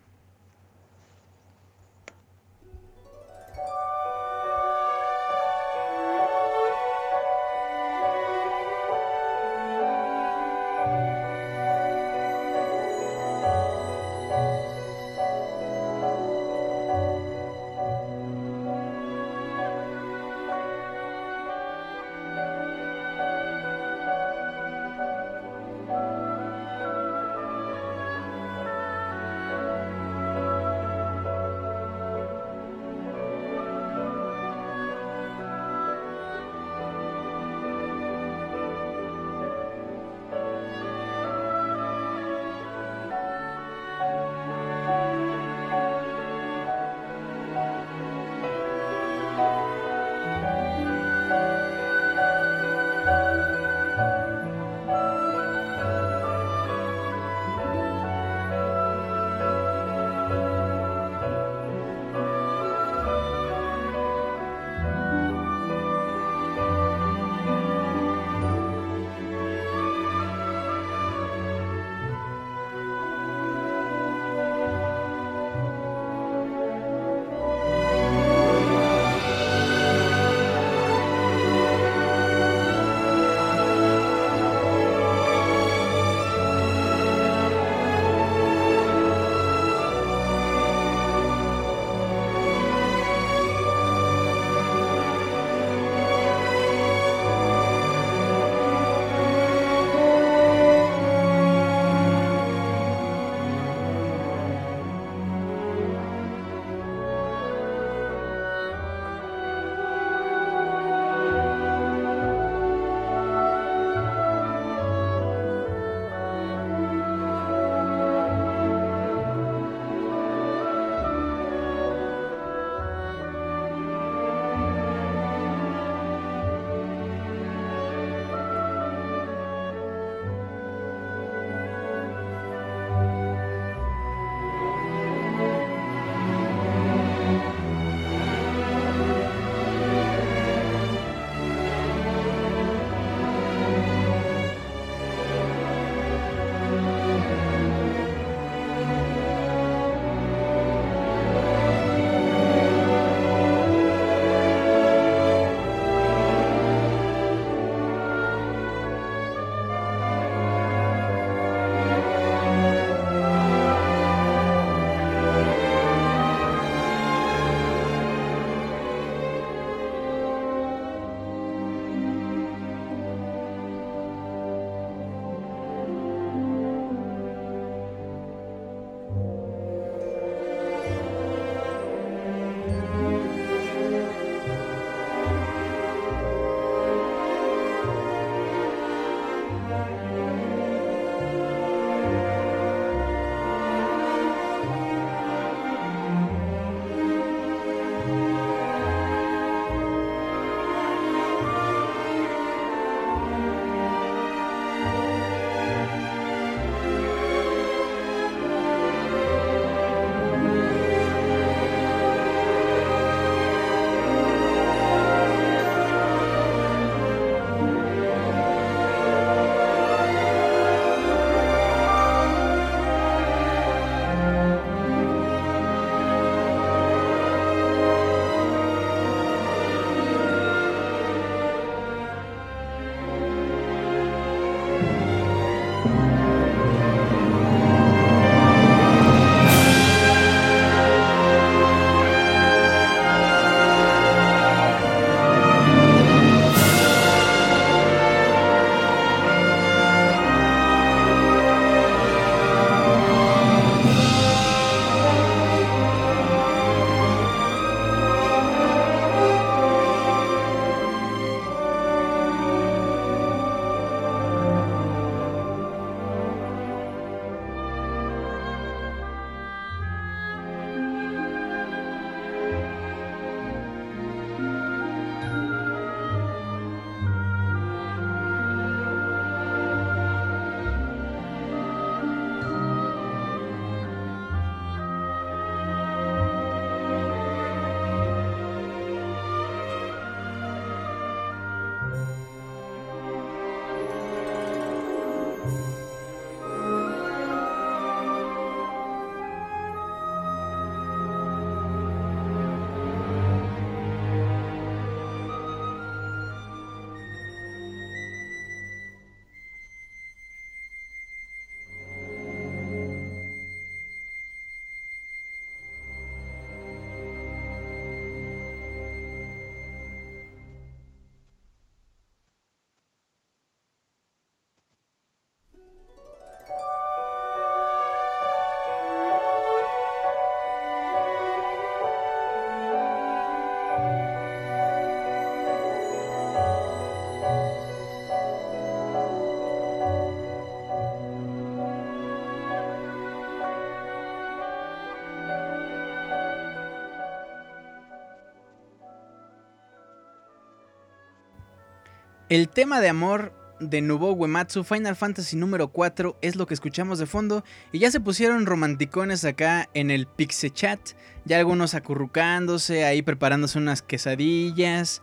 El tema de amor de Nubo Uematsu Final Fantasy número 4 es lo que escuchamos de fondo y ya se pusieron romanticones acá en el Pixe Chat, ya algunos acurrucándose, ahí preparándose unas quesadillas,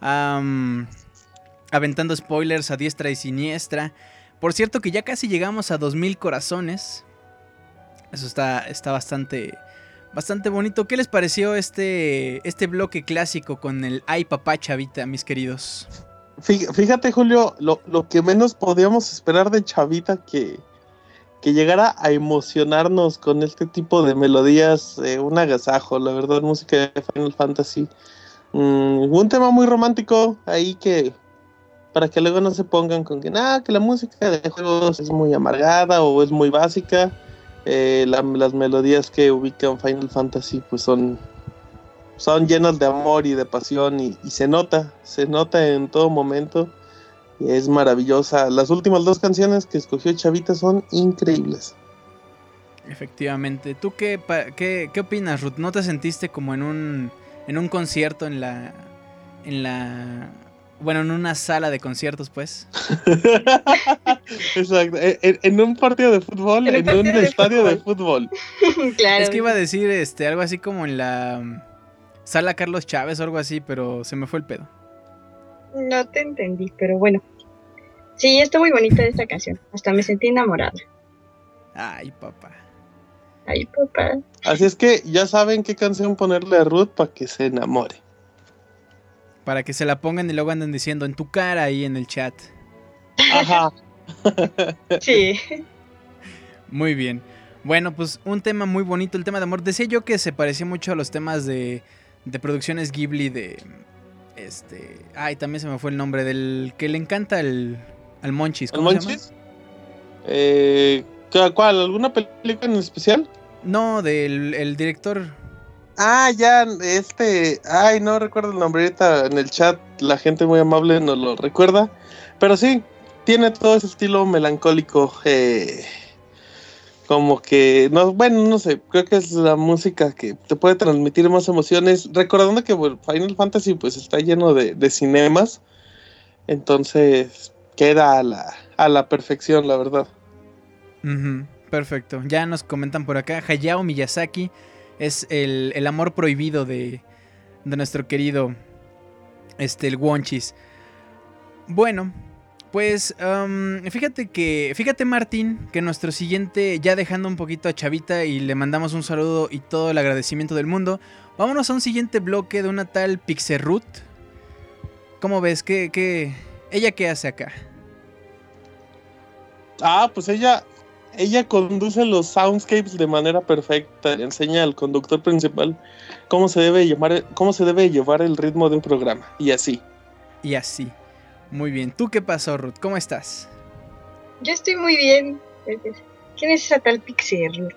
aventando spoilers a diestra y siniestra. Por cierto que ya casi llegamos a 2000 corazones. Eso está, está bastante, bastante bonito. ¿Qué les pareció este, este bloque clásico con el Ay papá chavita, mis queridos? Fí- Fíjate, Julio, lo, lo que menos podíamos esperar de Chavita que, que llegara a emocionarnos con este tipo de melodías, eh, un agasajo, la verdad, música de Final Fantasy. Mm, un tema muy romántico ahí que para que luego no se pongan con que nada, que la música de juegos es muy amargada o es muy básica. Eh, la- las melodías que ubican Final Fantasy pues son son llenas de amor y de pasión y, y se nota, se nota en todo momento. Y es maravillosa. Las últimas dos canciones que escogió Chavita son increíbles. Efectivamente. ¿Tú qué, pa- qué, qué opinas, Ruth? ¿No te sentiste como en un, en un concierto en la... en la... bueno, en una sala de conciertos, pues? Exacto. En, en- en un partido de fútbol, En un en un partido de estadio de fútbol. claro. Es que iba a decir este, algo así como en la sala Carlos Chávez o algo así, pero se me fue el pedo. No te entendí, pero bueno. Sí, está muy bonita esta canción. Hasta me sentí enamorada. Ay, papá. Ay, papá. Así es que ya saben qué canción ponerle a Ruth para que se enamore. Para que se la pongan y luego anden diciendo en tu cara ahí en el chat. Ajá. Sí. Muy bien. Bueno, pues un tema muy bonito, el tema de amor. Decía yo que se parecía mucho a los temas de, de producciones Ghibli de... Este... Ay, también se me fue el nombre del que le encanta el, al Monchis. ¿El ¿Cómo se llama? Monchis? Eh, ¿cu- ¿Cuál? ¿Alguna película en especial? No, del el director. Ah, ya, este. Ay, no recuerdo el nombre ahorita en el chat. La gente muy amable nos lo recuerda. Pero sí, tiene todo ese estilo melancólico. eh, como que. No, bueno, no sé. Creo que es la música que te puede transmitir más emociones. Recordando que Final Fantasy pues está lleno de, de cinemas. Entonces queda a la, a la perfección, la verdad. Perfecto. Ya nos comentan por acá. Hayao Miyazaki es el, el amor prohibido de, de nuestro querido este, el Wonchis. Bueno, pues fíjate que, fíjate Martín, que nuestro siguiente, ya dejando un poquito a Chavita y le mandamos un saludo y todo el agradecimiento del mundo, vámonos a un siguiente bloque de una tal Pixerut. ¿Cómo ves? ¿Qué, qué, ella qué hace acá? Ah, pues ella, ella conduce los soundscapes de manera perfecta. Enseña al conductor principal cómo se debe llamar, cómo se debe llevar el ritmo de un programa. Y así. Y así. Muy bien. ¿Tú qué pasó, Ruth? ¿Cómo estás? Yo estoy muy bien. ¿Quién es esa tal Pixie Ruth?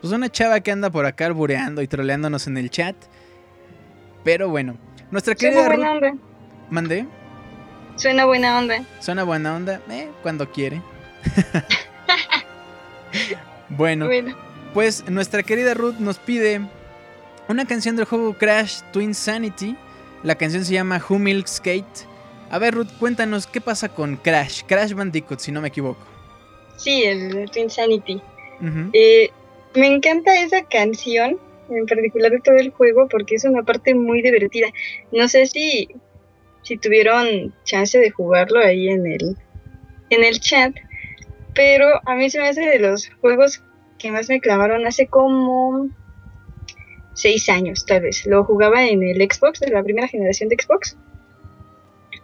Pues una chava que anda por acá albureando y troleándonos en el chat. Pero bueno, nuestra Suena querida buena Ruth. onda. Mandé. Suena buena onda. Suena buena onda. Eh, cuando quiere. bueno, Bueno. pues nuestra querida Ruth nos pide una canción del juego Crash Twin Sanity. La canción se llama Who Milk Skate. A ver, Ruth, cuéntanos qué pasa con Crash. Crash Bandicoot, si no me equivoco. Sí, el Twin Sanity. Eh, me encanta esa canción, en particular de todo el juego, porque es una parte muy divertida. No sé si, si tuvieron chance de jugarlo ahí en el, en el chat, pero a mí se me hace de los juegos que más me clavaron hace como seis años, tal vez. Lo jugaba en el Xbox, de la primera generación de Xbox.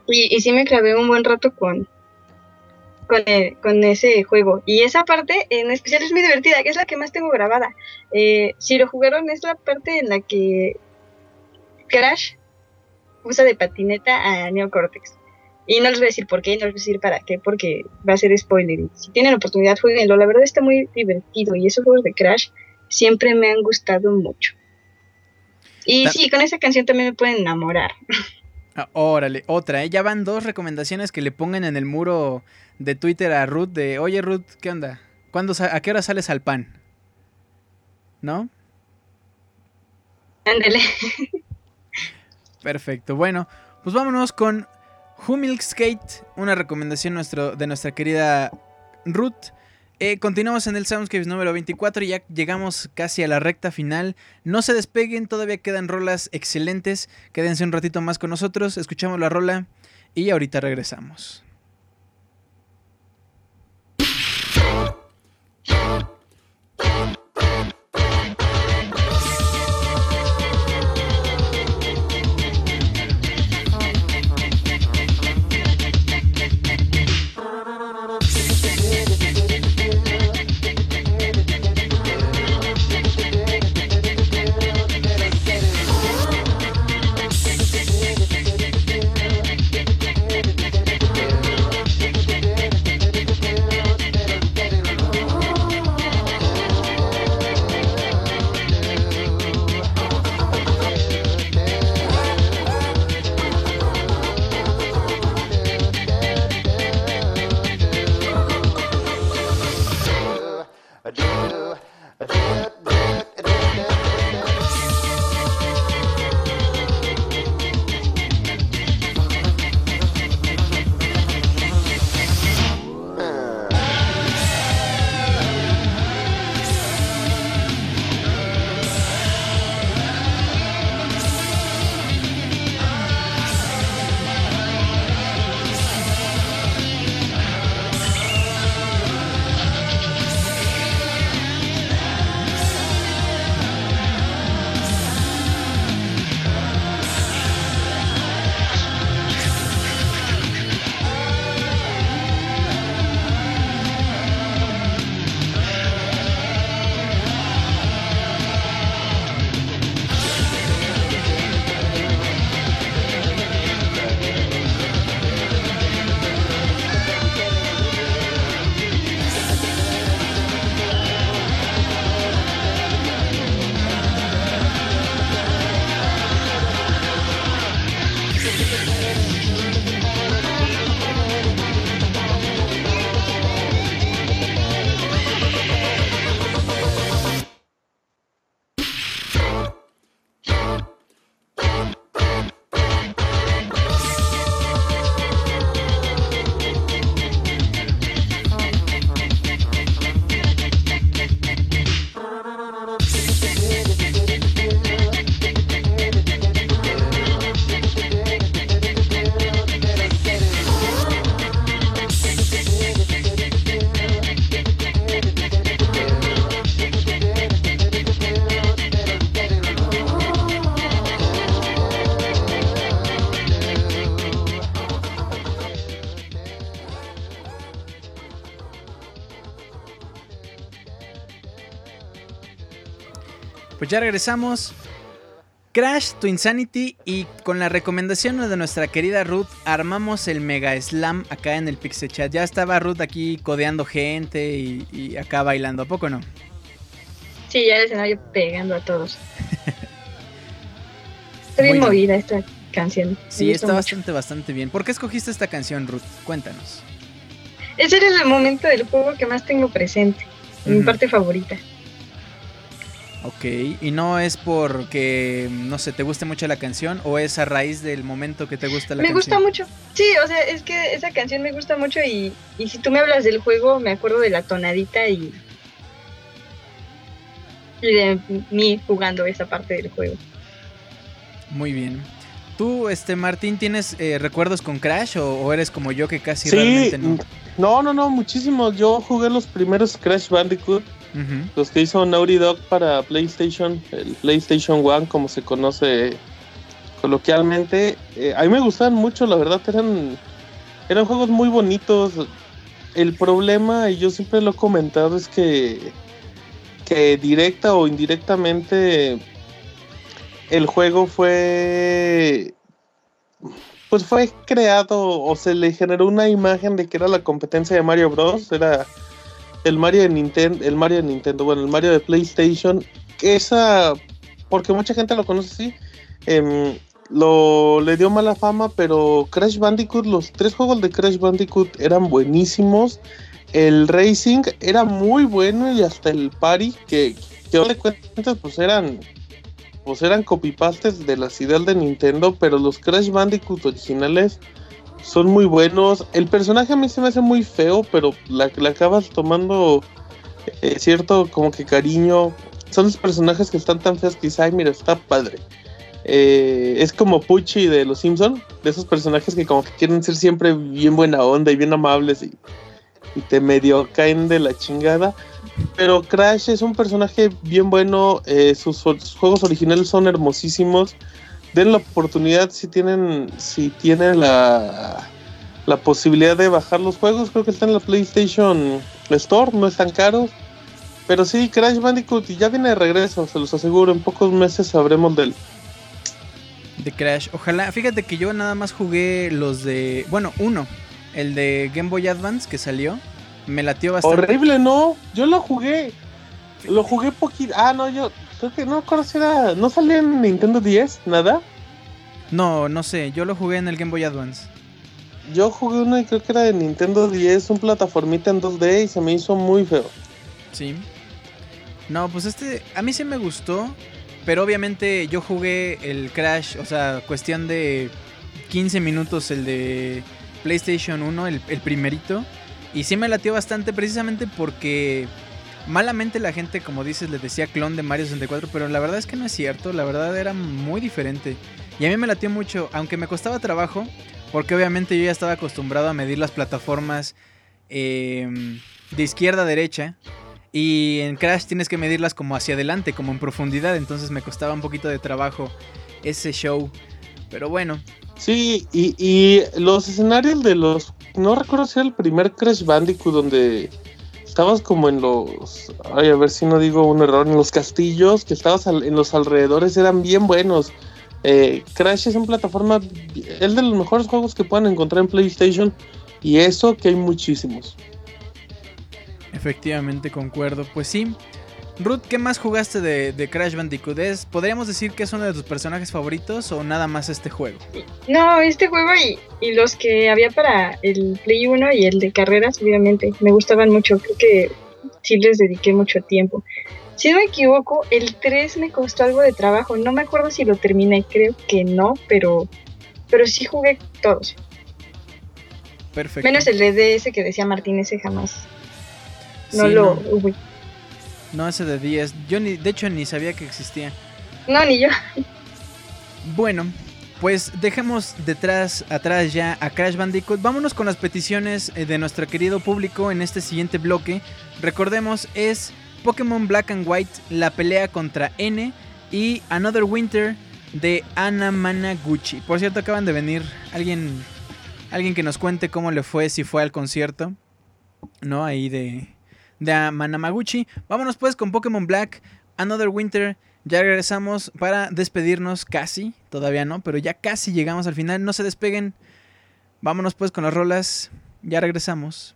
Y, y sí me clavé un buen rato con, con, el- con ese juego. Y esa parte en especial es muy divertida, que es la que más tengo grabada. Eh, si lo jugaron, es la parte en la que Crash usa de patineta a Neo Cortex. Y no les voy a decir por qué, no les voy a decir para qué, porque va a ser spoiler. Si tienen oportunidad, jueguenlo. La verdad está muy divertido y esos juegos de Crash siempre me han gustado mucho. Y sí, con esa canción también me pueden enamorar. Ah, órale, otra, ¿eh? Ya van dos recomendaciones que le pongan en el muro de Twitter a Ruth de, oye Ruth, ¿qué onda? ¿Cuándo ¿A qué hora sales al pan? ¿No? Ándale. Perfecto. Bueno, pues vámonos con Humilk Skate, una recomendación nuestro, de nuestra querida Ruth. Eh, continuamos en el Soundscapes número 24 y ya llegamos casi a la recta final. No se despeguen, todavía quedan rolas excelentes. Quédense un ratito más con nosotros, escuchamos la rola y ahorita regresamos. Ya regresamos. Crash to Insanity y con la recomendación de nuestra querida Ruth armamos el Mega Slam acá en el Pixel Chat. Ya estaba Ruth aquí codeando gente y, y acá bailando, ¿a poco no? Sí, ya el escenario pegando a todos. Está bien movida esta canción. Sí, está mucho. bastante, bastante bien. ¿Por qué escogiste esta canción, Ruth? Cuéntanos. Ese era el momento del juego que más tengo presente. Mi parte favorita. Ok, ¿y no es porque, no sé, te guste mucho la canción o es a raíz del momento que te gusta la me gusta canción? mucho. Sí, o sea, es que esa canción me gusta mucho y, y si tú me hablas del juego, me acuerdo de la tonadita y, y de mí jugando esa parte del juego. Muy bien. ¿Tú, este Martín, tienes eh, recuerdos con Crash o, o eres como yo que casi Sí, realmente no? no, no, no, muchísimos. Yo jugué los primeros Crash Bandicoot, Los que hizo Naughty Dog para PlayStation, el PlayStation One, como se conoce coloquialmente. Eh, a mí me gustaban mucho, la verdad, eran, eran juegos muy bonitos. El problema, y yo siempre lo he comentado, es que, que directa o indirectamente el juego fue pues fue creado o se le generó una imagen de que era la competencia de Mario Bros. Era el Mario de Nintendo, el Mario de Nintendo, bueno, el Mario de PlayStation. Esa, porque mucha gente lo conoce así, em, lo le dio mala fama, pero Crash Bandicoot, los tres juegos de Crash Bandicoot eran buenísimos. El Racing era muy bueno y hasta el Party, que, que ahora cuentas, pues eran pues eran copypastes de las ideas de Nintendo, pero los Crash Bandicoot originales son muy buenos. El personaje a mí se me hace muy feo, pero la, le acabas tomando eh, cierto como que cariño. Son los personajes que están tan feos que dices, ay, mira, está padre. Eh, es como Pucci de los Simpson, de esos personajes que como que quieren ser siempre bien buena onda y bien amables y, te medio caen de la chingada. Pero Crash es un personaje bien bueno, eh, sus juegos originales son hermosísimos. Den la oportunidad si tienen, si tienen la, la posibilidad de bajar los juegos. Creo que están en la PlayStation Store, no están caros. Pero sí, Crash Bandicoot y ya viene de regreso, se los aseguro. En pocos meses sabremos del. De Crash. Ojalá, fíjate que yo nada más jugué los de. Bueno, uno. El de Game Boy Advance que salió. Me latió bastante. Horrible, no. Yo lo jugué. Lo jugué poquito. Ah, no, yo. Creo que no me acuerdo si era. ¿No salía en Nintendo 10? ¿Nada? No, no sé. Yo lo jugué en el Game Boy Advance. Yo jugué uno y creo que era de Nintendo 10, un plataformita en 2D y se me hizo muy feo. Sí. No, pues este. A mí sí me gustó. Pero obviamente yo jugué el Crash. O sea, cuestión de 15 minutos el de PlayStation 1, el, el primerito. Y sí me latió bastante precisamente porque malamente la gente, como dices, le decía clon de Mario 64, pero la verdad es que no es cierto, la verdad era muy diferente. Y a mí me latió mucho, aunque me costaba trabajo, porque obviamente yo ya estaba acostumbrado a medir las plataformas eh, de izquierda a derecha. Y en Crash tienes que medirlas como hacia adelante, como en profundidad, entonces me costaba un poquito de trabajo ese show. Pero bueno, Sí, y, y los escenarios de los. No recuerdo si era el primer Crash Bandicoot donde estabas como en los. Ay, a ver si no digo un error. En los castillos que estabas en los alrededores eran bien buenos. Eh, Crash es una plataforma. Es de los mejores juegos que pueden encontrar en PlayStation. Y eso que hay muchísimos. Efectivamente, concuerdo. Pues sí. Ruth, ¿qué más jugaste de, de Crash Bandicoot? ¿Es- ¿Podríamos decir que es uno de tus personajes favoritos o nada más este juego? No, este juego y, y los que había para el Play 1 y el de carreras, obviamente, me gustaban mucho. Creo que sí les dediqué mucho tiempo. Si no me equivoco, el 3 me costó algo de trabajo. No me acuerdo si lo terminé, creo que no, pero, pero sí jugué todos. Perfecto. Menos el de DS que decía Martín, ese jamás. No Sí, lo. no. uy. No, ese de 10. Yo ni, de hecho ni sabía que existía. No, ni yo. Bueno, pues dejemos detrás, atrás ya a Crash Bandicoot. Vámonos con las peticiones eh, de nuestro querido público en este siguiente bloque. Recordemos, es Pokémon Black and White, la pelea contra N y Another Winter de Ana Managuchi. Por cierto, acaban de venir alguien, alguien que nos cuente cómo le fue, si fue al concierto, ¿no? Ahí de, de Manamaguchi. Vámonos pues con Pokémon Black, Another Winter. Ya regresamos para despedirnos casi, todavía no, pero ya casi llegamos al final. No se despeguen. Vámonos pues con las rolas. Ya regresamos.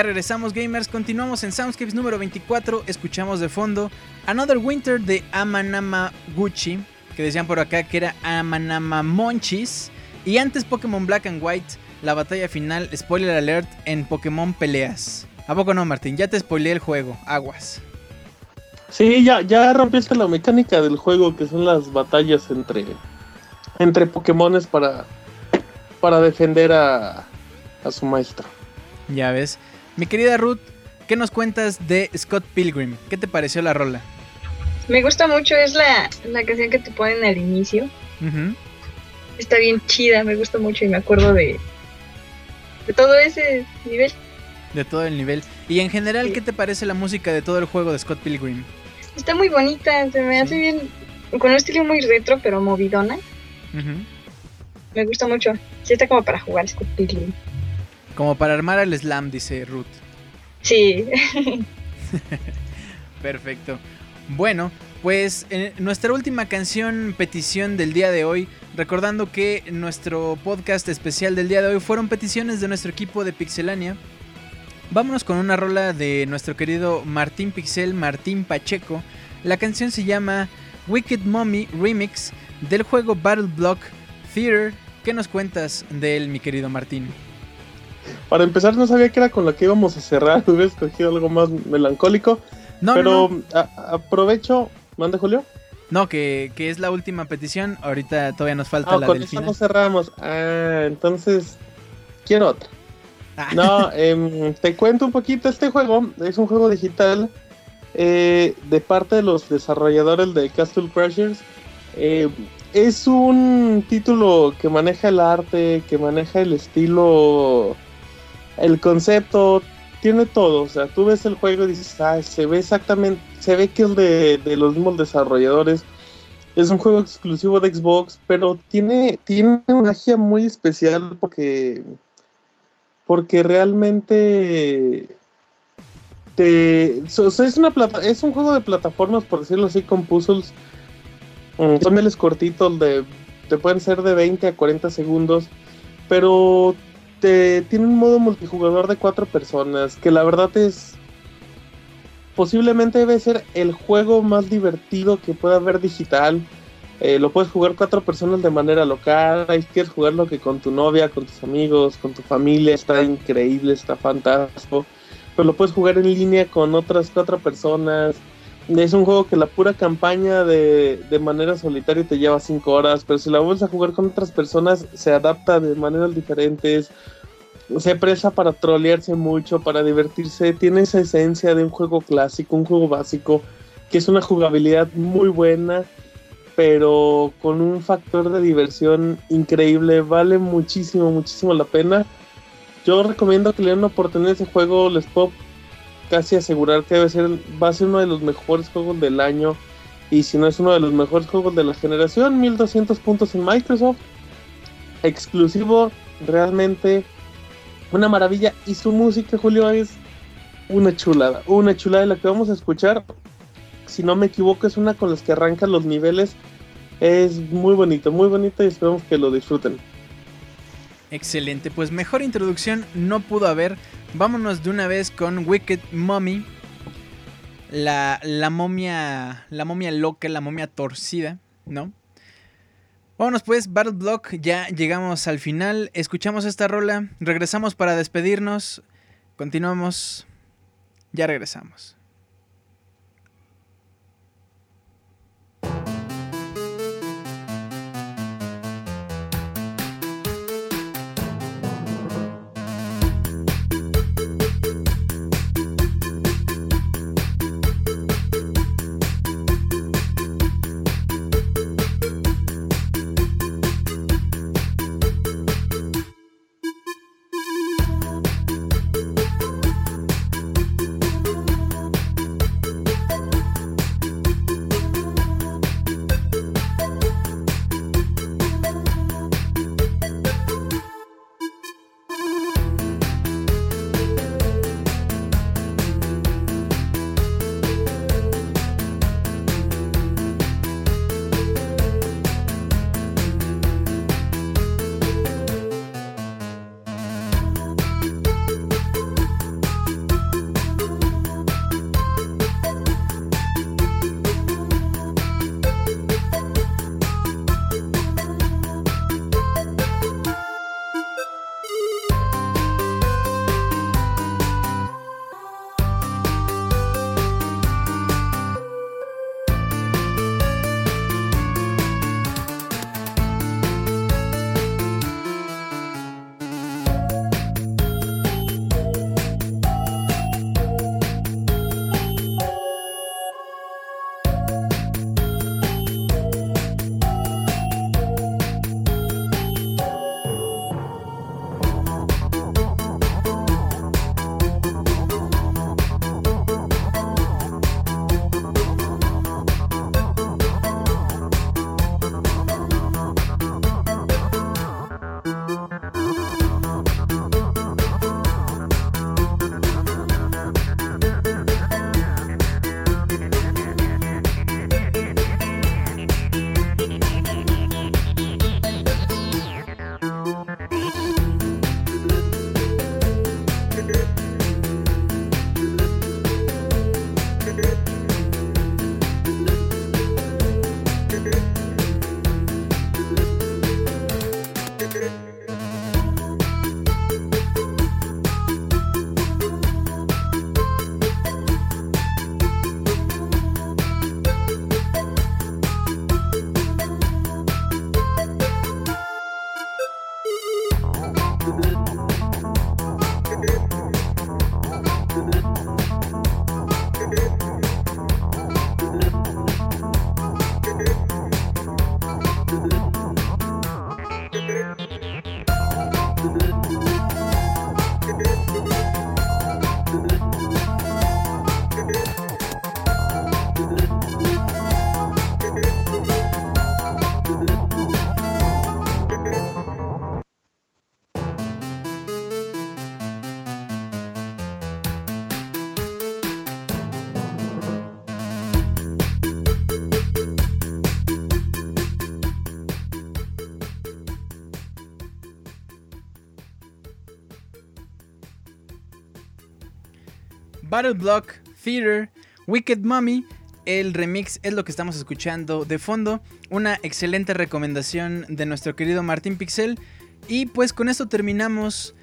Ya regresamos gamers, continuamos en Soundscapes número 24, escuchamos de fondo Another Winter de Amanama Gucci, que decían por acá que era Amanama Monchis, y antes Pokémon Black and White, la batalla final, spoiler alert, en Pokémon Peleas. ¿A poco no, Martín? Ya te spoileé el juego, aguas. Sí, ya, ya rompiste la mecánica del juego, que son las batallas entre, entre Pokémones para, para defender a, a su maestro. Ya ves. Mi querida Ruth, ¿qué nos cuentas de Scott Pilgrim? ¿Qué te pareció la rola? Me gusta mucho, es la, la canción que te ponen al inicio. Está bien chida, me gusta mucho y me acuerdo de, de todo ese nivel. De todo el nivel. Y en general, Sí. ¿qué te parece la música de todo el juego de Scott Pilgrim? Está muy bonita, se me hace bien, con un estilo muy retro, pero movidona. Me gusta mucho. Sí, está como para jugar Scott Pilgrim. Como para armar el slam, dice Ruth. Sí, Perfecto. Bueno, pues en nuestra última canción petición del día de hoy, recordando que nuestro podcast especial del día de hoy fueron peticiones de nuestro equipo de Pixelania. Vámonos con una rola de nuestro querido Martín Pixel, Martín Pacheco. La canción se llama Wicked Mommy Remix del juego Battle Block Theater. ¿Qué nos cuentas de él, mi querido Martín? Para empezar, no sabía que era con la que íbamos a cerrar. Hubiera escogido algo más melancólico. No, pero no, no, a- aprovecho. ¿Mande, Julio? no, que, que es la última petición. Ahorita todavía nos falta Ah, la con del final. no cerramos. Ah, entonces. Quiero otra. Ah. No, em, te cuento un poquito. Este juego es un juego digital eh, de parte de los desarrolladores de Castle Crashers. Eh, es un título que maneja el arte, que maneja el estilo, el concepto, tiene todo. O sea, tú ves el juego y dices, ah, se ve exactamente, se ve que es de, de los mismos desarrolladores. Es un juego exclusivo de Xbox, pero tiene, tiene una magia muy especial porque, porque realmente te, es, una es un juego de plataformas, por decirlo así, con puzzles. Mm, Son cortitos, de, te pueden ser de 20 a 40 segundos, pero te, tiene un modo multijugador de cuatro personas, que la verdad es posiblemente debe ser el juego más divertido que pueda haber digital. Eh, lo puedes jugar cuatro personas de manera local. Ahí quieres jugarlo que con tu novia, con tus amigos, con tu familia. Está increíble, está fantástico. Pero lo puedes jugar en línea con otras cuatro personas. Es un juego que la pura campaña de, de manera solitaria te lleva cinco horas. Pero si la vuelves a jugar con otras personas, se adapta de maneras diferentes. Se presa para trolearse mucho, para divertirse. Tiene esa esencia de un juego clásico, un juego básico, que es una jugabilidad muy buena pero con un factor de diversión increíble. Vale muchísimo, muchísimo la pena. Yo recomiendo que le den una oportunidad a ese juego. Les puedo casi asegurar que debe ser, va a ser uno de los mejores juegos del año. Y si no es uno de los mejores juegos de la generación, 1200 puntos en Microsoft. Exclusivo, realmente una maravilla. Y su música, Julio, es una chulada. Una chulada de la que vamos a escuchar si no me equivoco, es una con las que arrancan los niveles. Es muy bonito, muy bonito y esperamos que lo disfruten. Excelente, pues mejor introducción no pudo haber. Vámonos de una vez con Wicked Mommy. La, la momia. La momia loca, la momia torcida, ¿no? Vámonos pues, Battle Block, ya llegamos al final. Escuchamos esta rola. Regresamos para despedirnos. Continuamos. Ya regresamos. Battle Block, Theater, Wicked Mommy. El remix es lo que estamos escuchando de fondo. Una excelente recomendación de nuestro querido Martín Pixel. Y pues con esto terminamos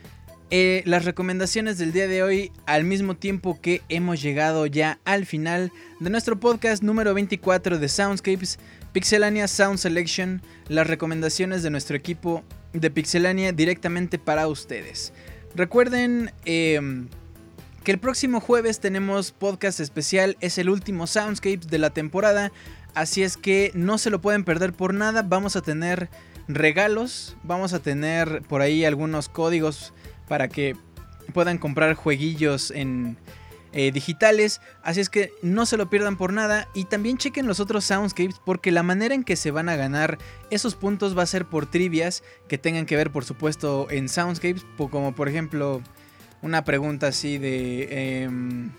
eh, las recomendaciones del día de hoy al mismo tiempo que hemos llegado ya al final de nuestro podcast número 24 de Soundscapes, Pixelania Sound Selection, las recomendaciones de nuestro equipo de Pixelania directamente para ustedes. Recuerden em, que el próximo jueves tenemos podcast especial, es el último Soundscapes de la temporada, así es que no se lo pueden perder por nada, vamos a tener regalos, vamos a tener por ahí algunos códigos para que puedan comprar jueguillos en eh, digitales. Así es que no se lo pierdan por nada. Y también chequen los otros soundscapes porque la manera en que se van a ganar esos puntos va a ser por trivias que tengan que ver, por supuesto, en soundscapes. Como por ejemplo, una pregunta así de... em,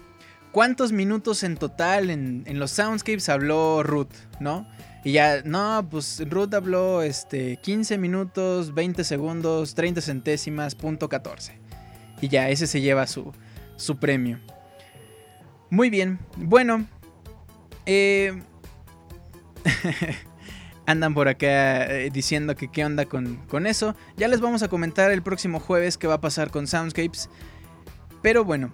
¿Cuántos minutos en total en, en los soundscapes habló Ruth? ¿No? Y ya, no, pues Ruth habló este, 15 minutos, 20 segundos, 30 centésimas, punto 14. Y ya, ese se lleva su, su premio. Muy bien, bueno. eh, andan por acá eh, diciendo que qué onda con, con eso. Ya les vamos a comentar el próximo jueves qué va a pasar con Soundscapes. Pero bueno,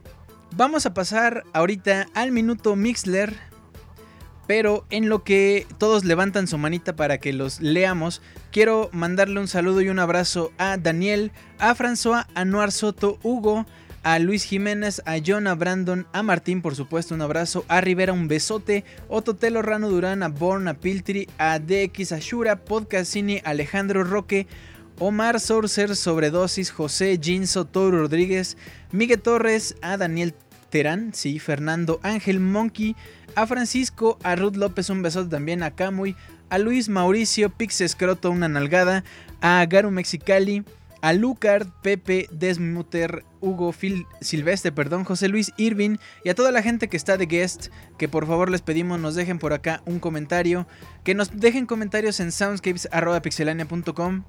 vamos a pasar ahorita al minuto Mixler. Pero en lo que todos levantan su manita para que los leamos, quiero mandarle un saludo y un abrazo a Daniel, a François, a Noir Soto, Hugo, a Luis Jiménez, a John, a Brandon, a Martín, por supuesto, un abrazo, a Rivera, un besote, Ototelo, Rano Durán, a Born, a Piltri, a DX, a Shura, Podcastini, Alejandro Roque, Omar Sorcer, Sobredosis, José, Jinso, Toro Rodríguez, Miguel Torres, a Daniel Terán, sí, Fernando Ángel Monkey, a Francisco, a Ruth López, un besote también, a Camuy, a Luis Mauricio, Pix Escroto, una nalgada, a Garu Mexicali, a Lucard, Pepe, Desmuter, Hugo, Phil Silvestre, perdón, José Luis Irving y a toda la gente que está de guest, que por favor les pedimos nos dejen por acá un comentario, que nos dejen comentarios en soundscapes.pixelania.com.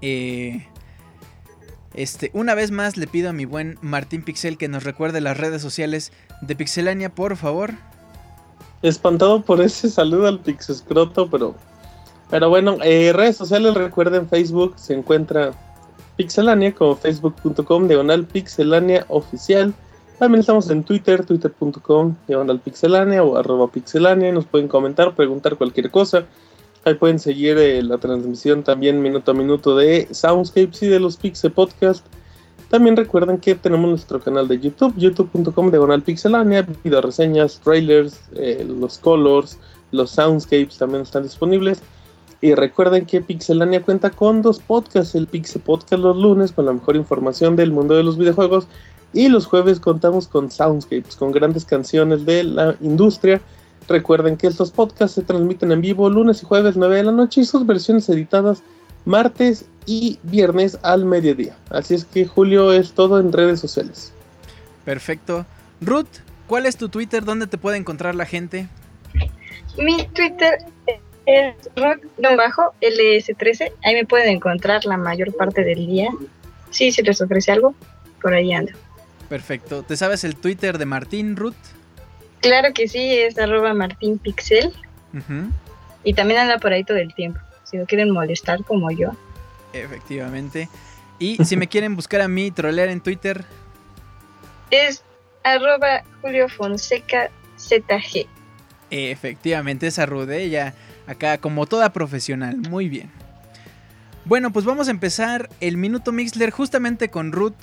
Eh, este, una vez más le pido a mi buen Martín Pixel que nos recuerde las redes sociales de Pixelania, por favor. Espantado por ese saludo al Pixescroto, pero. Pero bueno, eh, redes sociales, recuerden Facebook, se encuentra Pixelania como facebook.com, diagonal Pixelania oficial. También estamos en Twitter, twitter.com, diagonal Pixelania o arroba Pixelania. Nos pueden comentar, preguntar cualquier cosa. Ahí pueden seguir eh, la transmisión también minuto a minuto de Soundscapes y de los Pixel Podcast. También recuerden que tenemos nuestro canal de YouTube, youtube.com diagonal pixelania, video reseñas, trailers, eh, los colors, los soundscapes también están disponibles. Y recuerden que Pixelania cuenta con dos podcasts, el Pixel Podcast los lunes con la mejor información del mundo de los videojuegos y los jueves contamos con soundscapes, con grandes canciones de la industria. Recuerden que estos podcasts se transmiten en vivo lunes y jueves 9 de la noche y sus versiones editadas martes y viernes al mediodía. Así es que Julio es todo en redes sociales. Perfecto. Ruth, ¿cuál es tu Twitter? ¿Dónde te puede encontrar la gente? Mi Twitter es rock-ls13. Ahí me pueden encontrar la mayor parte del día. Sí, si les ofrece algo, por ahí ando. Perfecto. ¿Te sabes el Twitter de Martín, Ruth? Claro que sí, es arroba martinpixel. Ujú, Y también anda por ahí todo el tiempo. Si no quieren molestar como yo. Efectivamente. Y si me quieren buscar a mí, trolear en Twitter, Es arroba Julio Fonseca ZG. efectivamente, esa Ruth, ¿eh? ya acá como toda profesional. Muy bien. Bueno, pues vamos a empezar el minuto Mixler justamente con Ruth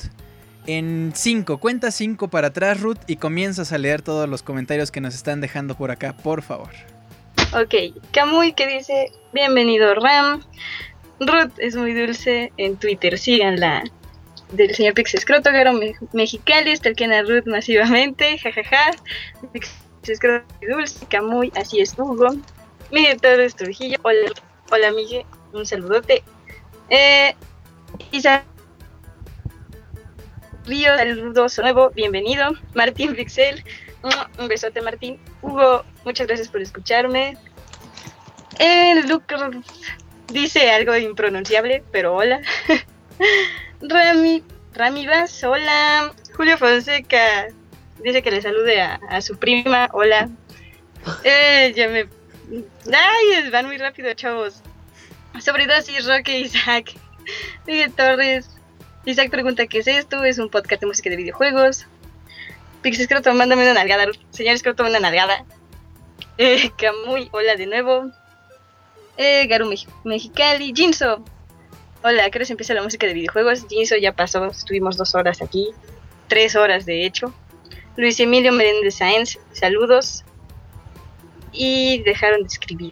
en 5. Cuenta 5 para atrás, Ruth, y comienzas a leer todos los comentarios que nos están dejando por acá, por favor. Ok, Camuy que dice, bienvenido Ram. Ruth es muy dulce en Twitter, síganla. Del señor Pixescroto, Garo Me- Mexicali, stalkean a Ruth masivamente, jajaja. Pixescroto dulce, Camuy, así es Hugo. Miguel Torres Trujillo, hola, hola Miguel, un saludote. Eh, Isa Río, saludos nuevo, bienvenido. Martín Pixel, un- besote Martín. Hugo, muchas gracias por escucharme. El Lucas dice algo impronunciable, pero hola. Rami, Rami Vaz, hola. Julio Fonseca, dice que le salude a, a su prima. Hola. Eh, ya me. Ay, van muy rápido, chavos. Sobre dosis, Roque Isaac. Miguel Torres. Isaac pregunta qué es esto. Es un podcast de música de videojuegos. Pix Scroto, mándame una nalgada. Señor Scroto, una nalgada. Eh, Camuy, hola de nuevo. Eh, Garu Mex- Mexicali. Jinso. Hola, ¿a qué hora se empieza la música de videojuegos? Jinso ya pasó. Estuvimos dos horas aquí. Tres horas, de hecho. Luis Emilio Menéndez Sáenz, saludos. Y dejaron de escribir.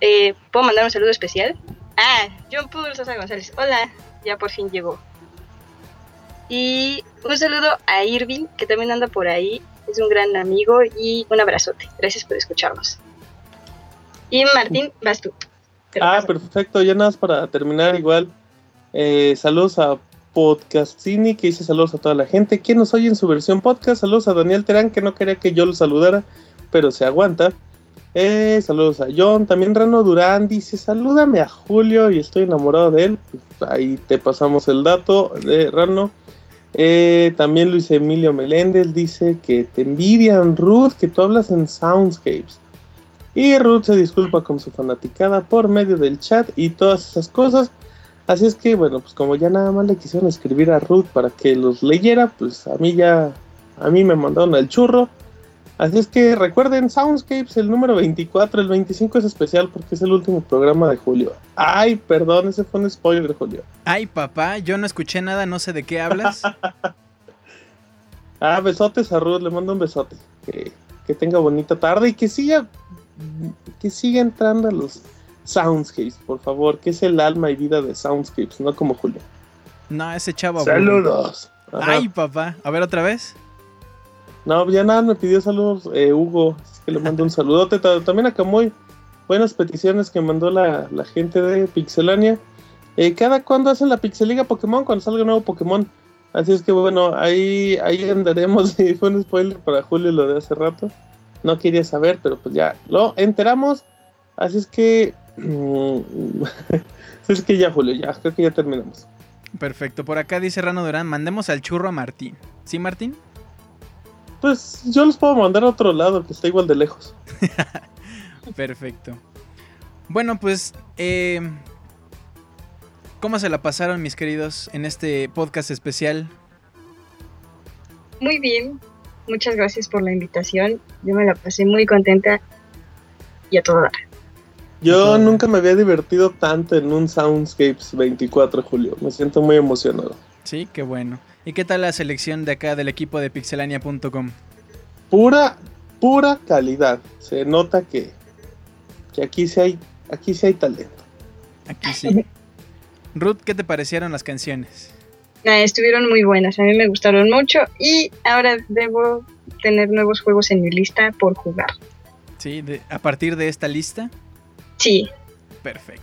Eh, ¿Puedo mandar un saludo especial? Ah, John Paul Sosa González. Hola, ya por fin llegó. Y un saludo a Irving, que también anda por ahí. Es un gran amigo y un abrazote. Gracias por escucharnos. Y Martín, vas tú. Ah, pasa. perfecto. Ya nada más para terminar igual. eh, saludos a Podcastini, que dice saludos a toda la gente que nos oye en su versión podcast. Saludos a Daniel Terán, que no quería que yo lo saludara, pero se aguanta. Eh, saludos a John. También Rano Durán dice, salúdame a Julio y estoy enamorado de él. Ahí te pasamos el dato de Rano. Eh, también Luis Emilio Meléndez dice que te envidian, Ruth, que tú hablas en Soundscapes. Y Ruth se disculpa con su fanaticada por medio del chat y todas esas cosas. Así es que, bueno, pues como ya nada más le quisieron escribir a Ruth para que los leyera, pues a mí ya, a mí me mandaron al churro. Así es que recuerden, Soundscapes, el número 24, el 25 es especial porque es el último programa de Julio. Ay, perdón, ese fue un spoiler, Julio. Ay, papá, yo no escuché nada, no sé de qué hablas. Ah, besotes a Ruth, le mando un besote. Que, que tenga bonita tarde y que siga, que siga entrando a los Soundscapes, por favor, que es el alma y vida de Soundscapes, no como Julio. No, ese chavo. Saludos. Ajá. Ay, papá. A ver otra vez. No, ya nada, me pidió saludos eh, Hugo, así que le mando un saludote. Ta- También a Camoy, buenas peticiones que mandó la, la gente de Pixelania. Eh, ¿Cada cuándo hacen la Pixeliga Pokémon? Cuando salga un nuevo Pokémon. Así es que bueno, ahí, ahí andaremos. Fue un spoiler para Julio lo de hace rato. No quería saber, pero pues ya lo enteramos. Así es que... así es que ya, Julio, ya, creo que ya terminamos. Perfecto. Por acá dice Rano Durán, mandemos al churro a Martín. ¿Sí, Martín? Pues yo los puedo mandar a otro lado, que está igual de lejos. Perfecto. Bueno, pues, eh, ¿cómo se la pasaron mis queridos en este podcast especial? Muy bien. Muchas gracias por la invitación. Yo me la pasé muy contenta y a todo dar. Yo nunca me había divertido tanto en un Soundscapes 24 de julio. Me siento muy emocionado. Sí, qué bueno. ¿Y qué tal la selección de acá del equipo de pixelania.com? Pura, pura calidad. Se nota que, que aquí sí hay, aquí sí hay talento. Aquí sí. Ruth, ¿qué te parecieron las canciones? Estuvieron muy buenas, a mí me gustaron mucho y ahora debo tener nuevos juegos en mi lista por jugar. Sí, de- a partir de esta lista. Sí, Perfecto.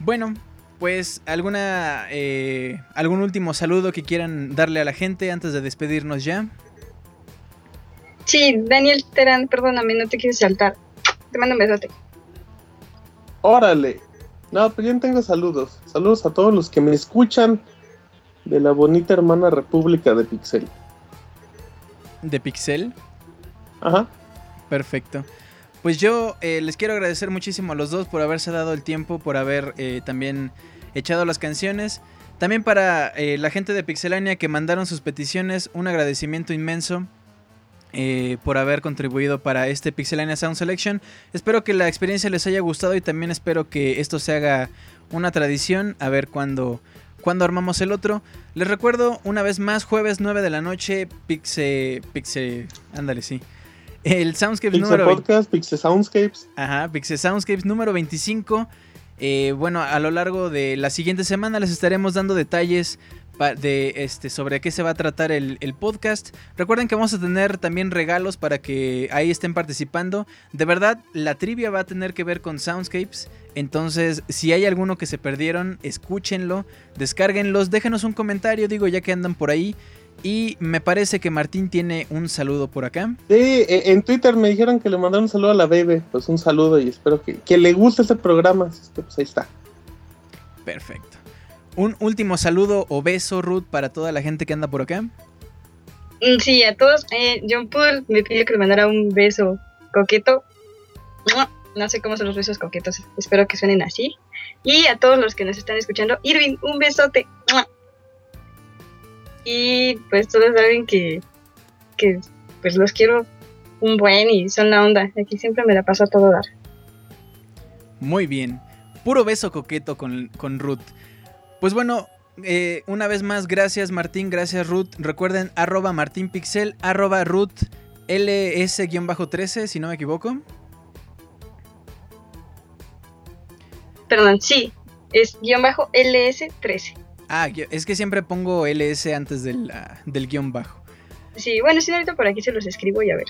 Bueno, pues alguna eh, algún último saludo que quieran darle a la gente antes de despedirnos ya. sí, Daniel Terán, perdóname, no te quise saltar. Te mando un besote. Órale. No, pero yo tengo saludos. Saludos a todos los que me escuchan de la bonita hermana República de Pixel. De Pixel. Ajá. Perfecto. Pues yo eh, les quiero agradecer muchísimo a los dos por haberse dado el tiempo, por haber eh, también echado las canciones. También para eh, la gente de Pixelania que mandaron sus peticiones, un agradecimiento inmenso eh, por haber contribuido para este Pixelania Sound Selection. Espero que la experiencia les haya gustado y también espero que esto se haga una tradición. A ver cuándo, cuándo armamos el otro. Les recuerdo una vez más, jueves 9 de la noche, Pixe... Pixe... Ándale, sí. El Soundscapes Pixel número 20 Podcast, Pixel Soundscapes. Ajá, Pixel Soundscapes número 25. Eh, bueno, a lo largo de la siguiente semana les estaremos dando detalles de este sobre qué se va a tratar el, el podcast. Recuerden que vamos a tener también regalos para que ahí estén participando. De verdad, la trivia va a tener que ver con Soundscapes. Entonces, si hay alguno que se perdieron, escúchenlo, descárguenlos, déjenos un comentario, digo, ya que andan por ahí. Y me parece que Martín tiene un saludo por acá. Sí, eh, en Twitter me dijeron que le mandaron un saludo a la Bebe. Pues un saludo y espero que, que le guste este programa. Así es que pues ahí está. Perfecto. Un último saludo o beso, Ruth, para toda la gente que anda por acá. Mm, Sí, a todos. Eh, John Poole me pidió que le mandara un beso coqueto. No sé cómo son los besos coquetos. Espero que suenen así. Y a todos los que nos están escuchando, Irving, un besote. Y pues todos saben que, que pues los quiero un buen y son la onda. Aquí siempre me la paso a todo dar. Muy bien. Puro beso coqueto con, con Ruth. Pues bueno, eh, una vez más, gracias Martín, gracias Ruth. Recuerden, arroba martinpixel, arroba Ruth ls-13, si no me equivoco. Perdón, sí, es guion bajo LS13. Ah, es que siempre pongo ls antes del, ah, del guion bajo. Sí, bueno, si no, ahorita por aquí se los escribo y a ver.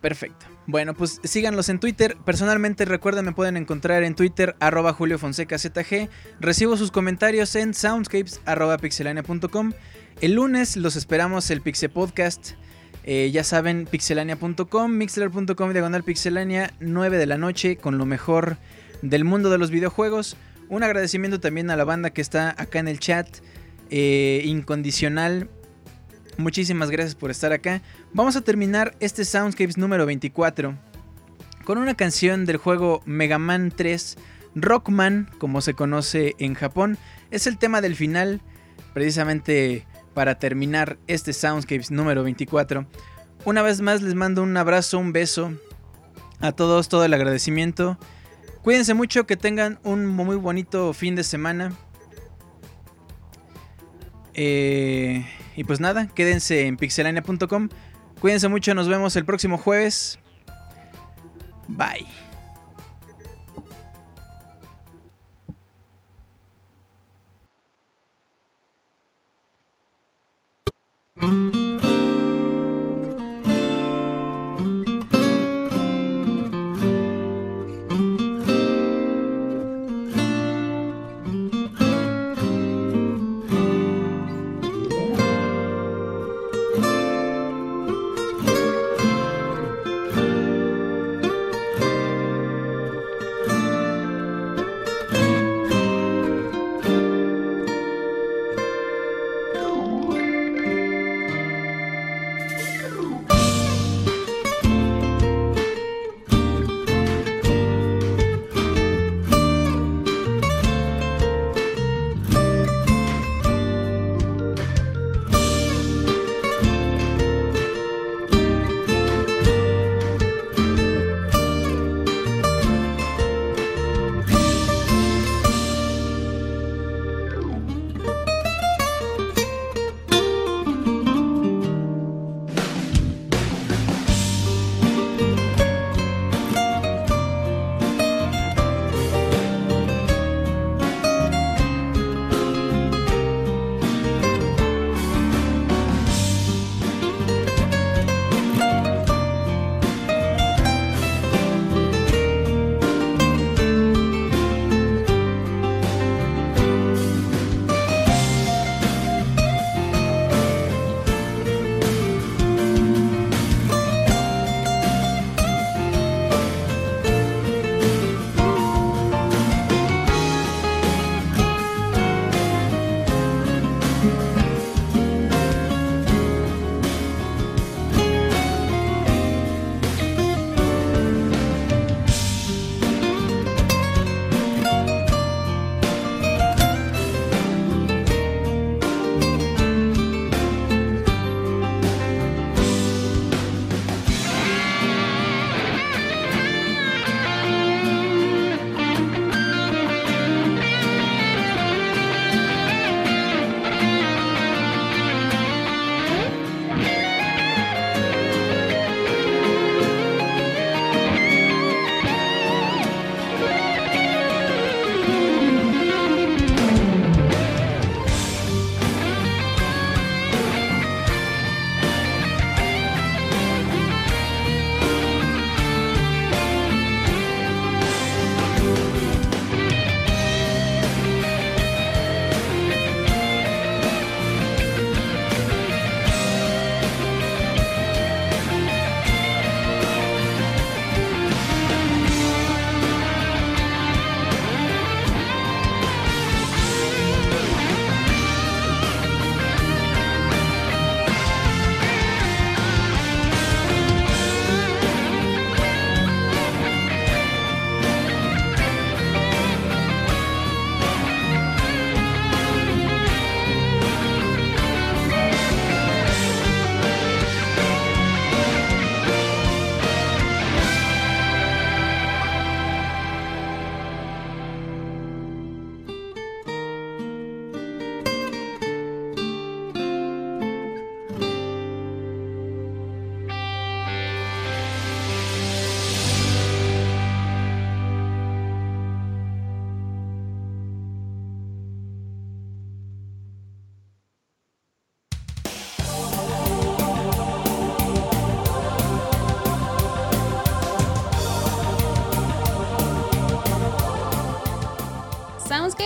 Perfecto. Bueno, pues síganlos en Twitter. Personalmente, recuerden, me pueden encontrar en Twitter, arroba Julio Fonseca ZG. Recibo sus comentarios en soundscapes, arroba pixelania.com. El lunes los esperamos el Pixel Podcast. Eh, ya saben, pixelania.com, mixler.com, diagonal pixelania, 9 de la noche, con lo mejor del mundo de los videojuegos. Un agradecimiento también a la banda que está acá en el chat. eh, incondicional. Muchísimas gracias por estar acá. Vamos a terminar este Soundscapes número 24 con una canción del juego Mega Man 3, Rockman, como se conoce en Japón. Es el tema del final, precisamente para terminar este Soundscapes número 24. Una vez más les mando un abrazo, un beso a todos, todo el agradecimiento. Cuídense mucho, que tengan un muy bonito fin de semana. Eh, y pues nada, quédense en pixelania.com. Cuídense mucho, nos vemos el próximo jueves. Bye.